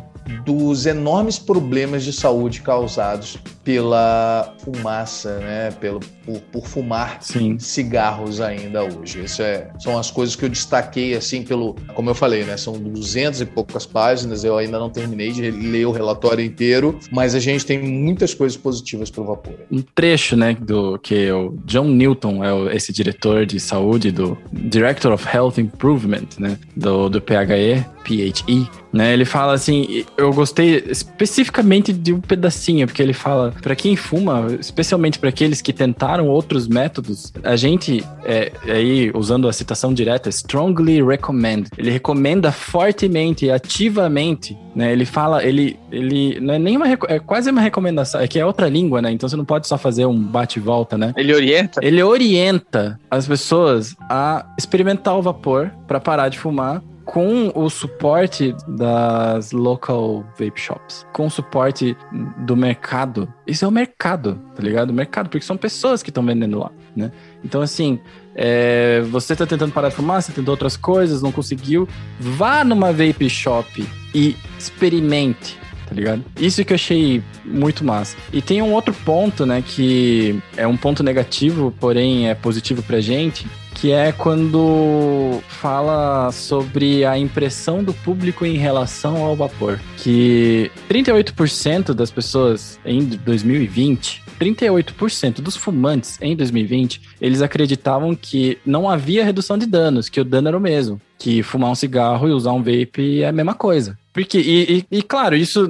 Speaker 2: dos enormes problemas de saúde causados pela fumaça, né? Pelo, por, por fumar
Speaker 1: Sim.
Speaker 2: cigarros ainda hoje. Isso é, são as coisas que eu destaquei assim pelo, como eu falei, né? São 200 e poucas páginas. Eu ainda não terminei de ler o relatório inteiro, mas a gente tem muitas coisas positivas para o vapor.
Speaker 1: um trecho, né, do que o John Newton é o- esse diretor de saúde do Director of Health Improvement, né, do, do PHE, PHE, né, ele fala assim, eu gostei especificamente de um pedacinho, porque ele fala, para quem fuma, especialmente para aqueles que tentaram outros métodos, a gente, é, aí, usando a citação direta, strongly recommend, ele recomenda fortemente e ativamente, né, ele fala, ele, ele, não é nem uma, reco- é quase uma recomendação, é que é outra língua, né, então você não pode só fazer um bate e volta, né,
Speaker 3: Ele orienta.
Speaker 1: ele orienta as pessoas a experimentar o vapor para parar de fumar com o suporte das local vape shops, com o suporte do mercado. Isso é o mercado, tá ligado? O mercado, porque são pessoas que estão vendendo lá, né? Então, assim, é, você tá tentando parar de fumar, você tentou outras coisas, não conseguiu, vá numa vape shop e experimente, tá ligado? Isso que eu achei muito massa. E tem um outro ponto, né, que é um ponto negativo, porém é positivo pra gente, que é quando fala sobre a impressão do público em relação ao vapor. Que 38% das pessoas em 2020, 38% dos fumantes em 2020, eles acreditavam que não havia redução de danos, que o dano era o mesmo. Que fumar um cigarro e usar um vape é a mesma coisa. Porque, e, e- e, claro, isso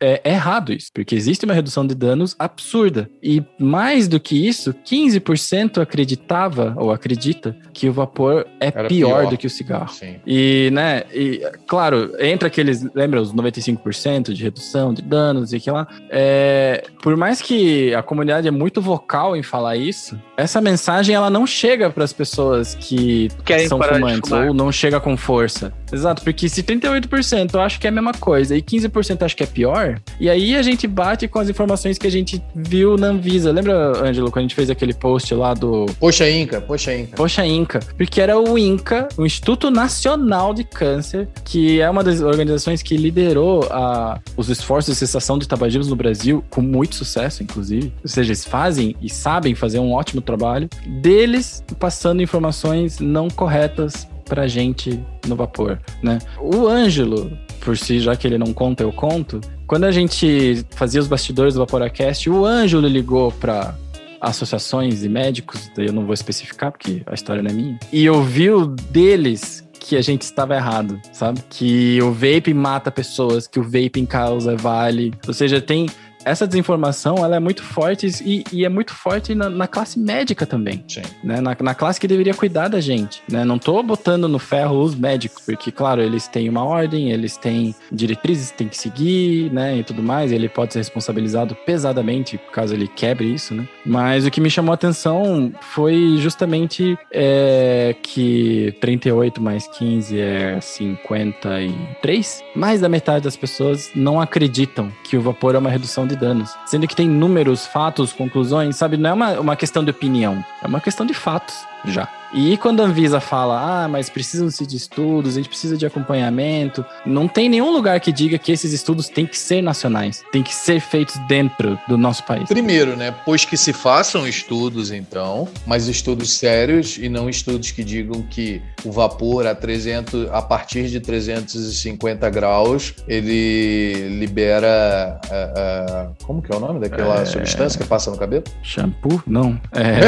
Speaker 1: é, é errado isso, porque existe uma redução de danos absurda. E mais do que isso, 15% acreditava ou acredita que o vapor é pior,
Speaker 2: pior.
Speaker 1: do que o cigarro.
Speaker 2: Sim.
Speaker 1: E, né, e, claro, entra aqueles, lembra, os 95% de redução de danos e que lá. É, por mais que a comunidade é muito vocal em falar isso, essa mensagem ela não chega para as pessoas que
Speaker 3: Querem
Speaker 1: são fumantes
Speaker 3: fumar.
Speaker 1: ou não chega com força. Exato, porque se 38% eu acho que é a mesma coisa e 15% eu acho que é pior, e aí a gente bate com as informações que a gente viu na Anvisa. Lembra, Ângelo, quando a gente fez aquele post lá do.
Speaker 2: Poxa Inca, Poxa Inca.
Speaker 1: Poxa Inca. Porque era o INCA, o Instituto Nacional de Câncer, que é uma das organizações que liderou a, os esforços de cessação de tabagismo no Brasil, com muito sucesso, inclusive. Ou seja, eles fazem e sabem fazer um ótimo trabalho, deles passando informações não corretas pra gente no vapor, né? O Ângelo, por si, já que ele não conta, eu conto. Quando a gente fazia os bastidores do Vaporacast, o Ângelo ligou pra associações e médicos, daí eu não vou especificar porque a história não é minha, e ouviu deles que a gente estava errado, sabe? Que o vaping mata pessoas, que o vaping causa vale. Ou seja, tem essa desinformação ela é muito forte e, e é muito forte na, na, classe médica também.
Speaker 2: Sim.
Speaker 1: Né? Na, na, classe que deveria cuidar da gente. Né? Não tô botando no ferro os médicos, porque, claro, eles têm uma ordem, eles têm diretrizes, têm que seguir, né? E tudo mais. Ele pode ser responsabilizado pesadamente caso ele quebre isso, né? Mas o que me chamou a atenção foi justamente é, que 38 mais 15 é 53. Mais da metade das pessoas não acreditam que o vapor é uma redução de danos. Sendo que tem números, fatos, conclusões, sabe? Não é uma, uma questão de opinião, é uma questão de fatos já. E quando a Anvisa fala, ah, mas precisam-se de estudos, a gente precisa de acompanhamento, não tem nenhum lugar que diga que esses estudos têm que ser nacionais, têm que ser feitos dentro do nosso país.
Speaker 2: Primeiro, né, pois que se façam estudos, então, mas estudos sérios e não estudos que digam que o vapor a 300, a partir de 350 graus, ele libera, uh, uh, como que é o nome daquela é... substância que passa no cabelo?
Speaker 1: Shampoo? Não. É...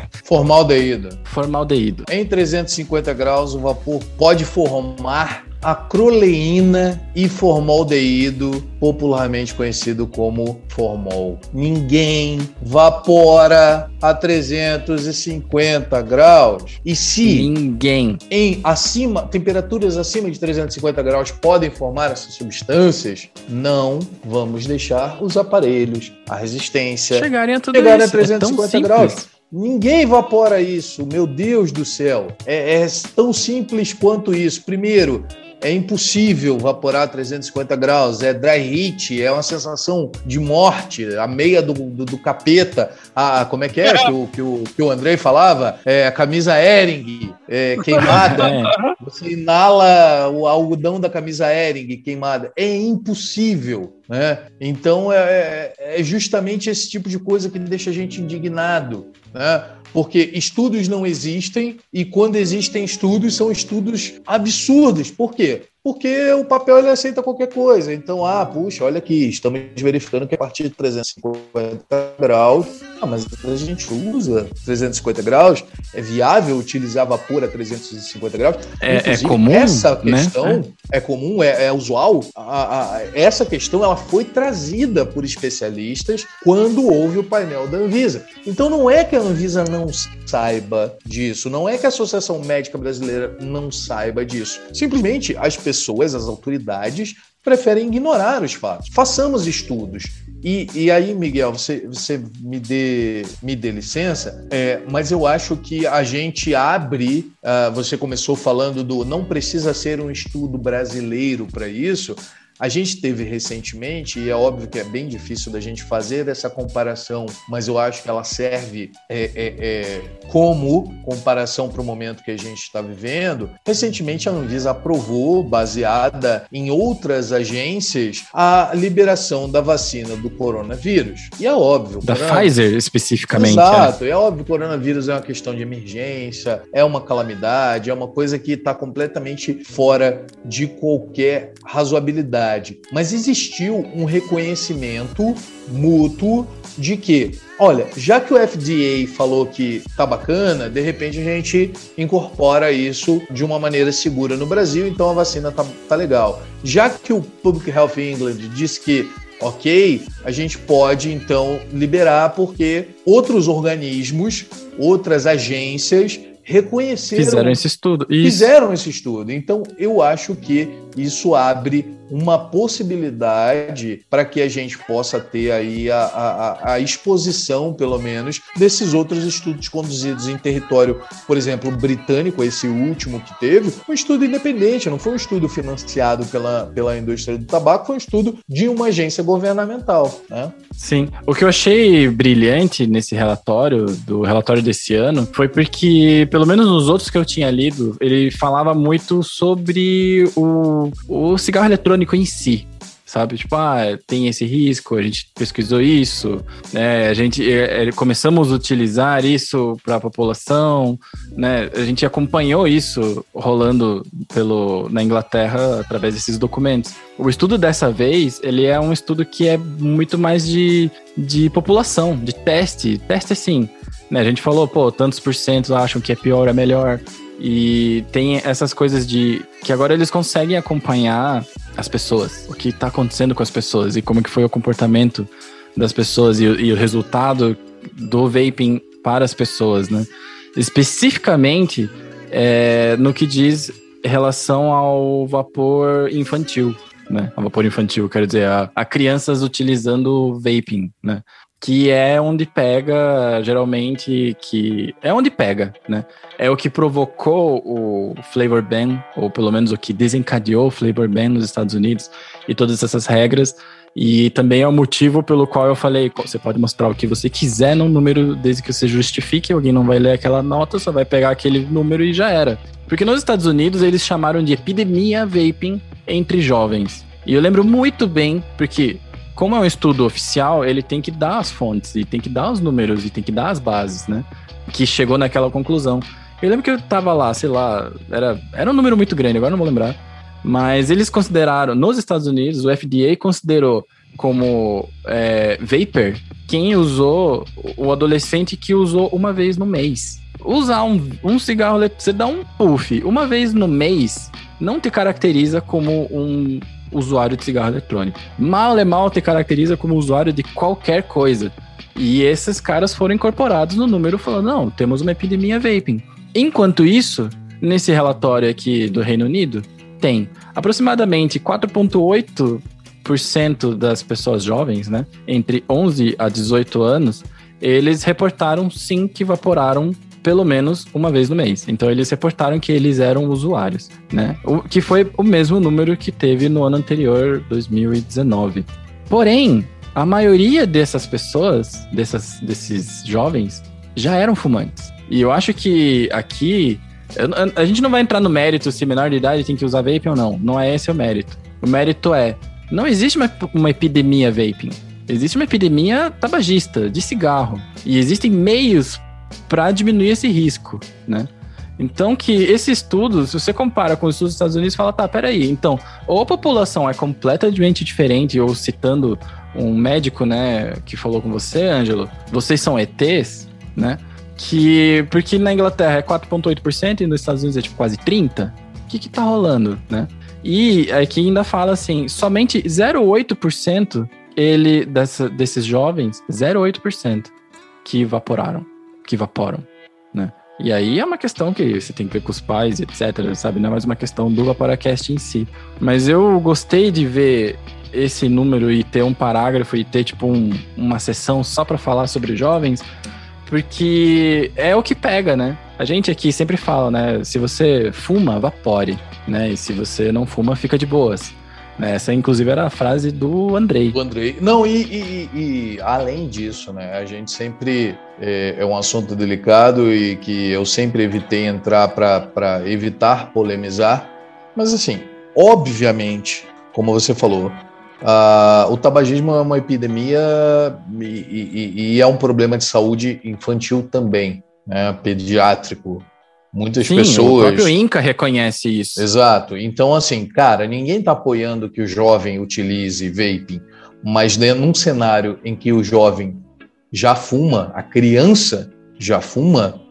Speaker 1: <laughs> <laughs>
Speaker 2: Formaldeído.
Speaker 1: Formaldeído.
Speaker 2: Em 350 graus, o vapor pode formar acroleína e formaldeído, popularmente conhecido como formol. Ninguém vapora a 350 graus. E se
Speaker 1: ninguém
Speaker 2: em acima, temperaturas acima de 350 graus podem formar essas substâncias, não vamos deixar os aparelhos, a resistência
Speaker 1: chegarem a tudo
Speaker 2: chegarem
Speaker 1: isso.
Speaker 2: a 350 é graus. Ninguém evapora isso, meu Deus do céu. É, é, tão simples quanto isso. Primeiro, é impossível vaporar 350 graus, é dry heat, é uma sensação de morte, a meia do, do, do capeta, a, como é que é que o, que o, que o Andrei falava? É, a camisa Ering é, queimada, <laughs> é. você inala o algodão da camisa Ering queimada, é impossível. Né? Então é, é, é justamente esse tipo de coisa que deixa a gente indignado. Né? Porque estudos não existem e quando existem estudos são estudos absurdos. Por quê? Porque o papel ele aceita qualquer coisa. Então, ah, puxa, olha aqui, estamos verificando que a partir de 350 graus, ah, mas a gente usa 350 graus, é viável utilizar vapor a 350 graus.
Speaker 1: É, é comum,
Speaker 2: essa
Speaker 1: né?
Speaker 2: questão né? é comum, é, é usual. A, a, essa questão ela foi trazida por especialistas quando houve o painel da Anvisa. Então, não é que a Anvisa não saiba disso, não é que a Associação Médica Brasileira não saiba disso. Simplesmente as pessoas pessoas, as autoridades, preferem ignorar os fatos. Façamos estudos. E, e aí, Miguel, você, você me, dê, me dê licença, é, mas eu acho que a gente abre. Uh, você começou falando do não precisa ser um estudo brasileiro para isso. A gente teve recentemente, e é óbvio que é bem difícil da gente fazer essa comparação, mas eu acho que ela serve é, é, é, como comparação para o momento que a gente está vivendo. Recentemente, a Anvisa aprovou, baseada em outras agências, a liberação da vacina do coronavírus. E é óbvio.
Speaker 1: Da Pfizer, especificamente.
Speaker 2: É. Exato. É. é óbvio que o coronavírus é uma questão de emergência, é uma calamidade, é uma coisa que está completamente fora de qualquer razoabilidade verdade, mas existiu um reconhecimento mútuo de que, olha, já que o FDA falou que tá bacana, de repente a gente incorpora isso de uma maneira segura no Brasil, então a vacina tá, tá legal. Já que o Public Health England disse que ok, a gente pode então liberar porque outros organismos, outras agências reconheceram.
Speaker 1: Fizeram esse estudo.
Speaker 2: Isso. Fizeram esse estudo. Então, eu acho que isso abre uma possibilidade para que a gente possa ter aí a, a, a, exposição, pelo menos, desses outros estudos conduzidos em território, por exemplo, britânico, esse último que teve, um estudo independente, não foi um estudo financiado pela, pela indústria do tabaco, foi um estudo de uma agência governamental. Né?
Speaker 1: Sim. O que eu achei brilhante nesse relatório, do relatório desse ano, foi porque, pelo menos nos outros que eu tinha lido, ele falava muito sobre o, o cigarro eletrônico em si sabe? Tipo, ah, tem esse risco, a gente pesquisou isso, né? A gente é, é começamos a utilizar isso para a população, né? A gente acompanhou isso rolando pelo na Inglaterra através desses documentos. O estudo dessa vez, ele é um estudo que é muito mais de, de população, de teste, teste assim. Né? A gente falou, pô, tantos por cento acham que é pior, é melhor. E tem essas coisas de que agora eles conseguem acompanhar as pessoas, o que está acontecendo com as pessoas e como que foi o comportamento das pessoas e, e o resultado do vaping para as pessoas, né? Especificamente é, no que diz relação ao vapor infantil, né? A vapor infantil, quero dizer, a, a crianças utilizando vaping, né? Que é onde pega, geralmente, que é onde pega, né? É o que provocou o flavor ban, ou pelo menos o que desencadeou o flavor ban nos Estados Unidos e todas essas regras. E também é o motivo pelo qual eu falei, você pode mostrar o que você quiser num número, desde que você justifique, alguém não vai ler aquela nota, só vai pegar aquele número e já era. Porque nos Estados Unidos eles chamaram de epidemia vaping entre jovens. E eu lembro muito bem, porque como é um estudo oficial, ele tem que dar as fontes, e tem que dar os números, e tem que dar as bases, né? Que chegou naquela conclusão. Eu lembro que eu tava lá, sei lá, era, era um número muito grande, agora não vou lembrar. Mas eles consideraram, nos Estados Unidos, o FDA considerou como é, vapor quem usou, o adolescente que usou uma vez no mês. Usar um, um cigarro, você dá um puff uma vez no mês, não te caracteriza como um usuário de cigarro eletrônico. Mal é mal te caracteriza como usuário de qualquer coisa. E esses caras foram incorporados no número falando, não, temos uma epidemia vaping. Enquanto isso, nesse relatório aqui do Reino Unido, tem aproximadamente 4,8% das pessoas jovens, né, entre 11 a 18 anos, eles reportaram sim que vaporaram pelo menos uma vez no mês. Então eles reportaram que eles eram usuários, né? O que foi o mesmo número que teve no ano anterior, 2019. Porém, a maioria dessas pessoas, dessas, desses jovens, já eram fumantes. E eu acho que aqui a gente não vai entrar no mérito se menor de idade tem que usar vape ou não. Não é esse o mérito. O mérito é não existe uma, uma epidemia vaping. Existe uma epidemia tabagista, de cigarro. E existem meios para diminuir esse risco, né? Então, que esse estudo, se você compara com os estudos dos Estados Unidos, fala, tá, peraí, então, ou a população é completamente diferente, ou citando um médico, né, que falou com você, Ângelo, vocês são ETs, né? Que, porque na Inglaterra é 4,8% e nos Estados Unidos é tipo quase 30%, o que que tá rolando, né? E aqui ainda fala assim, somente 0,8% ele, dessa, desses jovens, 0,8% que evaporaram que evaporam, né? E aí é uma questão que você tem que ver com os pais, etc, sabe? Não é mais uma questão do Vaporacast em si. Mas eu gostei de ver esse número e ter um parágrafo e ter, tipo, um, uma sessão só para falar sobre jovens, porque é o que pega, né? A gente aqui sempre fala, né? Se você fuma, vapore, né? E se você não fuma, fica de boas. Essa, inclusive, era a frase do Andrei.
Speaker 2: Do Andrei. Não, e, e, e além disso, né? A gente sempre. É, é, um assunto delicado e que eu sempre evitei entrar para evitar polemizar. Mas, assim, obviamente, como você falou, o tabagismo é uma epidemia e, e, e, é um problema de saúde infantil também, né? pediátrico. Muitas Sim, pessoas. O
Speaker 1: próprio Inca reconhece isso.
Speaker 2: Exato. Então, assim, cara, ninguém está apoiando que o jovem utilize vaping, mas num cenário em que o jovem já fuma, a criança já fuma,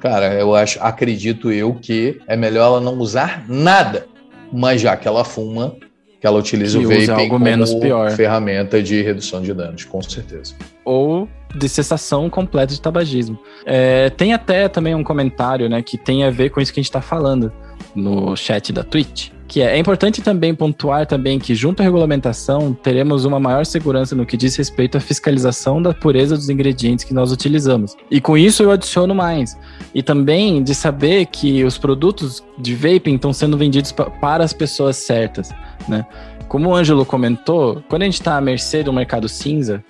Speaker 2: cara, eu acho, acredito eu que é melhor ela não usar nada. Mas já que ela fuma, que ela utilize que o vaping algo como menos pior. ferramenta de redução de danos, com certeza.
Speaker 1: Ou de cessação completa de tabagismo. É, tem até também um comentário, né, que tem a ver com isso que a gente está falando no chat da Twitch, que é, é importante também pontuar também que junto à regulamentação teremos uma maior segurança no que diz respeito à fiscalização da pureza dos ingredientes que nós utilizamos. E com isso eu adiciono mais. E também de saber que os produtos de vaping estão sendo vendidos para as pessoas certas, né? Como o Ângelo comentou, quando a gente está à mercê do mercado cinza,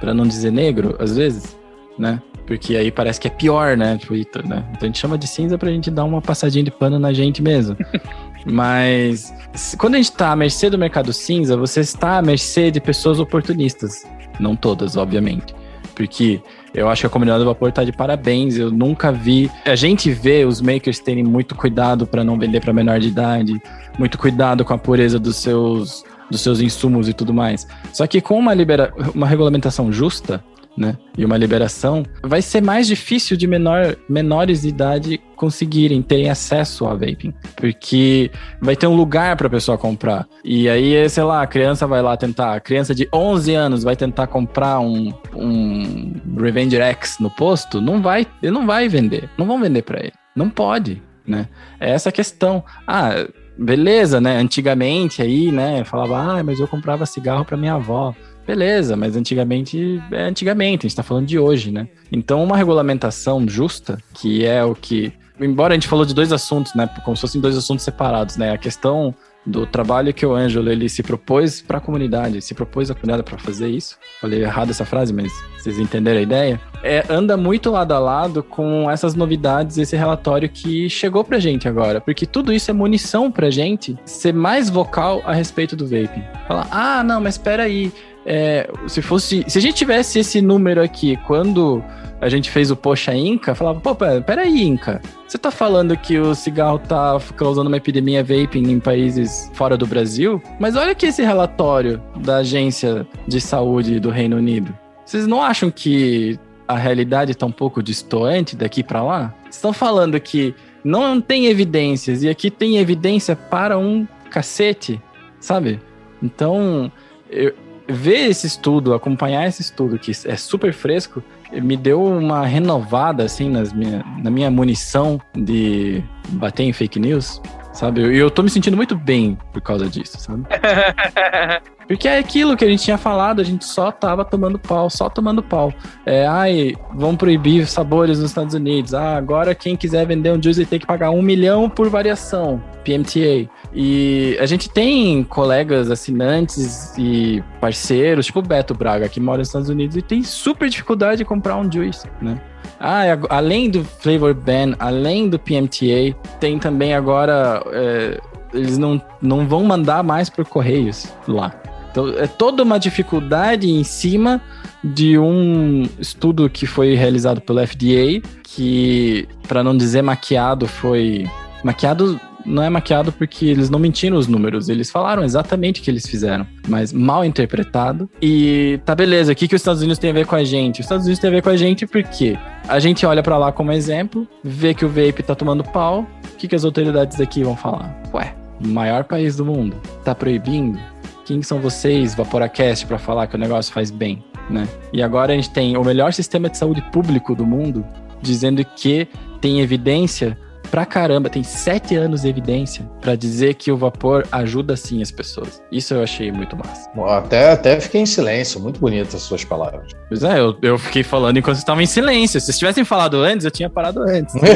Speaker 1: para não dizer negro, às vezes, né? Porque aí parece que é pior, né? Tipo, né? Então a gente chama de cinza pra gente dar uma passadinha de pano na gente mesmo. <laughs> Mas quando a gente está à mercê do mercado cinza, você está à mercê de pessoas oportunistas. Não todas, obviamente. Porque eu acho que a comunidade do vapor está de parabéns. Eu nunca vi. A gente vê os makers terem muito cuidado para não vender para menor de idade, muito cuidado com a pureza dos seus, dos seus insumos e tudo mais. Só que com uma, libera... uma regulamentação justa, né, e uma liberação, vai ser mais difícil de menor, menores de idade conseguirem terem acesso a vaping, porque vai ter um lugar para a pessoa comprar. E aí, sei lá, a criança vai lá tentar, a criança de 11 anos vai tentar comprar um, um Revenge X no posto, não vai, ele não vai vender, não vão vender para ele. Não pode, né? É essa questão. Ah, beleza, né? Antigamente aí, né, falava: "Ah, mas eu comprava cigarro para minha avó". Beleza, mas antigamente é antigamente, a gente tá falando de hoje, né? Então, uma regulamentação justa, que é o que. Embora a gente falou de dois assuntos, né? Como se fossem dois assuntos separados, né? A questão do trabalho que o Ângelo ele se propôs para a comunidade, se propôs a comunidade para fazer isso. Falei errado essa frase, mas vocês entenderam a ideia? É, anda muito lado a lado com essas novidades, esse relatório que chegou pra gente agora, porque tudo isso é munição pra gente ser mais vocal a respeito do vaping. Falar, ah, não, mas espera aí, é, se fosse. Se a gente tivesse esse número aqui quando a gente fez o Poxa Inca, falava, pô, peraí, Inca. Você tá falando que o cigarro tá causando uma epidemia vaping em países fora do Brasil? Mas olha aqui esse relatório da Agência de Saúde do Reino Unido. Vocês não acham que a realidade está um pouco distoante daqui para lá? Estão falando que não tem evidências e aqui tem evidência para um cacete, sabe? Então, eu, ver esse estudo, acompanhar esse estudo, que é super fresco, me deu uma renovada, assim, nas minha, na minha munição de bater em fake news, sabe? E eu tô me sentindo muito bem por causa disso, sabe? <laughs> Porque é aquilo que a gente tinha falado, a gente só tava tomando pau, só tomando pau. É, ai, vão proibir sabores nos Estados Unidos. Ah, agora quem quiser vender um juice tem que pagar um milhão por variação, PMTA. E a gente tem colegas assinantes e parceiros, tipo o Beto Braga, que mora nos Estados Unidos e tem super dificuldade de comprar um juice, né? Ah, além do flavor ban, além do PMTA, tem também agora. É, eles não, não vão mandar mais por correios lá. Então, é toda uma dificuldade em cima de um estudo que foi realizado pelo FDA, que, para não dizer maquiado, foi. Maquiado não é maquiado porque eles não mentiram os números, eles falaram exatamente o que eles fizeram, mas mal interpretado. E tá beleza, o que, que os Estados Unidos tem a ver com a gente? Os Estados Unidos tem a ver com a gente porque a gente olha para lá como exemplo, vê que o vape tá tomando pau, o que, que as autoridades aqui vão falar? Ué, maior país do mundo, tá proibindo? Quem são vocês, Vaporacast, para falar que o negócio faz bem, né? E agora a gente tem o melhor sistema de saúde público do mundo dizendo que tem evidência pra caramba, tem sete anos de evidência para dizer que o vapor ajuda sim as pessoas. Isso eu achei muito massa.
Speaker 2: Até, até fiquei em silêncio, muito bonitas as suas palavras.
Speaker 1: Pois é, eu, eu fiquei falando enquanto estava em silêncio. Se vocês tivessem falado antes, eu tinha parado antes. <laughs>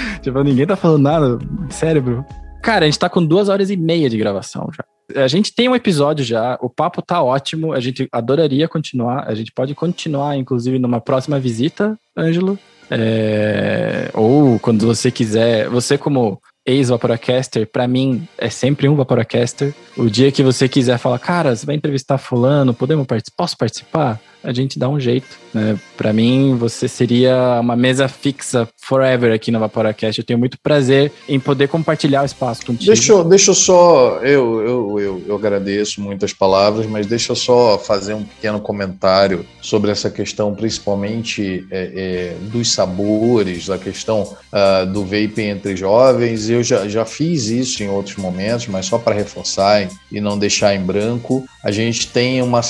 Speaker 1: <laughs> tipo, ninguém tá falando nada, cérebro. Cara, a gente tá com duas horas e meia de gravação já. A gente tem um episódio já, o papo tá ótimo, a gente adoraria continuar, a gente pode continuar, inclusive, numa próxima visita, Ângelo. É, ou quando você quiser, você como ex-Vaporacaster, para mim é sempre um Vaporacaster. O dia que você quiser falar, cara, você vai entrevistar fulano, podemos participar? Posso participar? A gente dá um jeito. Né? Para mim, você seria uma mesa fixa forever aqui no Vaporacast. Eu tenho muito prazer em poder compartilhar o espaço contigo.
Speaker 2: Deixa, eu, deixa eu só. Eu, eu, eu, eu agradeço muitas palavras, mas deixa eu só fazer um pequeno comentário sobre essa questão, principalmente é, é, dos sabores, da questão uh, do vape entre jovens. Eu já, já fiz isso em outros momentos, mas só para reforçar e não deixar em branco. A gente tem uma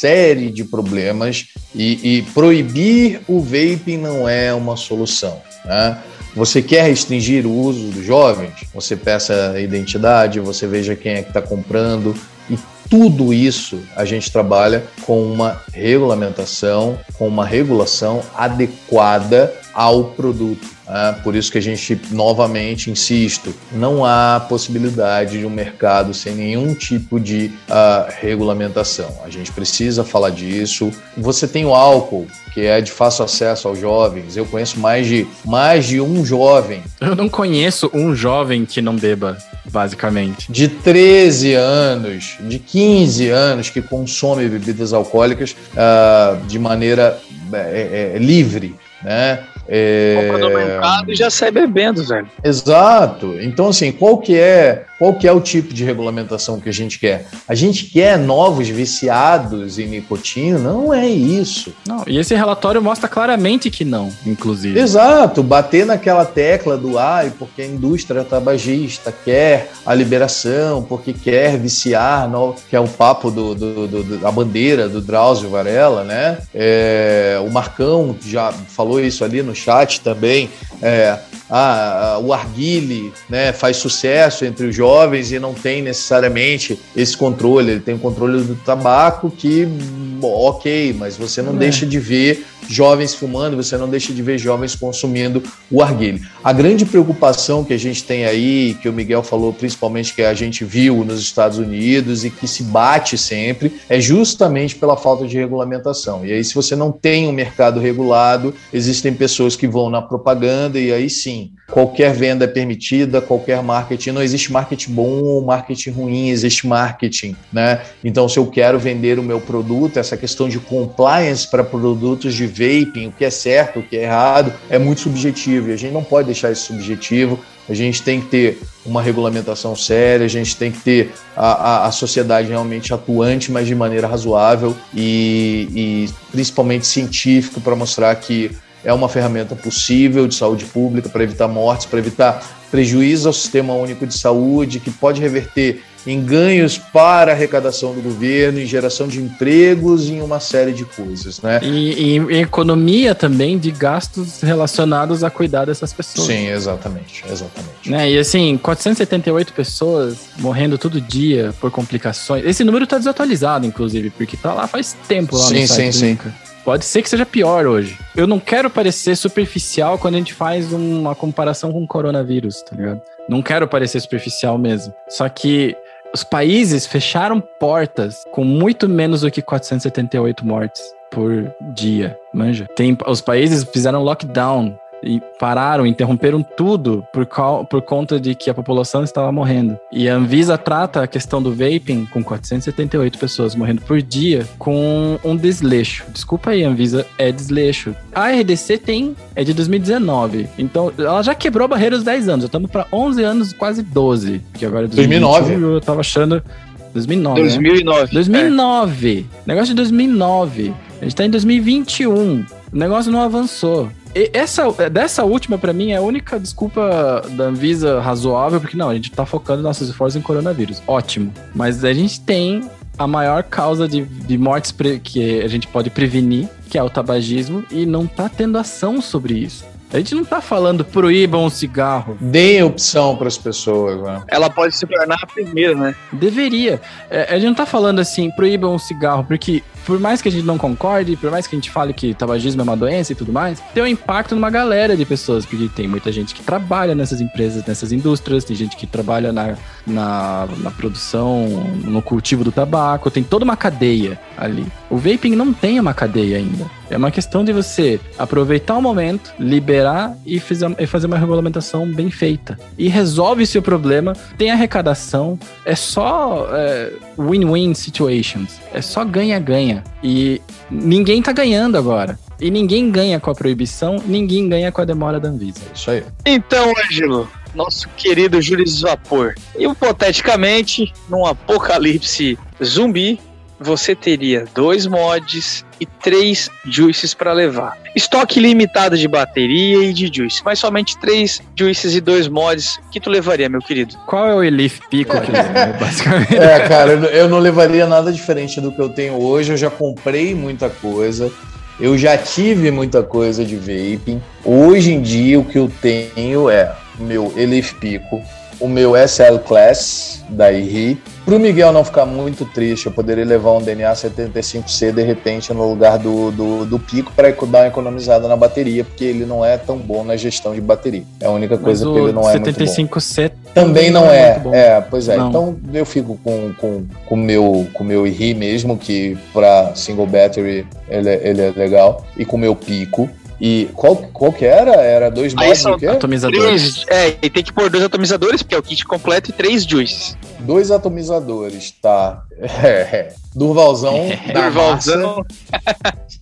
Speaker 2: série de problemas e, e proibir o vaping não é uma solução. Né? Você quer restringir o uso dos jovens? Você peça a identidade, você veja quem é que está comprando e tudo isso a gente trabalha com uma regulamentação, com uma regulação adequada ao produto. É, por isso que a gente novamente insisto, não há possibilidade de um mercado sem nenhum tipo de uh, regulamentação. A gente precisa falar disso. Você tem o álcool, que é de fácil acesso aos jovens. Eu conheço mais de mais de um jovem.
Speaker 1: Eu não conheço um jovem que não beba, basicamente.
Speaker 2: De 13 anos, de 15 anos que consome bebidas alcoólicas uh, de maneira é, é, livre, né?
Speaker 3: É... Compra mercado e já sai bebendo, velho.
Speaker 2: Exato. Então, assim, qual que é qual que é o tipo de regulamentação que a gente quer? A gente quer novos viciados em nicotina? Não é isso.
Speaker 1: Não, e esse relatório mostra claramente que não, inclusive.
Speaker 2: Exato. Bater naquela tecla do ai, porque a indústria tabagista quer a liberação, porque quer viciar, no, que é o papo do, do, do, do, da bandeira do Drauzio Varela, né? É, o Marcão já falou isso ali no chat também. É, ah, o arguile né, faz sucesso entre os jovens e não tem necessariamente esse controle. Ele tem o controle do tabaco que, ok, mas você não é. deixa de ver jovens fumando, você não deixa de ver jovens consumindo o arguile. A grande preocupação que a gente tem aí, que o Miguel falou principalmente que a gente viu nos Estados Unidos e que se bate sempre, é justamente pela falta de regulamentação. E aí, se você não tem um mercado regulado, existem pessoas que vão na propaganda e aí sim, qualquer venda é permitida, qualquer marketing, não existe marketing bom ou marketing ruim, existe marketing, né? Então, se eu quero vender o meu produto, essa questão de compliance para produtos de vaping, o que é certo, o que é errado, é muito subjetivo e a gente não pode deixar isso subjetivo. A gente tem que ter uma regulamentação séria, a gente tem que ter a, a, a sociedade realmente atuante, mas de maneira razoável e, e principalmente científico para mostrar que é uma ferramenta possível de saúde pública para evitar mortes, para evitar prejuízo ao sistema único de saúde, que pode reverter em ganhos para a arrecadação do governo, em geração de empregos e em uma série de coisas, né?
Speaker 1: E, e, economia também de gastos relacionados a cuidar dessas pessoas.
Speaker 2: Sim, exatamente, exatamente.
Speaker 1: Né? E assim, 478 pessoas morrendo todo dia por complicações. Esse número está desatualizado, inclusive, porque tá lá faz tempo lá
Speaker 2: sim, no site sim, sim.
Speaker 1: Pode ser que seja pior hoje. Eu não quero parecer superficial quando a gente faz uma comparação com o coronavírus, tá ligado? Não quero parecer superficial mesmo. Só que os países fecharam portas com muito menos do que 478 mortes por dia, manja. Tem, os países fizeram lockdown e pararam, interromperam tudo por, por conta de que a população estava morrendo. E a Anvisa trata a questão do vaping com 478 pessoas morrendo por dia com um desleixo. Desculpa aí, Anvisa, é desleixo. A RDC tem, é de 2019. Então, ela já quebrou a barreira dos 10 anos. Estamos para 11 anos, quase 12. Que agora é
Speaker 2: 2009.
Speaker 1: Eu tava achando 2009.
Speaker 3: 2009.
Speaker 1: Né? 2009. É. Negócio de 2009. A gente tá em 2021. O negócio não avançou essa, dessa última, para mim, é a única desculpa da Anvisa razoável, porque não, a gente tá focando nossos esforços em coronavírus. Ótimo. Mas a gente tem a maior causa de, de mortes que a gente pode prevenir, que é o tabagismo, e não tá tendo ação sobre isso. A gente não tá falando proíbam o cigarro.
Speaker 2: Deem opção para as pessoas, né?
Speaker 3: Ela pode se tornar a primeira, né?
Speaker 1: Deveria. É, a gente não tá falando assim, proíbam o cigarro, porque por mais que a gente não concorde, por mais que a gente fale que tabagismo é uma doença e tudo mais, tem um impacto numa galera de pessoas, porque tem muita gente que trabalha nessas empresas, nessas indústrias, tem gente que trabalha na, na, na produção, no cultivo do tabaco, tem toda uma cadeia ali. O vaping não tem uma cadeia ainda. É uma questão de você aproveitar o momento, liberar e fazer uma regulamentação bem feita. E resolve seu problema, tem arrecadação, é só é, win-win é, situations. É só ganha-ganha. E ninguém tá ganhando agora. E ninguém ganha com a proibição, ninguém ganha com a demora da Anvisa.
Speaker 2: Isso aí.
Speaker 3: Então, Ângelo, nosso querido Jules Vapor, hipoteticamente, num apocalipse zumbi, você teria dois mods e três juices para levar. Estoque limitado de bateria e de juice, mas somente três juices e dois mods que tu levaria, meu querido.
Speaker 1: Qual é o Elif Pico que <laughs>
Speaker 2: basicamente? É, cara, eu não levaria nada diferente do que eu tenho hoje. Eu já comprei muita coisa. Eu já tive muita coisa de vaping. Hoje em dia o que eu tenho é meu Elif Pico, o meu SL Class da IRI. Para o Miguel não ficar muito triste, eu poderia levar um DNA 75C de repente no lugar do, do, do Pico para dar uma economizada na bateria, porque ele não é tão bom na gestão de bateria. É a única coisa que ele não é
Speaker 1: 75C
Speaker 2: muito bom. Também não é. É, pois é. Não. Então eu fico com o com, com meu, com meu IRI mesmo, que para single battery ele, é, ele é legal, e com o meu Pico. E qual, qual que era? Era dois mods
Speaker 3: de quê? Atomizadores. Três, é, e tem que pôr dois atomizadores, porque é o kit completo, e três juices.
Speaker 2: Dois atomizadores, tá. É, Durvalzão <laughs> da Durvalzão.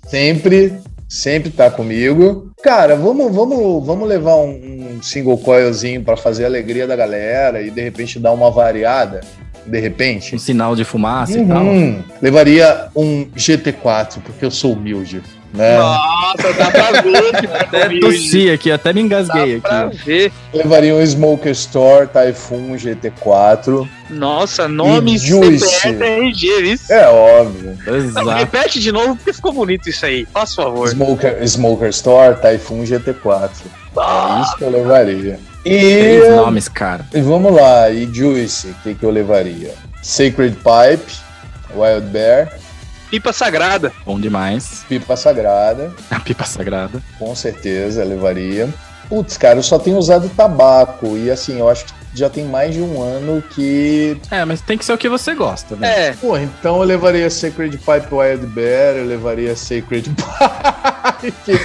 Speaker 2: sempre, sempre tá comigo. Cara, vamos, vamos, vamos levar um, um single coilzinho para fazer a alegria da galera e de repente dar uma variada de repente.
Speaker 1: Um sinal de fumaça
Speaker 2: uhum.
Speaker 1: e tal.
Speaker 2: Levaria um GT4, porque eu sou humilde. Né?
Speaker 3: Nossa, dá pra ver que <laughs> tá
Speaker 1: Até tossi aqui, até me engasguei dá aqui. Ver.
Speaker 2: Levaria um Smoker Store Typhoon GT4.
Speaker 3: Nossa, nome
Speaker 2: CPF
Speaker 3: RG, isso?
Speaker 2: É óbvio.
Speaker 3: Exato. Não, repete de novo porque ficou bonito isso aí. Faz favor.
Speaker 2: Smoker, Smoker Store Typhoon GT4. Ah. É isso que eu levaria.
Speaker 1: E. Três nomes, cara.
Speaker 2: E vamos lá, e Juice, o que, que eu levaria? Sacred Pipe, Wild Bear.
Speaker 3: Pipa Sagrada.
Speaker 1: Bom demais.
Speaker 2: Pipa Sagrada. <laughs>
Speaker 1: A pipa Sagrada.
Speaker 2: Com certeza, levaria. Putz, cara, eu só tenho usado tabaco. E assim, eu acho que já tem mais de um ano que.
Speaker 1: É, mas tem que ser o que você gosta, né?
Speaker 2: É. Pô, então eu levaria Sacred Pipe Wild Bear, eu levaria Sacred <laughs> Pipe.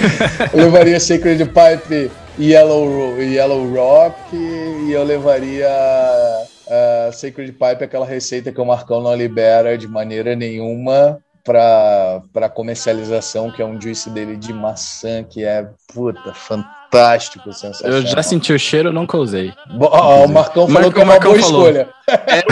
Speaker 2: eu levaria Sacred Pipe Yellow, Yellow Rock e eu levaria uh, Sacred Pipe, aquela receita que o Marcão não libera de maneira nenhuma para comercialização, que é um juice dele de maçã, que é puta, fantástico, sensacional.
Speaker 1: Eu já senti o cheiro, nunca usei.
Speaker 2: o Marcão falou Marcão, que é uma Marcão boa falou. escolha. É,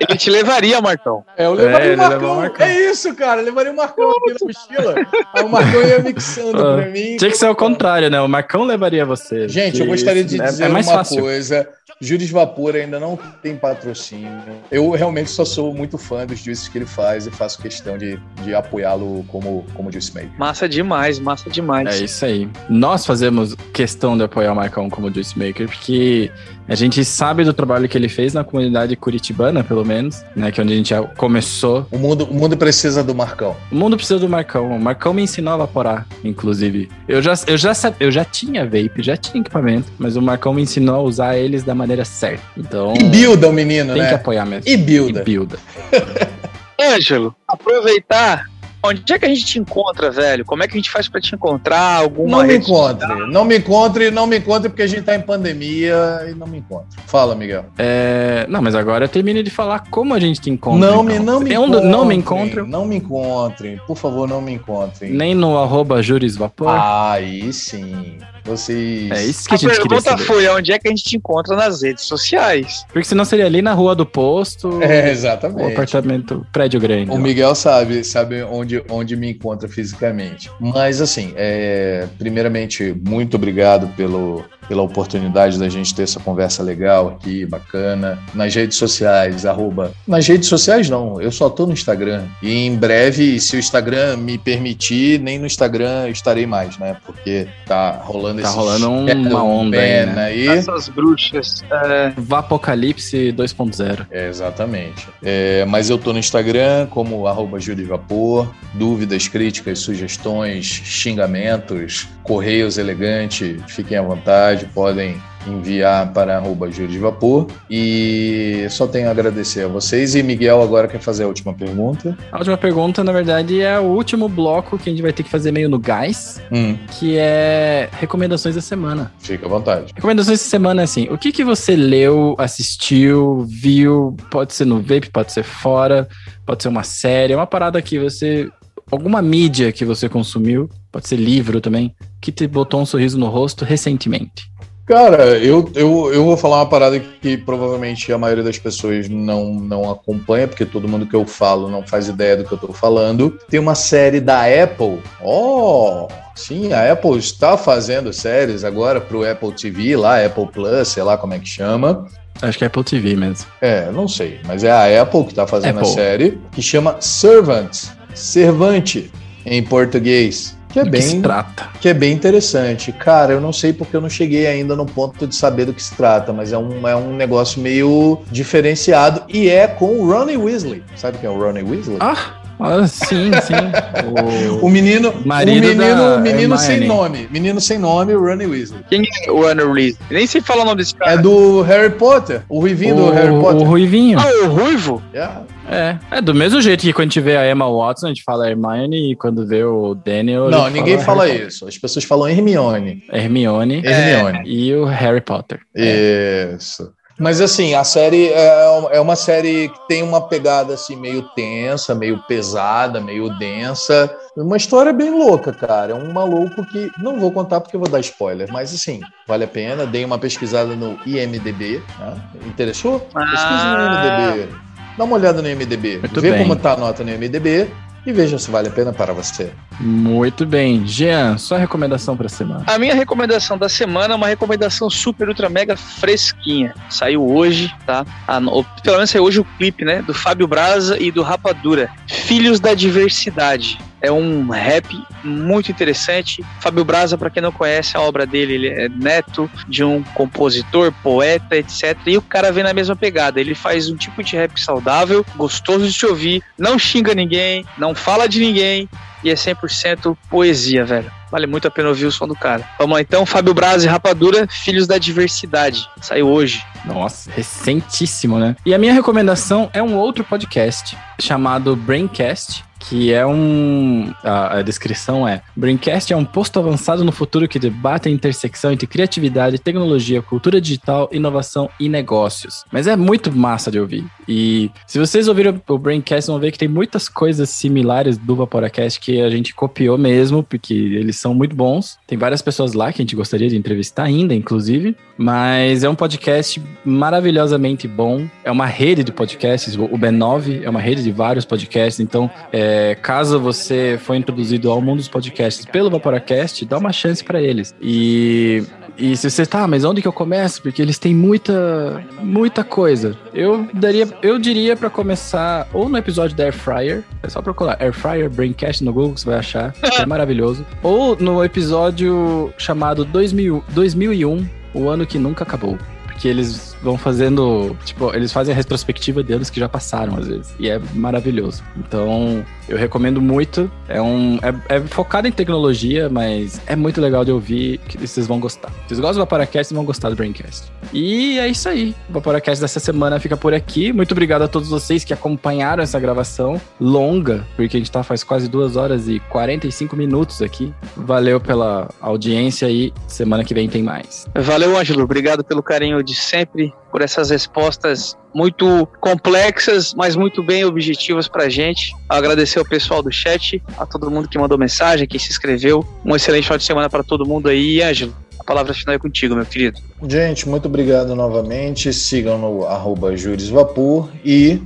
Speaker 2: <laughs>
Speaker 3: ele te levaria, Marcão.
Speaker 2: É, eu levaria é, o Marcão. o Marcão. É isso, cara, eu levaria o Marcão aqui na mochila. Aí o Marcão ia mixando pra mim.
Speaker 1: Tinha que ser o contrário, né? O Marcão levaria você.
Speaker 2: Gente, eu gostaria de dizer é, é uma fácil. coisa. Juris Vapor ainda não tem patrocínio. Eu realmente só sou muito fã dos juices que ele faz e faço questão de, de apoiá-lo como, como juice maker.
Speaker 3: Massa demais, massa demais.
Speaker 1: É isso aí. Nós fazemos questão de apoiar o Marcão como juice maker, porque a gente sabe do trabalho que ele fez na comunidade curitibana, pelo menos, né? Que é onde a gente começou.
Speaker 2: O mundo, o mundo precisa do Marcão.
Speaker 1: O mundo precisa do Marcão. O Marcão me ensinou a vaporar, inclusive. Eu já, eu já, eu já tinha vape, já tinha equipamento, mas o Marcão me ensinou a usar eles da maneira certa. Então.
Speaker 2: E builda o menino,
Speaker 1: tem
Speaker 2: né?
Speaker 1: Tem que apoiar mesmo.
Speaker 2: E builda.
Speaker 1: E builda. <laughs>
Speaker 3: Ângelo, aproveitar Onde é que a gente te encontra, velho? Como é que a gente faz para te encontrar? Alguma
Speaker 2: não me encontre, social? não me encontre, não me encontre porque a gente tá em pandemia e não me encontre. Fala, Miguel.
Speaker 1: É... Não, mas agora termine de falar como a gente te encontra.
Speaker 2: Não, então. me, não me
Speaker 1: encontre. Não me encontre.
Speaker 2: Não me encontrem, por favor, não me encontrem.
Speaker 1: Nem no arroba jurisvapor.
Speaker 2: Ah, aí sim. Vocês.
Speaker 1: É isso que a, a gente queria
Speaker 3: saber. foi onde é que a gente te encontra nas redes sociais.
Speaker 1: Porque senão seria ali na rua do posto.
Speaker 2: É, exatamente.
Speaker 1: O apartamento, prédio grande.
Speaker 2: O Miguel sabe, sabe onde, onde me encontra fisicamente. Mas assim, é, primeiramente, muito obrigado pelo, pela oportunidade da gente ter essa conversa legal aqui, bacana. Nas redes sociais, arroba. Nas redes sociais não, eu só tô no Instagram. E em breve, se o Instagram me permitir, nem no Instagram estarei mais, né? Porque tá rolando
Speaker 1: Tá rolando um, uma onda aí, né?
Speaker 3: aí. Essas bruxas.
Speaker 1: É... Vapocalipse 2.0.
Speaker 2: É, exatamente. É, mas eu tô no Instagram como arroba Vapor. Dúvidas, críticas, sugestões, xingamentos, correios elegante, fiquem à vontade, podem enviar para arroba de Vapor. E só tenho a agradecer a vocês. E Miguel agora quer fazer a última pergunta.
Speaker 1: A última pergunta, na verdade, é o último bloco que a gente vai ter que fazer meio no gás, hum. que é recomendações da semana.
Speaker 2: Fica à vontade.
Speaker 1: Recomendações da semana é assim: o que, que você leu, assistiu, viu? Pode ser no vape, pode ser fora, pode ser uma série, uma parada que você. Alguma mídia que você consumiu, pode ser livro também, que te botou um sorriso no rosto recentemente.
Speaker 2: Cara, eu, eu, eu vou falar uma parada que provavelmente a maioria das pessoas não, não acompanha, porque todo mundo que eu falo não faz ideia do que eu tô falando. Tem uma série da Apple. Oh! Sim, a Apple está fazendo séries agora pro Apple TV, lá, Apple Plus, sei lá como é que chama.
Speaker 1: Acho que é Apple TV mesmo.
Speaker 2: É, não sei, mas é a Apple que está fazendo Apple. a série, que chama Servant, Servante. em português. Que é,
Speaker 1: Do
Speaker 2: bem,
Speaker 1: que se trata.
Speaker 2: que é bem interessante. Cara, eu não sei porque eu não cheguei ainda no ponto de saber do que se trata, mas é um, é um negócio meio diferenciado e é com o Ronnie Weasley. Sabe quem é o Ronnie Weasley?
Speaker 1: Ah, ah, sim, sim.
Speaker 2: O menino,
Speaker 1: Marido
Speaker 2: o menino,
Speaker 1: da
Speaker 2: menino sem
Speaker 1: Hermione.
Speaker 2: nome. Menino sem nome, o Ronnie Weasley.
Speaker 3: Quem é o Anna Reese? Nem sei falar o nome desse cara.
Speaker 2: É do Harry Potter, o Ruivinho do Harry
Speaker 1: o,
Speaker 2: Potter.
Speaker 1: o Ruivinho.
Speaker 3: Ah, o Ruivo?
Speaker 2: Yeah.
Speaker 1: É. É do mesmo jeito que quando a gente vê a Emma Watson, a gente fala Hermione, e quando vê o Daniel.
Speaker 2: Não, ninguém fala
Speaker 1: Harry
Speaker 2: isso. As pessoas falam Hermione.
Speaker 1: Hermione
Speaker 2: Hermione.
Speaker 1: e o Harry Potter.
Speaker 2: Isso. Mas assim, a série é é uma série que tem uma pegada assim meio tensa, meio pesada, meio densa. Uma história bem louca, cara. É um maluco que não vou contar porque eu vou dar spoiler, mas assim, vale a pena. Dei uma pesquisada no IMDb, né? Interessou? Pesquisa no
Speaker 3: Ah.
Speaker 2: IMDb. Dá uma olhada no IMDb.
Speaker 1: Muito
Speaker 2: Vê
Speaker 1: bem.
Speaker 2: como tá a nota no IMDb e veja se vale a pena para você.
Speaker 1: Muito bem. Jean, sua recomendação pra semana.
Speaker 3: A minha recomendação da semana é uma recomendação super, ultra, mega fresquinha. Saiu hoje, tá? Ah, no- pelo menos saiu hoje o clipe, né? Do Fábio Braza e do Rapadura. Filhos da Diversidade. É um rap muito interessante. Fábio Braza, para quem não conhece a obra dele, ele é neto de um compositor, poeta, etc. E o cara vem na mesma pegada. Ele faz um tipo de rap saudável, gostoso de se ouvir, não xinga ninguém, não fala de ninguém e é 100% poesia, velho. Vale muito a pena ouvir o som do cara. Vamos lá então, Fábio Braz e Rapadura, Filhos da Diversidade. Saiu hoje.
Speaker 1: Nossa, recentíssimo, né? E a minha recomendação é um outro podcast chamado Braincast. Que é um. A, a descrição é: Braincast é um posto avançado no futuro que debate a intersecção entre criatividade, tecnologia, cultura digital, inovação e negócios. Mas é muito massa de ouvir. E se vocês ouviram o Braincast, vão ver que tem muitas coisas similares do Vaporacast que a gente copiou mesmo, porque eles são muito bons. Tem várias pessoas lá que a gente gostaria de entrevistar ainda, inclusive. Mas é um podcast maravilhosamente bom. É uma rede de podcasts. O B9 é uma rede de vários podcasts. Então, é, caso você for introduzido ao mundo dos podcasts pelo Vaporacast, dá uma chance para eles. E, e se você tá, mas onde que eu começo? Porque eles têm muita, muita coisa. Eu daria, eu diria para começar ou no episódio da Air Fryer, é só procurar Air Fryer Braincast no Google que você vai achar, é maravilhoso. <laughs> Ou no episódio chamado 2000, 2001, o ano que nunca acabou. Porque eles vão fazendo, tipo, eles fazem a retrospectiva de anos que já passaram às vezes. E é maravilhoso. Então, eu recomendo muito. É um é, é focado em tecnologia, mas é muito legal de ouvir que vocês vão gostar. Vocês gostam do Vaporacast, vão gostar do Braincast. E é isso aí. O Vaporacast dessa semana fica por aqui. Muito obrigado a todos vocês que acompanharam essa gravação longa, porque a gente tá faz quase duas horas e 45 minutos aqui. Valeu pela audiência e semana que vem tem mais.
Speaker 3: Valeu, Ângelo. Obrigado pelo carinho de sempre, por essas respostas muito complexas, mas muito bem objetivas pra gente. Agradecer ao pessoal do chat, a todo mundo que mandou mensagem, que se inscreveu. Um excelente final de semana para todo mundo aí. E, Ângelo, a palavra final é contigo, meu querido.
Speaker 2: Gente, muito obrigado novamente. Sigam no arroba Jurisvapor e.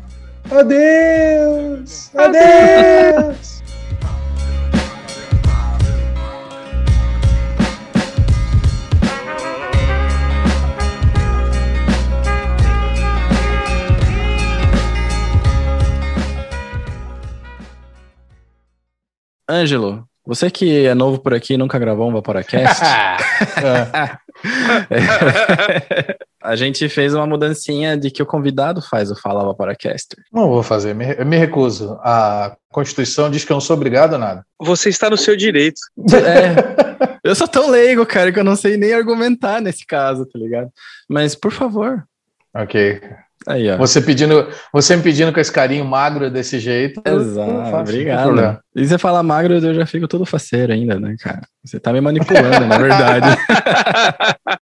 Speaker 2: Adeus! Adeus!
Speaker 1: Ângelo, você que é novo por aqui e nunca gravou um Vaporacast, <laughs> <laughs> a gente fez uma mudancinha de que o convidado faz o Fala Vaporacaster.
Speaker 2: Não vou fazer, me, eu me recuso. A Constituição diz que eu não sou obrigado a nada.
Speaker 3: Você está no seu direito.
Speaker 1: É, eu sou tão leigo, cara, que eu não sei nem argumentar nesse caso, tá ligado? Mas, por favor,
Speaker 2: Ok.
Speaker 1: Aí, ó.
Speaker 2: Você pedindo, você me pedindo com esse carinho magro desse jeito.
Speaker 1: Exato, obrigado. E você fala magro, eu já fico todo faceiro ainda, né, cara? Você tá me manipulando, na verdade. <laughs>